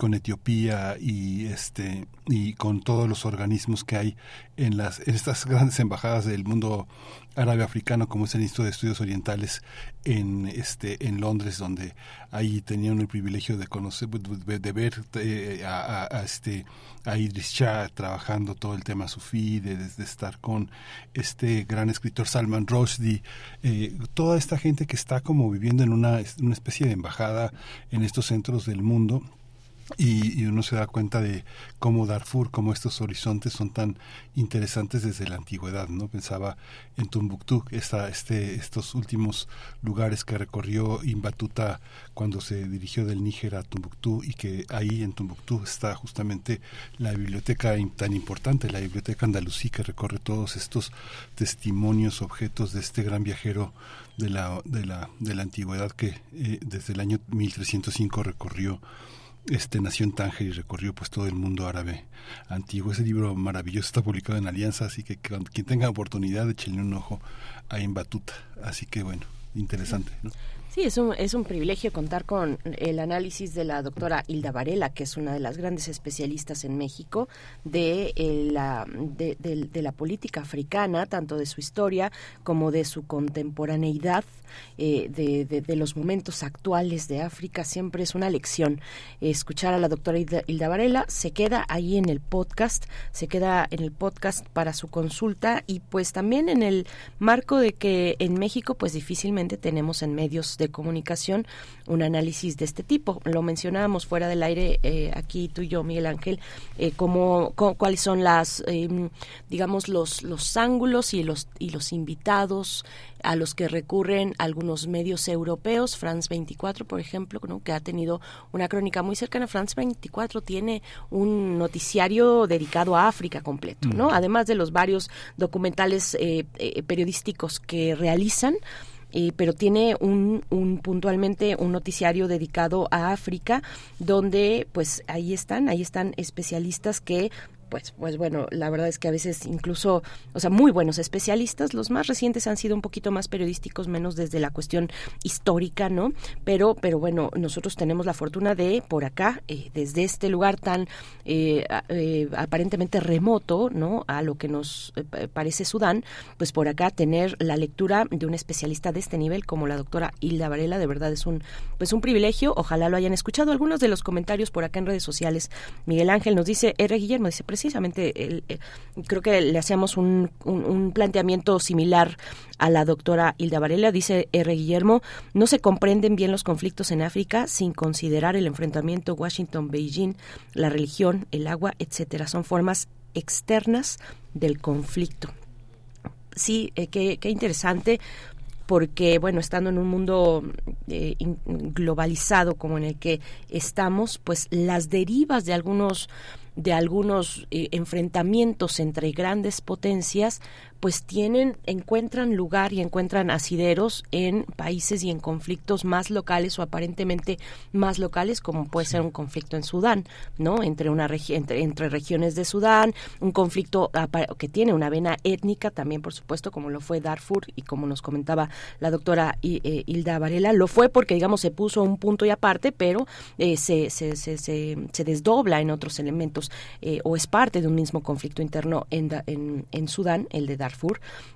con Etiopía y este y con todos los organismos que hay en las en estas grandes embajadas del mundo árabe africano como es el Instituto de Estudios Orientales en este en Londres donde ahí tenían el privilegio de conocer de ver eh, a, a, este a Idris Shah trabajando todo el tema sufí de, estar con este gran escritor Salman Rushdie eh, toda esta gente que está como viviendo en una, una especie de embajada en estos centros del mundo y, y, uno se da cuenta de cómo Darfur, cómo estos horizontes son tan interesantes desde la antigüedad, ¿no? Pensaba en Tumbuktu, esta, este, estos últimos lugares que recorrió Imbatuta cuando se dirigió del Níger a Tumbuktu y que ahí en Tumbuktu está justamente la biblioteca tan importante, la biblioteca andalusí que recorre todos estos testimonios, objetos de este gran viajero de la, de la, de la antigüedad que eh, desde el año 1305 recorrió este nació en Tánger y recorrió pues todo el mundo árabe antiguo. Ese libro maravilloso está publicado en Alianza, así que quien tenga oportunidad échenle un ojo ahí en Batuta. Así que bueno, interesante. ¿no? Sí, es un, es un privilegio contar con el análisis de la doctora Hilda Varela, que es una de las grandes especialistas en México de, la, de, de, de la política africana, tanto de su historia como de su contemporaneidad, eh, de, de, los momentos actuales de África. Siempre es una lección escuchar a la doctora Hilda, Hilda Varela. Se queda ahí en el podcast, se queda en el podcast para su consulta y pues también en el marco de que en México pues difícilmente tenemos en medios de comunicación un análisis de este tipo. Lo mencionábamos fuera del aire eh, aquí tú y yo, Miguel Ángel, eh, como, cuáles son las, eh, digamos, los, los ángulos y los, y los invitados a los que recurren algunos medios europeos, France 24, por ejemplo, ¿no? que ha tenido una crónica muy cercana. France 24 tiene un noticiario dedicado a África completo, ¿no? Mm. Además de los varios documentales eh, eh, periodísticos que realizan. Eh, pero tiene un, un, puntualmente un noticiario dedicado a África donde pues ahí están ahí están especialistas que pues, pues bueno, la verdad es que a veces incluso, o sea, muy buenos especialistas, los más recientes han sido un poquito más periodísticos, menos desde la cuestión histórica, ¿no? Pero, pero bueno, nosotros tenemos la fortuna de, por acá, eh, desde este lugar tan eh, eh, aparentemente remoto, ¿no? A lo que nos eh, parece Sudán, pues por acá tener la lectura de un especialista de este nivel como la doctora Hilda Varela, de verdad es un, pues un privilegio, ojalá lo hayan escuchado. Algunos de los comentarios por acá en redes sociales, Miguel Ángel nos dice, R. Guillermo dice, precisamente eh, creo que le hacíamos un, un, planteamiento similar a la doctora Hilda Varela. Dice R. Guillermo, no se comprenden bien los conflictos en África sin considerar el enfrentamiento Washington-Beijing, la religión, el agua, etcétera. Son formas externas del conflicto. Sí, eh, qué, qué interesante porque, bueno, estando en un mundo eh, globalizado como en el que estamos, pues las derivas de algunos de algunos eh, enfrentamientos entre grandes potencias pues tienen encuentran lugar y encuentran asideros en países y en conflictos más locales o aparentemente más locales como puede ser un conflicto en Sudán no entre una entre, entre, regiones de Sudán un conflicto que tiene una vena étnica también por supuesto como lo fue Darfur y como nos comentaba la doctora eh, Hilda Varela. Lo fue porque digamos se puso un punto y aparte pero eh, se, se, se, se, se desdobla en otros elementos eh, o es parte de un mismo conflicto interno en, en, en Sudán el de Darfur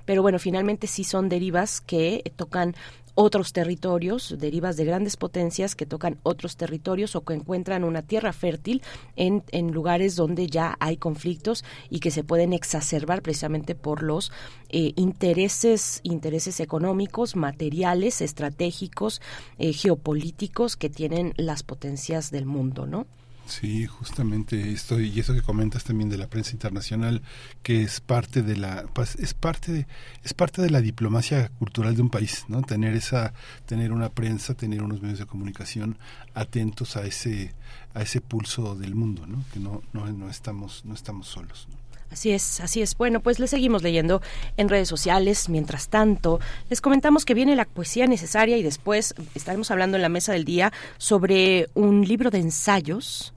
Pero bueno, finalmente sí son derivas que tocan otros territorios, derivas de grandes potencias que tocan otros territorios o que encuentran una tierra fértil en, en, lugares donde ya hay conflictos y que se pueden exacerbar precisamente por los eh, intereses, intereses económicos, materiales, estratégicos, eh, geopolíticos que tienen las potencias del mundo, ¿no? Sí, justamente esto y eso que comentas también de la prensa internacional que es parte de la pues, es parte es parte de la diplomacia cultural de un país, ¿no? Tener esa tener una prensa, tener unos medios de comunicación atentos a ese a ese pulso del mundo, ¿no? Que no no, no estamos no estamos solos. ¿no? Así es, así es. Bueno, pues le seguimos leyendo en redes sociales. Mientras tanto, les comentamos que viene la poesía necesaria y después estaremos hablando en la mesa del día sobre un libro de ensayos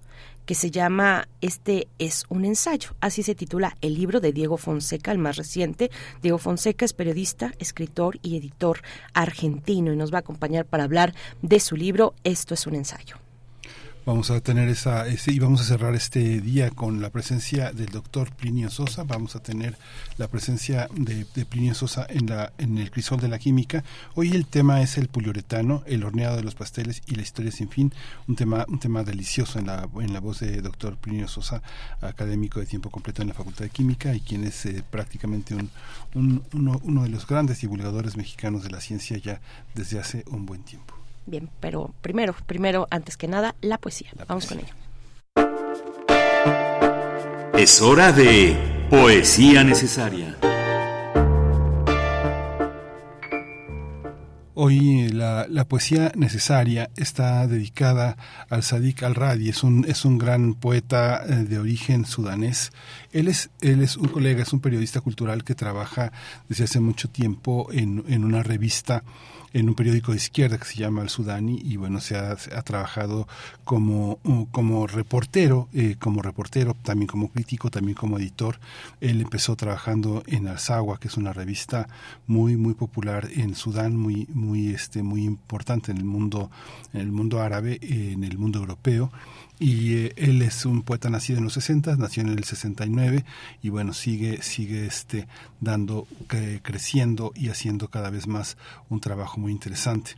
que se llama Este es un ensayo. Así se titula el libro de Diego Fonseca, el más reciente. Diego Fonseca es periodista, escritor y editor argentino y nos va a acompañar para hablar de su libro Esto es un ensayo. Vamos a tener esa, y vamos a cerrar este día con la presencia del doctor Plinio Sosa. Vamos a tener la presencia de, Plinio Sosa en, la, en el crisol de la química. Hoy el tema es el poliuretano, el horneado de los pasteles y la historia sin fin. Un tema, un tema delicioso en la, en la voz de doctor Plinio Sosa, académico de tiempo completo en la Facultad de Química y quien es eh, prácticamente un, un, uno, uno de los grandes divulgadores mexicanos de la ciencia ya desde hace un buen tiempo. Bien, pero primero, primero, antes que nada, la poesía. La Vamos poesía. con ello. Es hora de poesía necesaria. Hoy la, la, poesía necesaria está dedicada al Sadiq al-Radi, es un, es un gran poeta de origen sudanés. Él es, él es un colega, es un periodista cultural que trabaja desde hace mucho tiempo en, en una revista en un periódico de izquierda que se llama El Sudani y bueno se ha, ha trabajado como, como reportero eh, como reportero también como crítico también como editor él empezó trabajando en Alzagua que es una revista muy muy popular en Sudán muy muy este muy importante en el mundo en el mundo árabe en el mundo europeo y eh, él es un poeta nacido en los 60, nació en el 69 y bueno, sigue sigue este dando creciendo y haciendo cada vez más un trabajo muy interesante.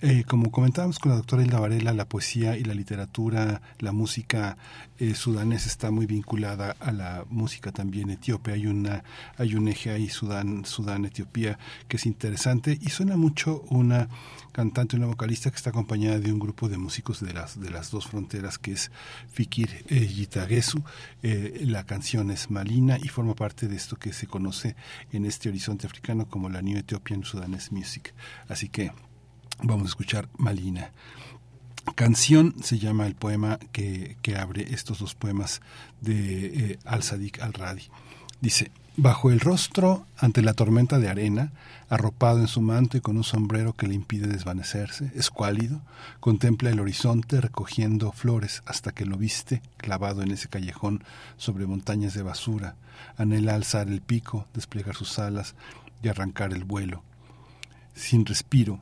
Eh, como comentábamos con la doctora Hilda Varela, la poesía y la literatura, la música eh, sudanesa está muy vinculada a la música también etíope. Hay una hay un eje ahí Sudán Sudán Etiopía que es interesante y suena mucho una cantante, una vocalista que está acompañada de un grupo de músicos de las de las dos fronteras que es Fikir eh, Yitagesu. Eh, la canción es Malina y forma parte de esto que se conoce en este horizonte africano como la New Ethiopian Sudanese Music. Así que vamos a escuchar Malina. Canción se llama el poema que, que abre estos dos poemas de eh, Al-Sadiq al-Radi. Dice, bajo el rostro, ante la tormenta de arena, arropado en su manto y con un sombrero que le impide desvanecerse, escuálido, contempla el horizonte recogiendo flores hasta que lo viste clavado en ese callejón sobre montañas de basura, anhela alzar el pico, desplegar sus alas y arrancar el vuelo. Sin respiro,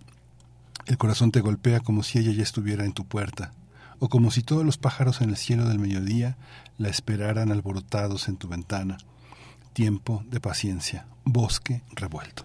el corazón te golpea como si ella ya estuviera en tu puerta, o como si todos los pájaros en el cielo del mediodía la esperaran alborotados en tu ventana. Tiempo de paciencia, bosque revuelto.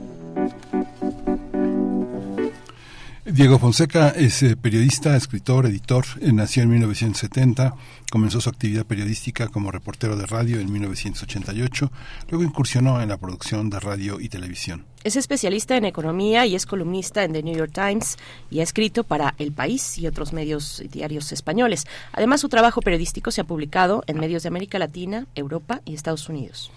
Diego Fonseca es eh, periodista, escritor, editor. Nació en 1970, comenzó su actividad periodística como reportero de radio en 1988, luego incursionó en la producción de radio y televisión. Es especialista en economía y es columnista en The New York Times y ha escrito para El País y otros medios diarios españoles. Además, su trabajo periodístico se ha publicado en medios de América Latina, Europa y Estados Unidos.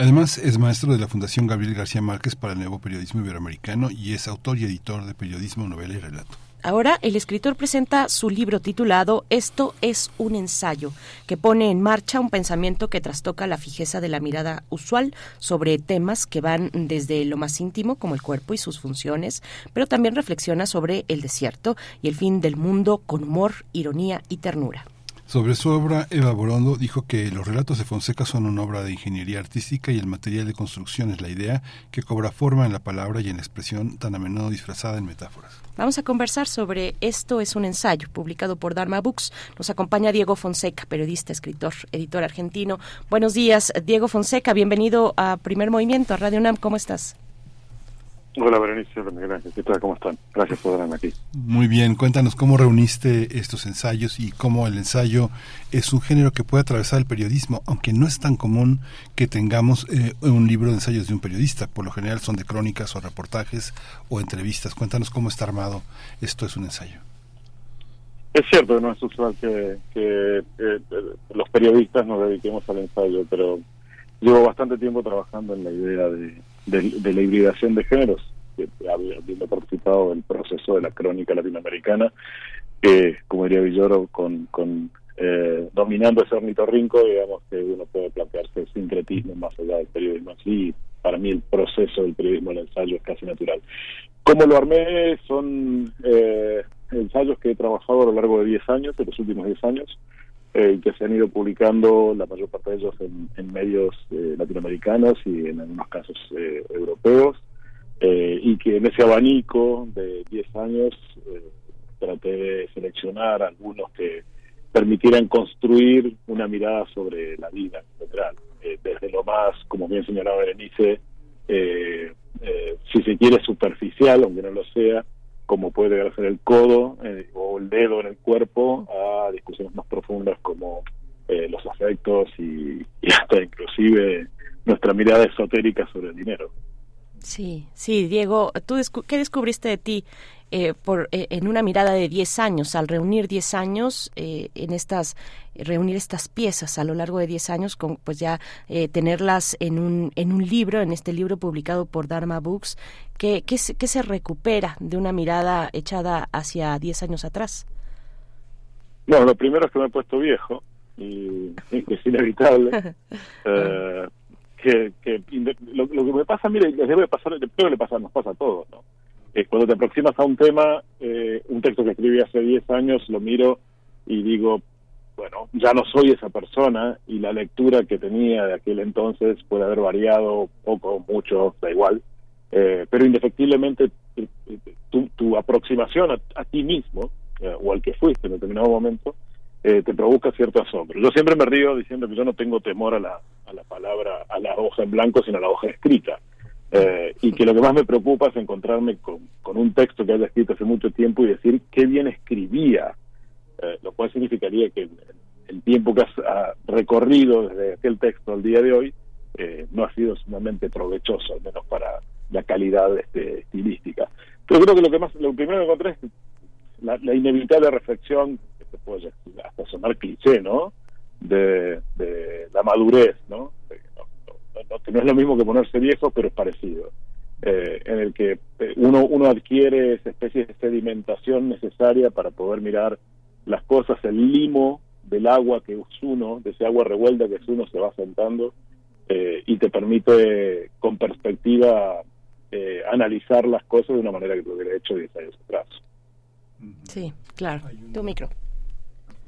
Además, es maestro de la Fundación Gabriel García Márquez para el Nuevo Periodismo Iberoamericano y es autor y editor de periodismo, novela y relato. Ahora el escritor presenta su libro titulado Esto es un ensayo, que pone en marcha un pensamiento que trastoca la fijeza de la mirada usual sobre temas que van desde lo más íntimo, como el cuerpo y sus funciones, pero también reflexiona sobre el desierto y el fin del mundo con humor, ironía y ternura. Sobre su obra, Eva Borondo dijo que los relatos de Fonseca son una obra de ingeniería artística y el material de construcción es la idea que cobra forma en la palabra y en la expresión tan a menudo disfrazada en metáforas. Vamos a conversar sobre Esto es un ensayo, publicado por Dharma Books. Nos acompaña Diego Fonseca, periodista, escritor, editor argentino. Buenos días, Diego Fonseca, bienvenido a Primer Movimiento, a Radio UNAM, ¿cómo estás? Hola, Berenice, gracias. ¿Qué tal? ¿Cómo están? Gracias por darme aquí. Muy bien, cuéntanos cómo reuniste estos ensayos y cómo el ensayo es un género que puede atravesar el periodismo, aunque no es tan común que tengamos eh, un libro de ensayos de un periodista. Por lo general son de crónicas o reportajes o entrevistas. Cuéntanos cómo está armado. Esto es un ensayo. Es cierto no es usual que, que eh, los periodistas nos dediquemos al ensayo, pero llevo bastante tiempo trabajando en la idea de, de, de la hibridación de géneros, habiendo participado del proceso de la crónica latinoamericana, que, como diría Villoro, con, eh, dominando ese ornitorrinco, digamos que uno puede plantearse sincretismo más allá del periodismo así. Para mí el proceso del periodismo del ensayo es casi natural. ¿Cómo lo armé? Son eh, ensayos que he trabajado a lo largo de 10 años, de los últimos 10 años, eh, que se han ido publicando, la mayor parte de ellos en, medios eh, latinoamericanos y en algunos casos eh, europeos, eh, y que en ese abanico de 10 años eh, traté de seleccionar algunos que permitieran construir una mirada sobre la vida en general, desde lo más, como bien señalaba Berenice, si se quiere superficial, aunque no lo sea, como puede llegar a ser el codo eh, o el dedo en el cuerpo, a discusiones más profundas como eh, los afectos y, hasta inclusive nuestra mirada esotérica sobre el dinero. Sí, sí, Diego, ¿tú descu qué descubriste de ti eh, por, eh, en una mirada de 10 años, al reunir 10 años, eh, en estas, reunir estas piezas a lo largo de 10 años, con, pues ya eh, tenerlas en un, en un libro, en este libro publicado por Dharma Books, ¿qué, qué, se, recupera de una mirada echada hacia 10 años atrás? Bueno, lo primero es que me he puesto viejo, y, y que es inevitable. Eh, que, que lo, lo que me pasa, mire, les debe pasar, creo que le pasa, nos pasa a todos, ¿no? Eh, cuando te aproximas a un tema, eh, un texto que escribí hace 10 años, lo miro y digo, bueno, ya no soy esa persona y la lectura que tenía de aquel entonces puede haber variado poco, mucho, da igual, Eh, pero indefectiblemente tu, tu aproximación a, a ti mismo o al que fuiste en determinado momento te provoca cierto asombro. Yo siempre me río diciendo que yo no tengo temor a la, a la palabra, a la hoja en blanco, sino a la hoja escrita. Eh, y que lo que más me preocupa es encontrarme con, con un texto que haya escrito hace mucho tiempo y decir qué bien escribía, eh, lo cual significaría que el, tiempo que has recorrido desde aquel texto al día de hoy eh, no ha sido sumamente provechoso, al menos para la calidad este, estilística. Pero creo que lo que más, lo primero que encontré es la, inevitable reflexión, que se puede hasta sonar cliché, ¿no? De, la madurez, no, no- que no es lo mismo que ponerse viejo, pero es parecido. Eh, en el que eh, uno, uno adquiere esa especie de sedimentación necesaria para poder mirar las cosas, el limo del agua que es uno, de ese agua revuelta que es uno, se va sentando eh, y te permite con perspectiva eh, analizar las cosas de una manera que lo hubiera hecho 10 años atrás. Sí, claro. Tu micro.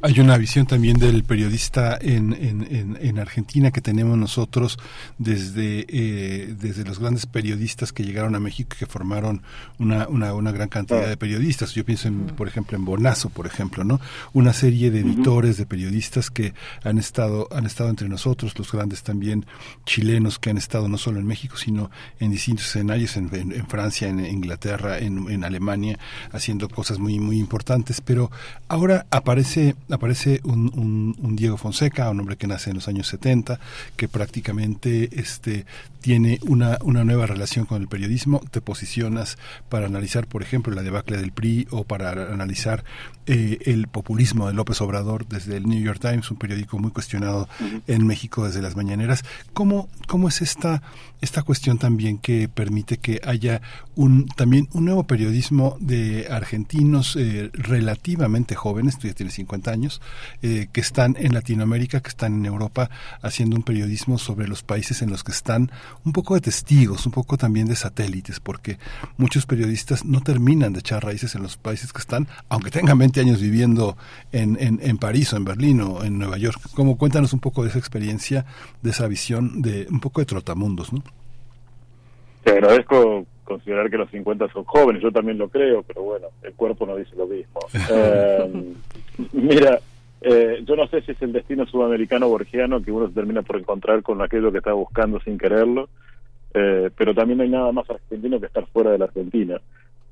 Hay una visión también del periodista en, en, en, en Argentina que tenemos nosotros desde, eh, desde los grandes periodistas que llegaron a México y que formaron una, una, una gran cantidad de periodistas. Yo pienso, en, por ejemplo, en Bonazo, por ejemplo, ¿no? Una serie de editores, de periodistas que han estado, han estado entre nosotros, los grandes también chilenos que han estado no solo en México, sino en distintos escenarios, en, en- en Francia, en Inglaterra, en, en Alemania, haciendo cosas muy, muy importantes. Pero ahora aparece aparece un, un- un Diego Fonseca, un hombre que nace en los años 70, que prácticamente este, tiene una, una nueva relación con el periodismo. Te posicionas para analizar, por ejemplo, la debacle del PRI o para analizar eh, el populismo de López Obrador desde el New York Times, un periódico muy cuestionado en México desde las mañaneras. ¿Cómo, cómo es esta, esta cuestión también que permite que haya un, también un nuevo periodismo de argentinos eh, relativamente jóvenes, tú ya tienes 50 años, eh, que están en Latinoamérica, que están en Europa, haciendo un periodismo sobre los países en los que están, un poco de testigos, un poco también de satélites, porque muchos periodistas no terminan de echar raíces en los países que están, aunque tengan 20 años viviendo en, en, en París o en Berlín o en Nueva York. Como cuéntanos un poco de esa experiencia, de esa visión de un poco de trotamundos, ¿no? Te agradezco considerar que los 50 son jóvenes, yo también lo creo, pero bueno, el cuerpo no dice lo mismo. Eh, mira, eh, yo no sé si es el destino sudamericano borgiano que uno se termina por encontrar con aquello que está buscando sin quererlo, eh, pero también no hay nada más argentino que estar fuera de la Argentina.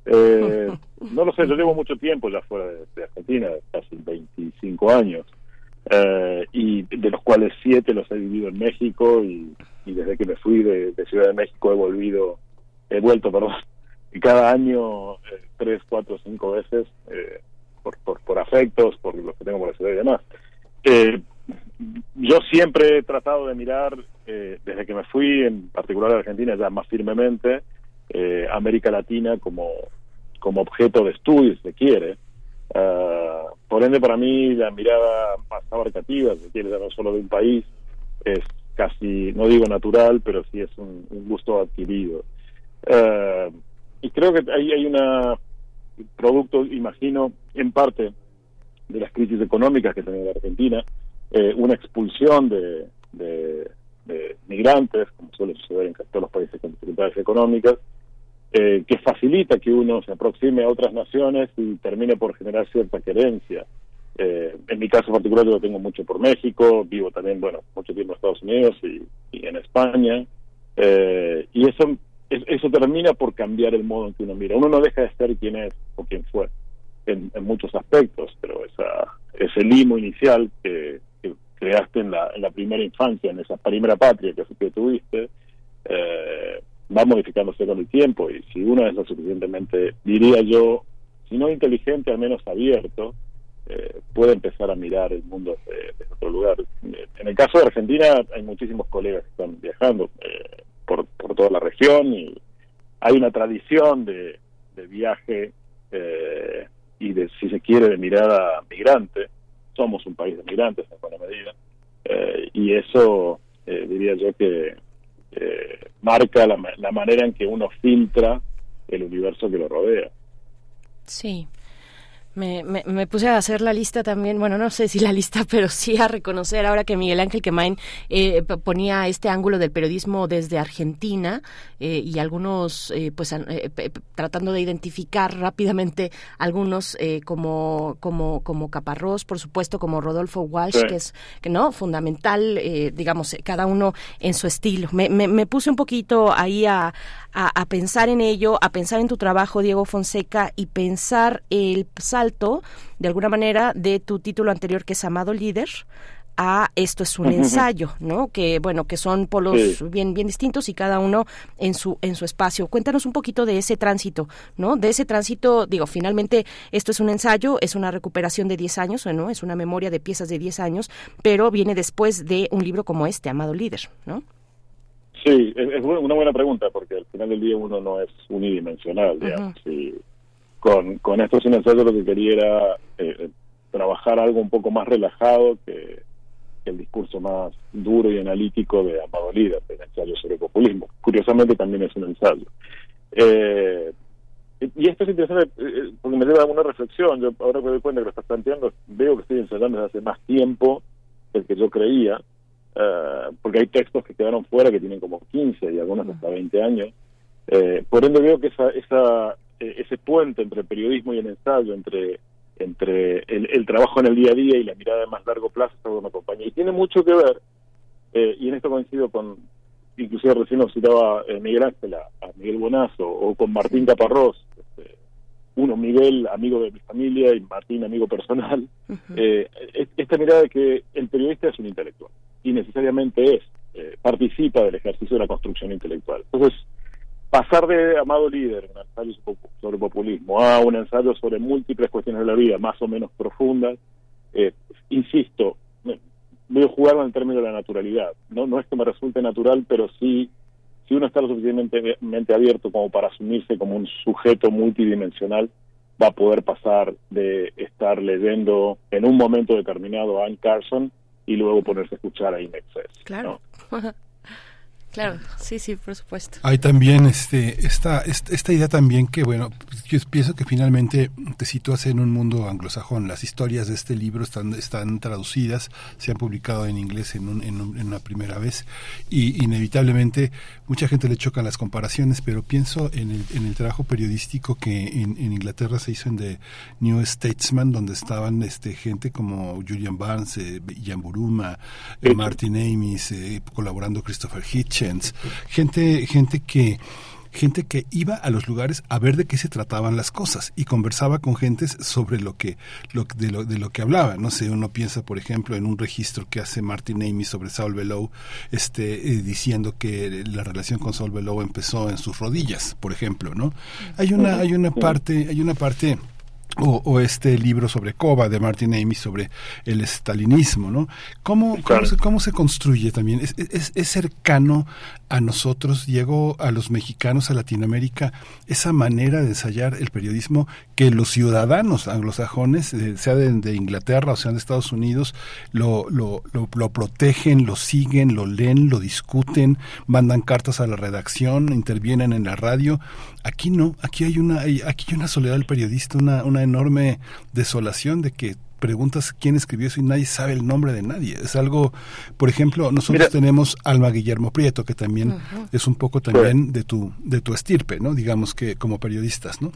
Eh, no lo sé, yo llevo mucho tiempo ya fuera de, de Argentina, casi 25 años, eh, y de los cuales siete los he vivido en México y, y desde que me fui de, de Ciudad de México he volvido, he vuelto, perdón, y cada año eh, tres, cuatro, cinco veces eh, por, por, por afectos, por lo que tengo por la ciudad y demás. Eh, yo siempre he tratado de mirar, eh, desde que me fui, en particular a Argentina, ya más firmemente, eh, América Latina como, como objeto de estudio, si se quiere. Ah, por ende, para mí, la mirada más abarcativa, si se quiere, ya no solo de un país, es casi, no digo natural, pero sí es un, un gusto adquirido. Ah, y creo que ahí hay una producto, imagino, en parte de las crisis económicas que tiene la Argentina, eh, una expulsión de, de- migrantes, como suele suceder en todos los países con dificultades económicas, eh, que facilita que uno se aproxime a otras naciones y termine por generar cierta querencia. En mi caso particular yo lo tengo mucho por México, vivo también, bueno, mucho tiempo en Estados Unidos y, en España, y eso es- eso termina por cambiar el modo en que uno mira. Uno no deja de ser quien es o quien fue en, en muchos aspectos, pero esa, ese limo inicial que, creaste en la, primera infancia, en esa primera patria que, que tuviste, eh, va modificándose con el tiempo y si uno es lo suficientemente, diría yo, si no inteligente, al menos abierto, eh, puede empezar a mirar el mundo desde, desde otro lugar. En el caso de Argentina hay muchísimos colegas que están viajando eh, por, por toda la región y hay una tradición de, de viaje eh, y de, si se quiere, de mirada migrante. Somos un país de migrantes en buena medida. y eso eh, diría yo que eh, marca la, la manera en que uno filtra el universo que lo rodea. Sí. Me, me, me puse a hacer la lista también, bueno, no sé si la lista, pero sí a reconocer ahora que Miguel Ángel Quemain eh, ponía este ángulo del periodismo desde Argentina eh, y algunos, eh, pues, eh, tratando de identificar rápidamente algunos eh, como, como, como Caparrós, por supuesto, como Rodolfo Walsh, Sí. que es, que no, fundamental, eh, digamos, cada uno en su estilo. Me, me, me puse un poquito ahí a, a, a pensar en ello, a pensar en tu trabajo, Diego Fonseca, y pensar el salto, de alguna manera, de tu título anterior, que es Amado Líder, a esto es un ensayo, ¿no? Que bueno, que son polos Sí. bien bien distintos y cada uno en su en su espacio. Cuéntanos un poquito de ese tránsito, ¿no? De ese tránsito, digo, finalmente esto es un ensayo, es una recuperación de 10 años, ¿no? Es una memoria de piezas de 10 años, pero viene después de un libro como este, Amado Líder, ¿no? Sí, es, una buena pregunta porque al final del día uno no es unidimensional, digamos. Y con, con esto sin ensayo lo que quería era eh, trabajar algo un poco más relajado que, que el discurso más duro y analítico de Amado Líder, el ensayo sobre populismo. Curiosamente también es un ensayo. Eh, y y esto es interesante eh, porque me lleva a una reflexión. Yo ahora que me doy cuenta que lo estás planteando, veo que estoy ensayando desde hace más tiempo del que yo creía, eh, porque hay textos que quedaron fuera que tienen como 15 y algunos hasta 20 años. Eh, por ende veo que esa, esa, eh, ese puente entre el periodismo y el ensayo, entre entre el, el trabajo en el día a día y la mirada de más largo plazo es algo que me acompaña. Y tiene mucho que ver, eh, y en esto coincido con, inclusive recién nos citaba eh, Miguel Ángel, a, a Miguel Bonazo, o con Martín Caparrós, este, uno Miguel, amigo de mi familia, y Martín, amigo personal, eh, es- esta mirada de que el periodista es un intelectual, y necesariamente es, eh, participa del ejercicio de la construcción intelectual. Entonces, pasar de Amado Líder, un ensayo so- sobre populismo, a un ensayo sobre múltiples cuestiones de la vida, más o menos profundas, eh, insisto, a jugar en el término de la naturalidad. No, no es que me resulte natural, pero sí, si uno está lo suficientemente mente abierto como para asumirse como un sujeto multidimensional, va a poder pasar de estar leyendo en un momento determinado a Anne Carson y luego ponerse a escuchar a Inexcess. Claro. claro, sí, sí, por supuesto. Hay también este, esta, esta, idea también que, bueno, pues, yo pienso que finalmente te sitúas en un mundo anglosajón. Las historias de este libro están, están traducidas, se han publicado en inglés en, un- en, un- en una primera vez y inevitablemente mucha gente le chocan las comparaciones, pero pienso en el, en el trabajo periodístico que en, en Inglaterra se hizo en The New Statesman, donde estaban este, gente como Julian Barnes, eh, Ian Buruma, eh, Martin Amis, eh, colaborando Christopher Gente, gente que gente que iba a los lugares a ver de qué se trataban las cosas y conversaba con gentes sobre lo que, lo, de, lo, de lo que hablaba. No sé, uno piensa, por ejemplo, en un registro que hace Martin Amis sobre Saul Bellow, este, eh, diciendo que la relación con Saul Bellow empezó en sus rodillas, por ejemplo, ¿no? Hay una, hay una parte, hay una parte o, o este libro sobre Koba de Martin Amis sobre el estalinismo, ¿no? ¿Cómo, cómo, se, cómo se construye también? ¿Es, es, es cercano a nosotros, Diego, a los mexicanos, a Latinoamérica, esa manera de ensayar el periodismo que los ciudadanos anglosajones, eh, sea de, Inglaterra o sean de Estados Unidos, lo, lo, lo, lo protegen, lo siguen, lo leen, lo discuten, mandan cartas a la redacción, intervienen en la radio. Aquí no, aquí hay una, aquí hay una soledad del periodista, una, una enorme desolación de que preguntas quién escribió eso y nadie sabe el nombre de nadie. Es algo, por ejemplo, nosotros Mira. tenemos Alma Guillermo Prieto, que también es un poco también de tu, de tu estirpe, ¿no? Digamos que como periodistas, ¿no?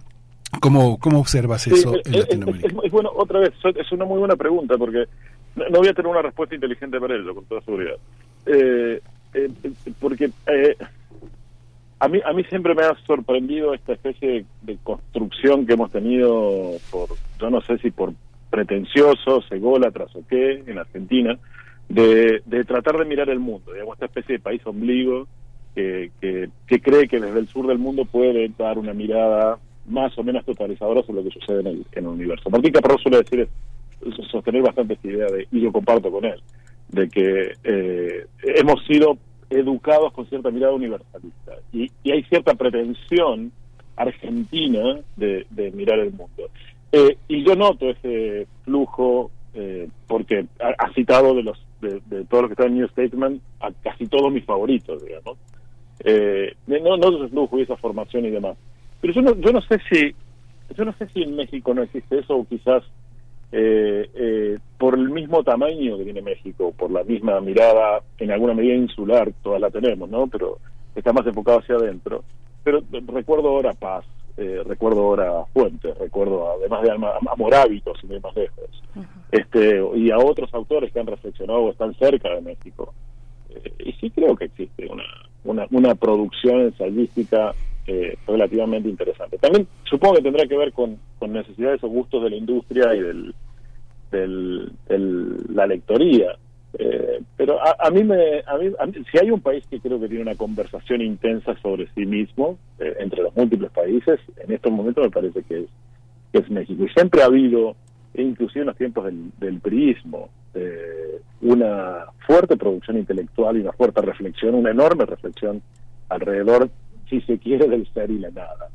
¿Cómo, cómo observas Sí, eso es, en es- Latinoamérica? es- es bueno, otra vez, es una muy buena pregunta porque no, voy a tener una respuesta inteligente para ello, con toda seguridad. Eh, eh, eh, porque eh, a mí a mí siempre me ha sorprendido esta especie de, de construcción que hemos tenido por, yo no sé si por pretenciosos, ególatras o qué, en Argentina, de, tratar de mirar el mundo, digamos, esta especie de país ombligo que, que, cree que desde el sur del mundo puede dar una mirada más o menos totalizadora sobre lo que sucede en el, en el universo. Martín Caparrós suele decir, sostener bastante esta idea, de, y yo comparto con él, de que eh, hemos sido educados con cierta mirada universalista y, y hay cierta pretensión argentina de mirar el mundo. Eh, y yo noto ese flujo, eh, porque ha, citado de los, de, de todos los que están en New Statesman, a casi todos mis favoritos, digamos. Eh, no, no esos lujos y esa formación y demás. Pero yo no, yo no sé si, yo no sé si en México no existe eso o quizás eh, eh, por el mismo tamaño que tiene México, por la misma mirada, en alguna medida insular, todas la tenemos, ¿no? Pero está más enfocado hacia adentro. Pero recuerdo ahora Paz, eh, recuerdo ahora Fuentes, recuerdo además de Alma- a Morábitos, sin ir más lejos, este, y a otros autores que han reflexionado o están cerca de México. Eh, y sí creo que existe una, una, una producción ensayística eh, relativamente interesante. También supongo que tendrá que ver con, con necesidades o gustos de la industria y del, del, del- la lectoría. Eh, pero a, a mí me, a mí, a mí- si hay un país que creo que tiene una conversación intensa sobre sí mismo eh, entre los múltiples países, en estos momentos me parece que es, México. Y siempre ha habido, inclusive en los tiempos del, del priismo, eh, una fuerte producción intelectual y una fuerte reflexión, una enorme reflexión alrededor, si se quiere, del ser y la nada.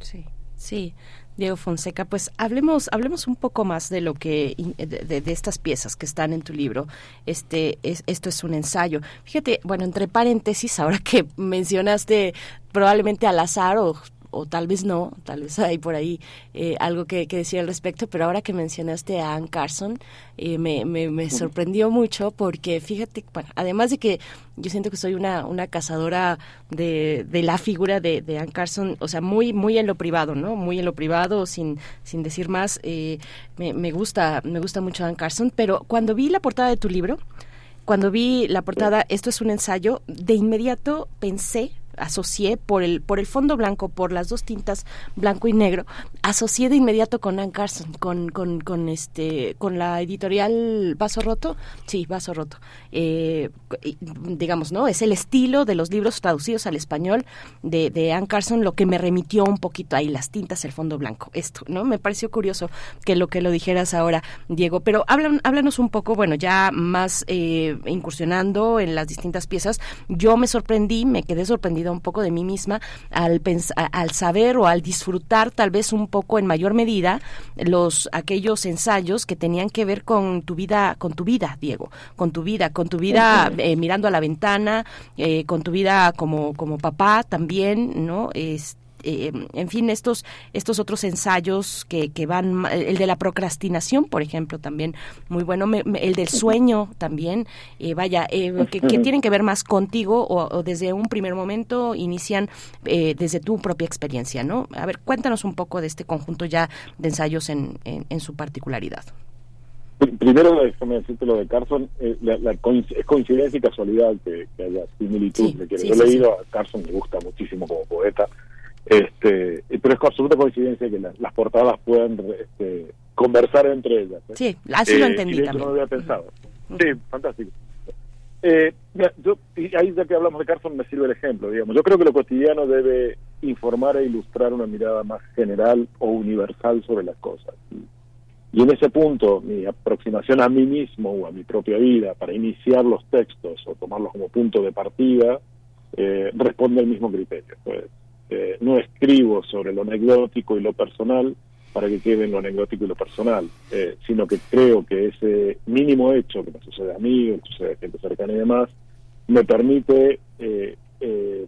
Sí, sí. Diego Fonseca, pues hablemos, hablemos un poco más de lo que de, estas piezas que están en tu libro. Este, es, esto es un ensayo. Fíjate, bueno, entre paréntesis, ahora que mencionaste probablemente al azar o o tal vez no, tal vez hay por ahí eh, algo que, que decir al respecto, pero ahora que mencionaste a Ann Carson, eh, me, me, me sorprendió mucho porque fíjate, bueno, además de que yo siento que soy una, una cazadora de, de la figura de, de Ann Carson, o sea, muy, muy en lo privado, ¿no? Muy en lo privado, sin, sin decir más, eh, me, me gusta, me gusta mucho Ann Carson, pero cuando vi la portada de tu libro, cuando vi la portada, esto es un ensayo, de inmediato pensé, asocié por el por el fondo blanco, por las dos tintas blanco y negro, asocié de inmediato con Ann Carson, con, con, con este con la editorial Vaso Roto, sí, Vaso Roto. Eh, digamos, ¿no? Es el estilo de los libros traducidos al español de, de Ann Carson lo que me remitió un poquito ahí las tintas, el fondo blanco. Esto, ¿no? Me pareció curioso que lo que lo dijeras ahora, Diego, pero háblanos un poco, bueno, ya más eh, incursionando en las distintas piezas, yo me sorprendí, me quedé sorprendida un poco de mí misma al, al saber o al disfrutar tal vez un poco en mayor medida los aquellos ensayos que tenían que ver con tu vida, con tu vida, Diego, con tu vida, con tu vida eh, mirando a la ventana, eh, con tu vida como, como papá también, ¿no? Es- eh, en fin, estos, estos otros ensayos que, que van, el de la procrastinación, por ejemplo, también muy bueno, me- me- el del sueño también, eh, vaya, eh, que, que tienen que ver más contigo o, o desde un primer momento inician eh, desde tu propia experiencia, ¿no? A ver, cuéntanos un poco de este conjunto ya de ensayos en, en, en su particularidad. Pr- Primero, déjame decirte lo de Carson, eh, la, la coinc- es coincidencia y casualidad que, que haya similitud. Sí, sí, Yo he sí, leído a Carson, me gusta muchísimo como poeta, este, eh, pero es absoluta coincidencia que la- las portadas puedan este, conversar entre ellas. ¿eh? Sí, así lo entendí y de hecho también. No lo había pensado. Sí, fantástico. Eh, mira, yo, y ahí ya que hablamos de Carson me sirve el ejemplo, digamos. Yo creo que lo cotidiano debe informar e ilustrar una mirada más general o universal sobre las cosas. Y, y en ese punto, mi aproximación a mí mismo o a mi propia vida para iniciar los textos o tomarlos como punto de partida, eh, responde al mismo criterio. Pues, eh, no escribo sobre lo anecdótico y lo personal para que quede en lo anecdótico y lo personal, eh, sino que creo que ese mínimo hecho que me sucede a mí, que sucede a gente cercana y demás, me permite eh,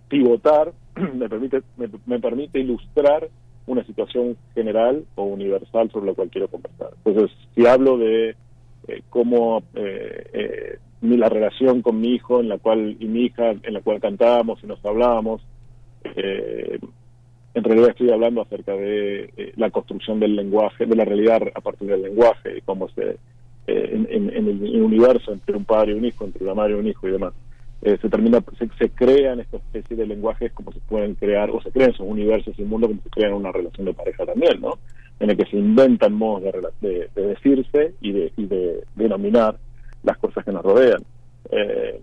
pivotar, me permite, me permite ilustrar una situación general o universal sobre la cual quiero conversar. Entonces, si hablo de eh, cómo eh, eh, la relación con mi hijo en la cual y mi hija en la cual cantábamos y nos hablábamos, eh, en realidad estoy hablando acerca de eh, la construcción del lenguaje, de la realidad a partir del lenguaje, y cómo se, en, en- en el universo entre un padre y un hijo, entre una madre y un hijo y demás, eh, se termina, se, se crean esta especie de lenguajes como se pueden crear, o se crean esos universos y un mundo como se crean una relación de pareja también, ¿no? En el que se inventan modos de, de, de decirse y de, y de denominar las cosas que nos rodean. Eh,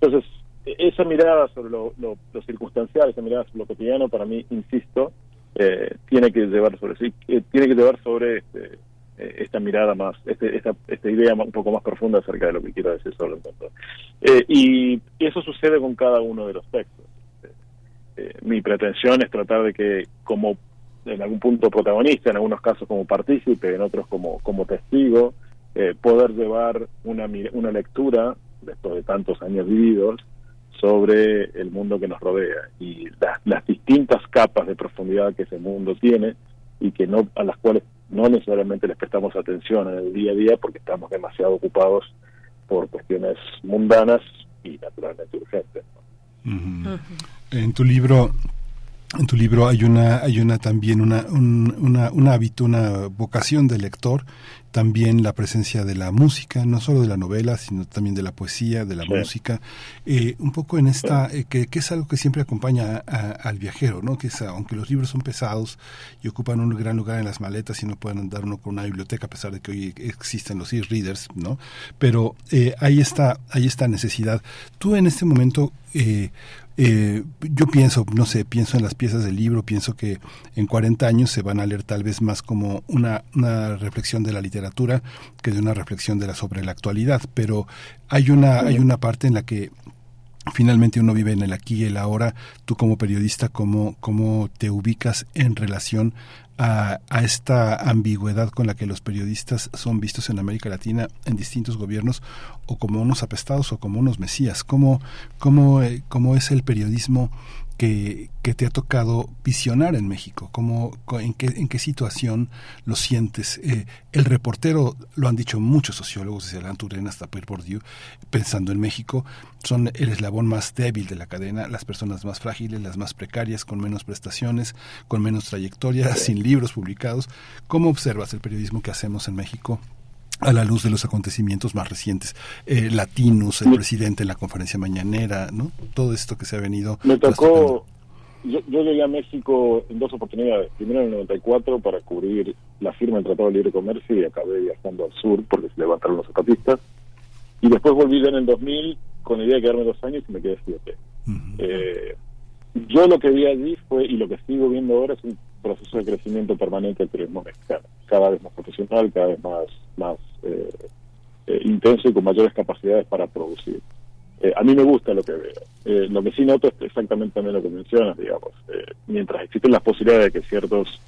entonces, esa mirada sobre lo, lo- circunstancial, esa mirada sobre lo cotidiano, para mí, insisto, eh, tiene que llevar sobre sí, eh, tiene que llevar sobre este, esta mirada más, este, esta, esta idea un poco más profunda acerca de lo que quiero decir sobre el mundo. Eh, y, eso sucede con cada uno de los textos. Eh, mi pretensión es tratar de que como en algún punto protagonista, en algunos casos como partícipe, en otros como, como testigo, eh, poder llevar una, una lectura, después de tantos años vividos, sobre el mundo que nos rodea y las, las distintas capas de profundidad que ese mundo tiene y que no a las cuales no necesariamente les prestamos atención en el día a día porque estamos demasiado ocupados por cuestiones mundanas y naturalmente urgentes. En tu libro, en tu libro hay una, hay una también una, un, una, un hábito, una vocación del lector, también la presencia de la música, no solo de la novela, sino también de la poesía, de la Sí. música, eh, un poco en esta, eh, que, que es algo que siempre acompaña a- al viajero, ¿no? Que es, aunque los libros son pesados y ocupan un gran lugar en las maletas y no pueden andar uno con una biblioteca a pesar de que hoy existen los e-readers, ¿no? Pero eh, hay esta, hay esta necesidad. Tú en este momento eh, eh, yo pienso, no sé, pienso en las piezas del libro, pienso que en 40 años se van a leer tal vez más como una, una reflexión de la literatura que de una reflexión de la sobre la actualidad, pero hay una, hay una parte en la que finalmente uno vive en el aquí y el ahora, tú como periodista, ¿cómo, cómo te ubicas en relación a, a esta ambigüedad con la que los periodistas son vistos en América Latina en distintos gobiernos o como unos apestados o como unos mesías? ¿Cómo, cómo, eh, cómo es el periodismo que, que te ha tocado visionar en México? ¿Cómo, en, qué, ¿En qué situación lo sientes? Eh, el reportero, lo han dicho muchos sociólogos, desde Alain Turén hasta Pierre Bourdieu, pensando en México, son el eslabón más débil de la cadena, las personas más frágiles, las más precarias, con menos prestaciones, con menos trayectoria, sin libros publicados. ¿Cómo observas el periodismo que hacemos en México? A la luz de los acontecimientos más recientes, eh, Latinus, el presidente en la conferencia mañanera, ¿no? Todo esto que se ha venido Me tocó, yo, yo llegué a México en dos oportunidades. Primero en el 94 para cubrir la firma del Tratado de Libre Comercio y acabé viajando al sur porque se levantaron los zapatistas. Y después volví ya en el 2000 con la idea de quedarme dos años y me quedé siete. Eh, yo lo que vi allí fue, y lo que sigo viendo ahora, es un proceso de crecimiento permanente del periodismo mexicano. Cada vez más profesional, cada vez más, más eh, eh, intenso y con mayores capacidades para producir. Eh, a mí me gusta lo que veo. Eh, lo que sí noto es exactamente también lo que mencionas, digamos. Mientras existen las posibilidades de que ciertos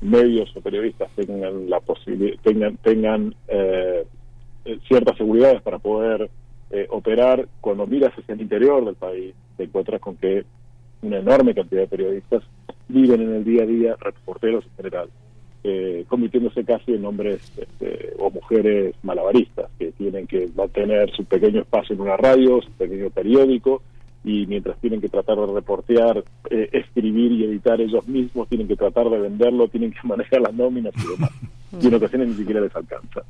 medios o periodistas tengan la posibilidad, tengan, tengan ciertas seguridades para poder operar, cuando miras hacia el interior del país, te encuentras con que una enorme cantidad de periodistas viven en el día a día, reporteros en general, eh, convirtiéndose casi en hombres este, o mujeres malabaristas, que tienen que mantener su pequeño espacio en una radio, su pequeño periódico, y mientras tienen que tratar de reportear, eh, escribir y editar ellos mismos, tienen que tratar de venderlo, tienen que manejar las nóminas y demás. Y en ocasiones ni siquiera les alcanza.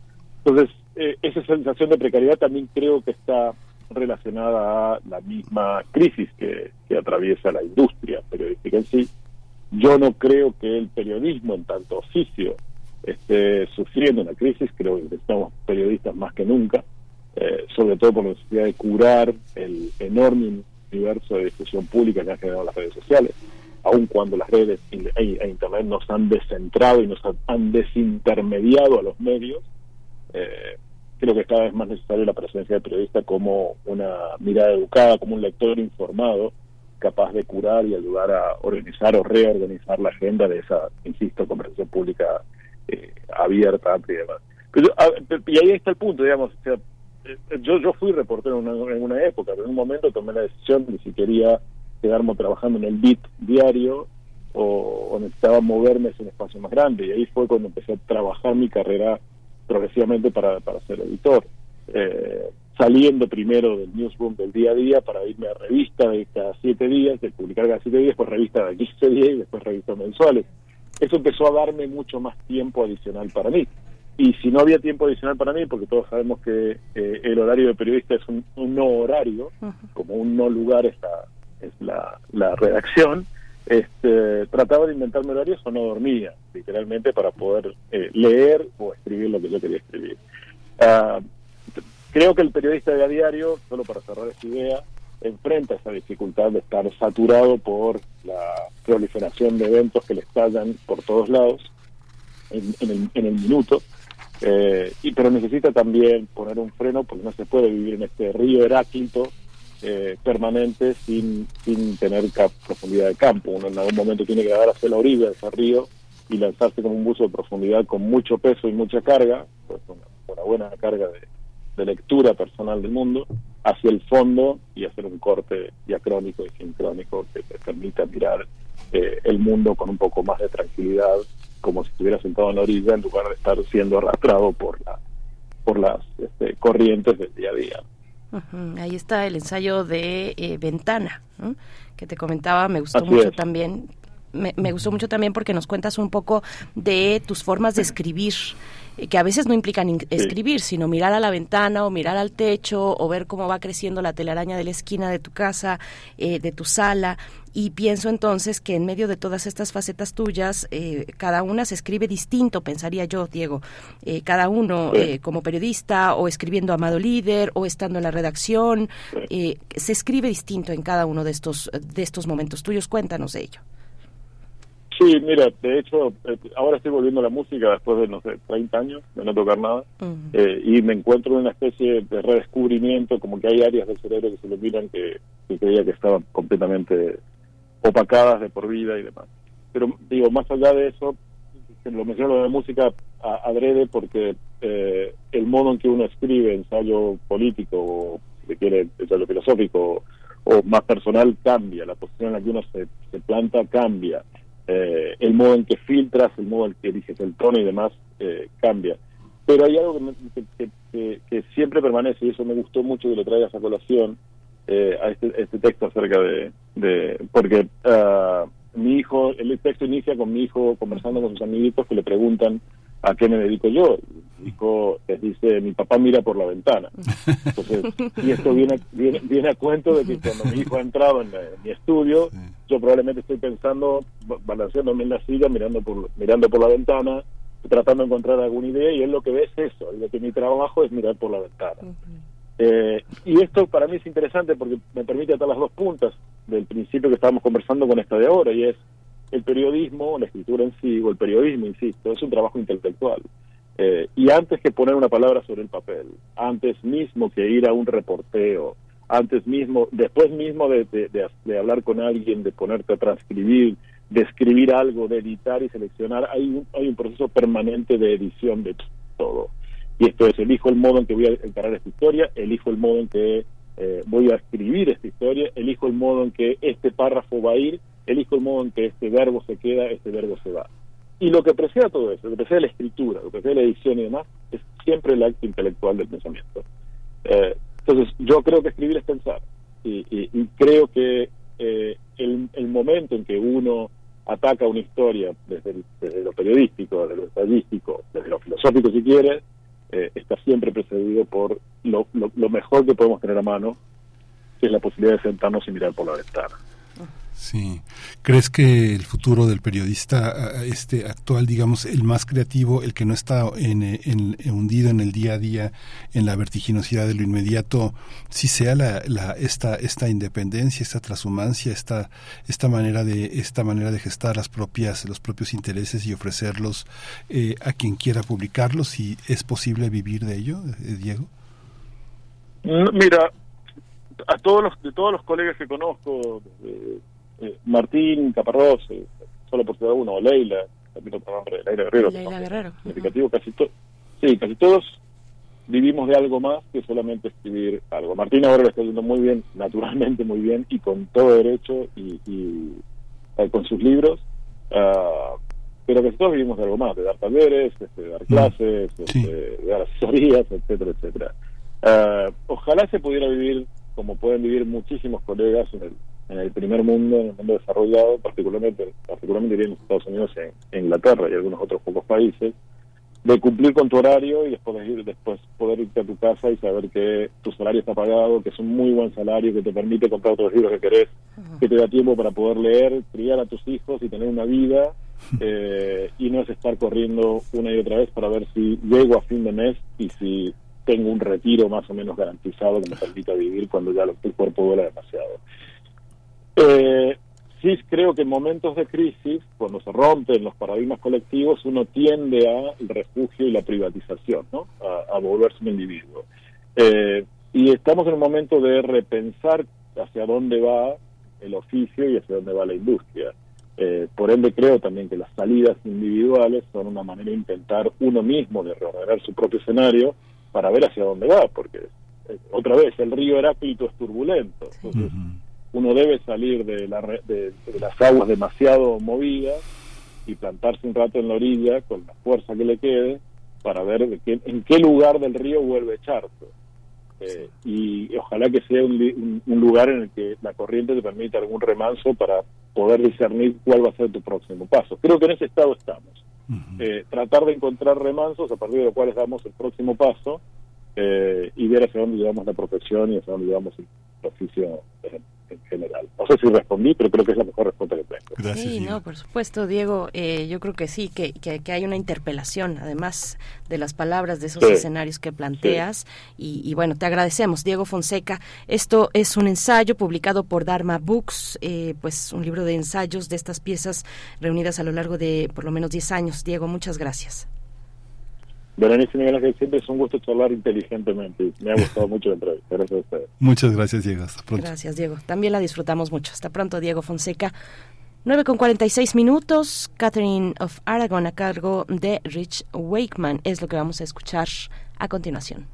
Entonces, eh, esa sensación de precariedad también creo que está relacionada a la misma crisis que, atraviesa la industria periodística en sí. Yo no creo que el periodismo en tanto oficio esté sufriendo una crisis, creo que necesitamos periodistas más que nunca, eh, sobre todo por la necesidad de curar el enorme universo de discusión pública que han generado las redes sociales, aun cuando las redes e, e Internet nos han descentrado y nos han desintermediado a los medios, eh, creo que cada vez más necesaria la presencia del periodista como una mirada educada, como un lector informado, capaz de curar y ayudar a organizar o reorganizar la agenda de esa, insisto, conversación pública eh, abierta, amplia y demás. Pero, a- y ahí está el punto, digamos, o sea, eh, yo, yo fui reportero en una, en una época, pero en un momento tomé la decisión de si quería quedarme trabajando en el BIT diario o, o necesitaba moverme hacia un espacio más grande. Y ahí fue cuando empecé a trabajar mi carrera progresivamente para, para ser editor. Eh, saliendo primero del newsroom del día a día para irme a revista de cada siete días, de publicar cada siete días, después revista de 15 días y después revistas mensuales. Eso empezó a darme mucho más tiempo adicional para mí. Y si no había tiempo adicional para mí, porque todos sabemos que eh, el horario de periodista es un, un no horario, como un no lugar es la, es la, la redacción, este, trataba de inventarme horarios o no dormía, literalmente, para poder eh, leer o escribir lo que yo quería escribir. T- creo que el periodista de a diario, solo para cerrar esta idea, enfrenta esa dificultad de estar saturado por la proliferación de eventos que le estallan por todos lados en, en el, en el minuto. Eh, y pero necesita también poner un freno porque no se puede vivir en este río Heráclito eh, permanente sin, sin tener profundidad de campo. Uno en algún momento tiene que dar hacia la orilla ese río y lanzarse como un buzo de profundidad con mucho peso y mucha carga, pues una, buena carga de, de lectura personal del mundo, hacia el fondo y hacer un corte diacrónico y sincrónico que te permita mirar eh, el mundo con un poco más de tranquilidad, como si estuviera sentado en la orilla en lugar de estar siendo arrastrado por la por las este, corrientes del día a día. Ahí está el ensayo de eh, Ventana, ¿no? que te comentaba, me gustó Así mucho es. también. Me, me gustó mucho también porque nos cuentas un poco de tus formas de escribir, que a veces no implican escribir, sino mirar a la ventana o mirar al techo o ver cómo va creciendo la telaraña de la esquina de tu casa, eh, de tu sala. Y pienso entonces que en medio de todas estas facetas tuyas, eh, cada una se escribe distinto, pensaría yo, Diego. Eh, cada uno Sí. eh, como periodista o escribiendo Amado Líder o estando en la redacción, eh, se escribe distinto en cada uno de estos, de estos momentos tuyos. Cuéntanos de ello. Sí, mira, de hecho, eh, ahora estoy volviendo a la música después de, no sé, 30 años de no tocar nada, eh, y me encuentro en una especie de redescubrimiento, como que hay áreas del cerebro que se iluminan que, que creía que estaban completamente opacadas de por vida y demás. Pero digo, más allá de eso, lo menciono lo de música a- adrede porque eh, el modo en que uno escribe ensayo político o si se quiere ensayo filosófico o, o más personal cambia, la posición en la que uno se, se planta cambia, eh, el modo en que filtras, el modo en que dices el tono y demás eh, cambia. Pero hay algo que, me- que, que- que- siempre permanece y eso me gustó mucho que lo traigas a colación eh, a este, este texto acerca de, de porque ah, mi hijo, el texto inicia con mi hijo conversando con sus amiguitos que le preguntan a qué me dedico yo. Mi hijo les dice, mi papá mira por la ventana. Entonces, y esto viene, viene, viene a cuento de que cuando mi hijo ha entrado en, la- en mi estudio, yo probablemente estoy pensando, ba- balanceándome en la silla, mirando por, mirando por la ventana, tratando de encontrar alguna idea, y él lo que ve es eso, lo que mi trabajo es mirar por la ventana. Eh, y esto para mí es interesante porque me permite atar las dos puntas del principio que estábamos conversando con esta de ahora, y es el periodismo, la escritura en sí, o el periodismo, insisto, es un trabajo intelectual. Eh, y antes que poner una palabra sobre el papel, antes mismo que ir a un reporteo, antes mismo, después mismo de, hablar con alguien, de ponerte a transcribir, de escribir algo, de editar y seleccionar, hay un, hay un proceso permanente de edición de todo. Y esto es, elijo el modo en que voy a encarar esta historia, elijo el modo en que eh, voy a escribir esta historia, elijo el modo en que este párrafo va a ir, elijo el modo en que este verbo se queda, este verbo se va. Y lo que precede todo eso, lo que precede la escritura, lo que precede la edición y demás, es siempre el acto intelectual del pensamiento. Eh, entonces, yo creo que escribir es pensar. Y, y- y creo que eh, el, el momento en que uno ataca una historia desde, el- desde lo periodístico, desde lo estadístico, desde lo filosófico si quiere, eh, está siempre precedido por lo, lo, lo mejor que podemos tener a mano, que es la posibilidad de sentarnos y mirar por la ventana. Sí. ¿Crees que el futuro del periodista este actual, digamos, el más creativo, el que no está en, eh, en- hundido en el día a día, en la vertiginosidad de lo inmediato, si sea la, esta esta independencia, esta transhumancia, esta esta manera de esta manera de gestar las propias los propios intereses y ofrecerlos eh, a quien quiera publicarlos, si es posible vivir de ello, eh, Diego? Mira, a todos los, de todos los colegas que conozco, eh, eh, Martín Caparrós, eh, solo por citar uno, o Leila, también otro nombre, Leila Guerrero, Leila Guerrero. significativo, casi todos, sí, casi todos vivimos de algo más que solamente escribir algo. Martín ahora lo está haciendo muy bien, naturalmente muy bien, y con todo derecho, y, y, eh, con sus libros, ah, pero casi todos vivimos de algo más, de dar talleres, este, de dar clases, este, de dar asesorías, etcétera, etcétera. Ah, ojalá se pudiera vivir como pueden vivir muchísimos colegas en el, en el primer mundo, en el mundo desarrollado, particularmente, particularmente en los Estados Unidos, en, en Inglaterra y algunos otros pocos países, de cumplir con tu horario y después ir, después poder irte a tu casa y saber que tu salario está pagado, que es un muy buen salario, que te permite comprar otros libros que querés, que te da tiempo para poder leer, criar a tus hijos y tener una vida, eh, y no es estar corriendo una y otra vez para ver si llego a fin de mes y si tengo un retiro más o menos garantizado que me permita vivir cuando ya lo- el cuerpo duela demasiado. Eh, sí creo que en momentos de crisis, cuando se rompen los paradigmas colectivos, uno tiende a el refugio y la privatización, ¿no? A, volverse un individuo. Eh, y estamos en un momento de repensar hacia dónde va el oficio y hacia dónde va la industria. Eh, por ende, creo también que las salidas individuales son una manera de intentar uno mismo de reordenar su propio escenario para ver hacia dónde va, porque eh, otra vez el río Heráclito es turbulento, entonces uno debe salir de, la de- de las aguas demasiado movidas y plantarse un rato en la orilla con la fuerza que le quede para ver de qué- en qué lugar del río vuelve a echarse. Eh, y ojalá que sea un- un lugar en el que la corriente te permita algún remanso para poder discernir cuál va a ser tu próximo paso. Creo que en ese estado estamos. Eh, tratar de encontrar remansos a partir de los cuales damos el próximo paso eh, y ver hacia dónde llevamos la profesión y hacia dónde llevamos el oficio en, en general. No sé si respondí, pero creo que es la mejor respuesta que tengo. sí, no, por supuesto, Diego. eh, yo creo que sí, que, que, que hay una interpelación, además de las palabras de esos Sí. escenarios que planteas. Y, y bueno, te agradecemos, Diego Fonseca. Esto es un ensayo publicado por Dharma Books, eh, pues un libro de ensayos de estas piezas reunidas a lo largo de por lo menos 10 años. Diego, muchas gracias. Berenice y Miguel Ángel, siempre es un gusto charlar inteligentemente. Me ha gustado mucho la entrevista. Gracias a ustedes. Muchas gracias, Diego. Hasta pronto. Gracias, Diego. También la disfrutamos mucho. Hasta pronto, Diego Fonseca. 9 con 46 minutos. Catherine of Aragon a cargo de Rich Wakeman es lo que vamos a escuchar a continuación.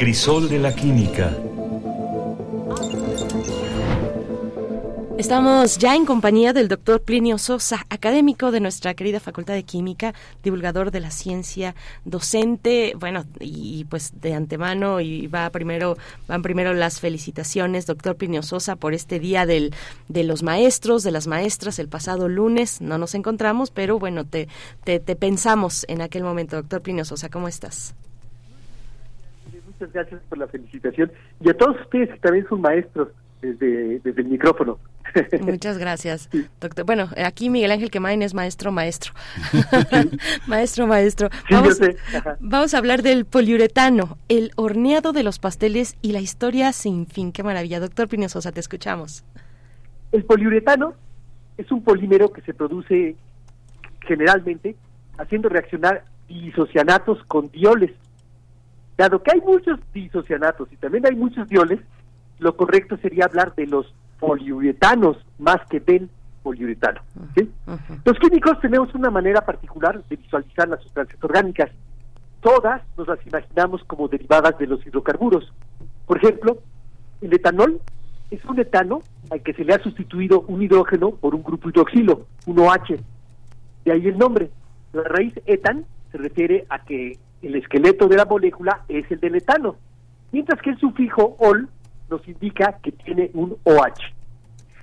Crisol de la química. Estamos ya en compañía del doctor Plinio Sosa, académico de nuestra querida Facultad de Química, divulgador de la ciencia, docente, bueno, y pues de antemano y va primero, van primero las felicitaciones, doctor Plinio Sosa, por este día del, de los maestros, de las maestras, el pasado lunes, no nos encontramos, pero bueno, te, te, te pensamos en aquel momento, doctor Plinio Sosa, ¿cómo estás? Muchas gracias por la felicitación y a todos ustedes que también son maestros desde, desde el micrófono. Muchas gracias, doctor. Bueno, aquí Miguel Ángel Quemain es maestro, maestro. maestro, maestro. Vamos, a hablar del poliuretano, el horneado de los pasteles y la historia sin fin. Qué maravilla. Doctor Pino Sosa, te escuchamos. El poliuretano es un polímero que se produce generalmente haciendo reaccionar disocianatos con dioles. Dado que hay muchos disocianatos y también hay muchos dioles, lo correcto sería hablar de los poliuretanos más que del poliuretano. ¿sí? Los químicos tenemos una manera particular de visualizar las sustancias orgánicas. Todas nos las imaginamos como derivadas de los hidrocarburos. Por ejemplo, el etanol es un etano al que se le ha sustituido un hidrógeno por un grupo hidroxilo, un OH. De ahí el nombre. La raíz etan se refiere a que el esqueleto de la molécula es el del etano, mientras que el sufijo ol nos indica que tiene un OH.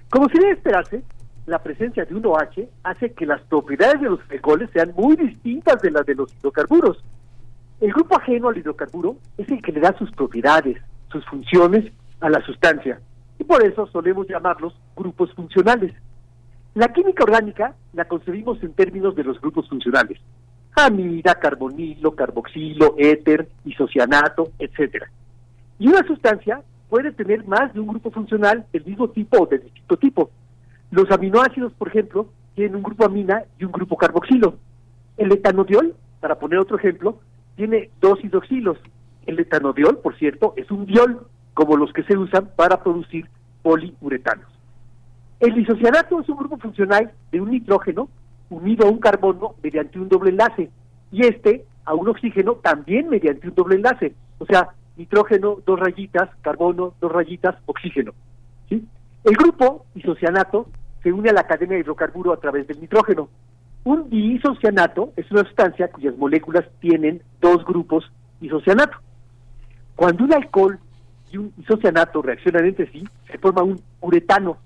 Como se debe esperarse, la presencia de un OH hace que las propiedades de los alcoholes sean muy distintas de las de los hidrocarburos. El grupo ajeno al hidrocarburo es el que le da sus propiedades, sus funciones a la sustancia, y por eso solemos llamarlos grupos funcionales. La química orgánica la concebimos en términos de los grupos funcionales. Amida, carbonilo, carboxilo, éter, isocianato, etcétera. Y una sustancia puede tener más de un grupo funcional del mismo tipo o de distinto tipo. Los aminoácidos, por ejemplo, tienen un grupo amina y un grupo carboxilo. El etanodiol, para poner otro ejemplo, tiene dos hidroxilos. El etanodiol, por cierto, es un diol, como los que se usan para producir poliuretanos. El isocianato es un grupo funcional de un nitrógeno unido a un carbono mediante un doble enlace y este a un oxígeno también mediante un doble enlace. O sea, nitrógeno, dos rayitas, carbono, dos rayitas, oxígeno. El grupo isocianato se une a la cadena de hidrocarburo a través del nitrógeno. Un diisocianato es una sustancia cuyas moléculas tienen dos grupos isocianato. Cuando un alcohol y un isocianato reaccionan entre sí, se forma un uretano.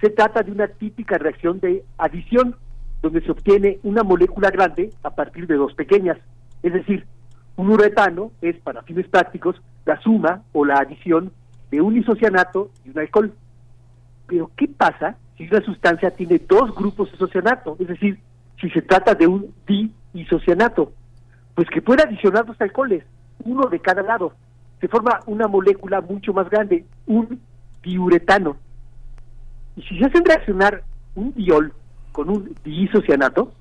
Se trata de una típica reacción de adición, donde se obtiene una molécula grande a partir de dos pequeñas. Es decir, un uretano es, para fines prácticos, la suma o la adición de un isocianato y un alcohol. Pero, ¿qué pasa si una sustancia tiene dos grupos isocianato? Es decir, si se trata de un diisocianato. Pues que puede adicionar dos alcoholes, uno de cada lado. Se forma una molécula mucho más grande, un diuretano. Y si se hacen reaccionar un diol con un diisocianato,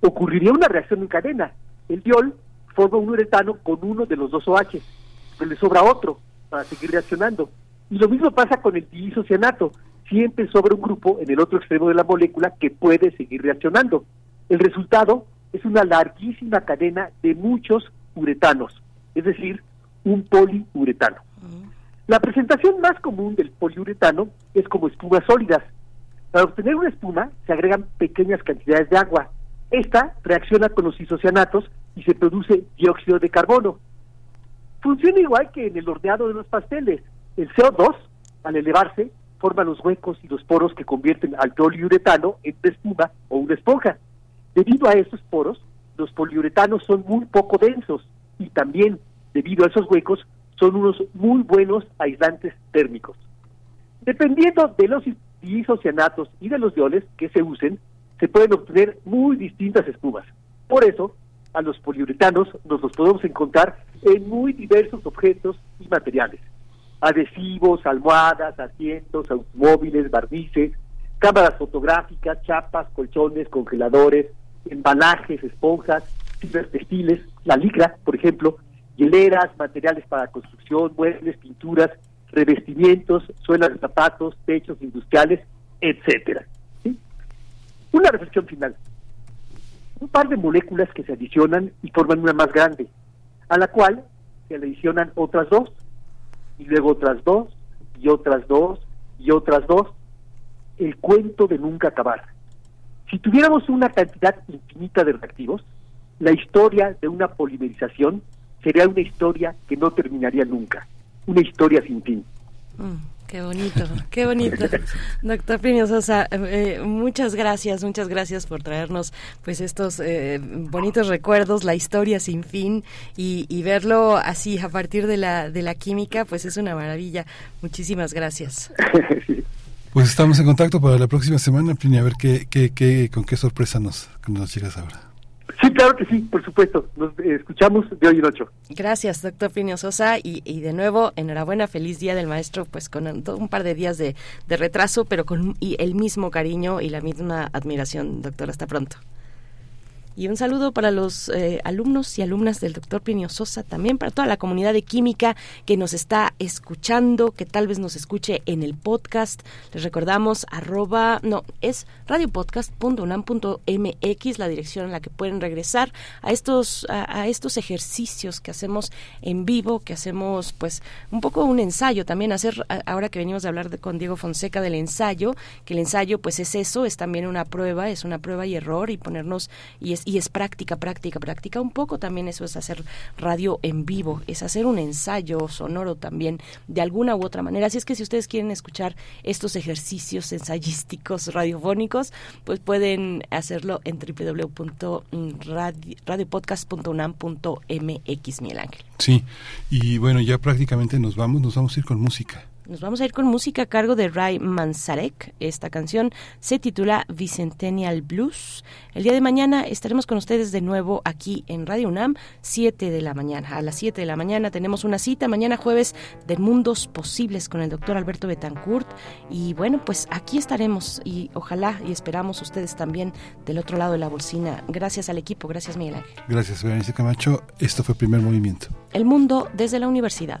ocurriría una reacción en cadena. El diol forma un uretano con uno de los dos OH, pero le sobra otro para seguir reaccionando. Y lo mismo pasa con el diisocianato. Siempre sobra un grupo en el otro extremo de la molécula que puede seguir reaccionando. El resultado es una larguísima cadena de muchos uretanos, es decir, un poliuretano. La presentación más común del poliuretano es como espumas sólidas. Para obtener una espuma se agregan pequeñas cantidades de agua. Esta reacciona con los isocianatos y se produce dióxido de carbono. Funciona igual que en el horneado de los pasteles. El CO2, al elevarse, forma los huecos y los poros que convierten al poliuretano en espuma o una esponja. Debido a estos poros, los poliuretanos son muy poco densos y también, debido a esos huecos, son unos muy buenos aislantes térmicos. Dependiendo de los isocianatos y de los dioles que se usen, se pueden obtener muy distintas espumas. Por eso, a los poliuretanos nos los podemos encontrar en muy diversos objetos y materiales. Adhesivos, almohadas, asientos, automóviles, barnices, cámaras fotográficas, chapas, colchones, congeladores, embalajes, esponjas, fibras textiles, la licra, por ejemplo, hieleras, materiales para construcción, muebles, pinturas, revestimientos, suelas de zapatos, techos industriales, etcétera. Una reflexión final. Un par de moléculas que se adicionan y forman una más grande, a la cual se adicionan otras dos, y luego otras dos, y otras dos, y otras dos. El cuento de nunca acabar. Si tuviéramos una cantidad infinita de reactivos, la historia de una polimerización sería una historia que no terminaría nunca, una historia sin fin. Mm, qué bonito, qué bonito. Doctor Plinio Sosa, eh, muchas gracias, muchas gracias por traernos pues estos eh, bonitos recuerdos, la historia sin fin y, y, verlo así a partir de la, de la química, pues es una maravilla. Muchísimas gracias. Pues estamos en contacto para la próxima semana, Plini, a ver qué, qué, qué, con qué sorpresa nos, nos llegas ahora. Sí, claro que sí, por supuesto. Nos eh, escuchamos de hoy en ocho. Gracias, doctor Plinio Sosa. Y, y de nuevo, enhorabuena, feliz Día del Maestro, pues con un, un par de días de, de retraso, pero con y el mismo cariño y la misma admiración, doctor. Hasta pronto. Y un saludo para los eh, alumnos y alumnas del doctor Plinio Sosa, también para toda la comunidad de química que nos está escuchando, que tal vez nos escuche en el podcast. Les recordamos arroba, no, es radiopodcast.unam.mx, la dirección en la que pueden regresar a estos, a, estos ejercicios que hacemos en vivo, que hacemos pues un poco un ensayo también, hacer, ahora que venimos de hablar de- con Diego Fonseca del ensayo, que el ensayo pues es eso, es también una prueba, es una prueba y error y ponernos, y y es práctica, práctica, práctica, un poco también eso es hacer radio en vivo, es hacer un ensayo sonoro también de alguna u otra manera. Así es que si ustedes quieren escuchar estos ejercicios ensayísticos radiofónicos, pues pueden hacerlo en www.radiopodcast.unam.mx, Miguel Ángel. Sí, y bueno, ya prácticamente nos vamos, nos vamos a ir con música. Nos vamos a ir con música a cargo de Ray Manzarek. Esta canción se titula Bicentennial Blues. El día de mañana estaremos con ustedes de nuevo aquí en Radio UNAM, 7 de la mañana. A las 7 de la mañana tenemos una cita mañana jueves de Mundos Posibles con el doctor Alberto Betancourt. Y bueno, pues aquí estaremos y ojalá y esperamos ustedes también del otro lado de la bolsina. Gracias al equipo, gracias Miguel Ángel. Gracias, Berenice Camacho. Esto fue Primer Movimiento. El mundo desde la universidad.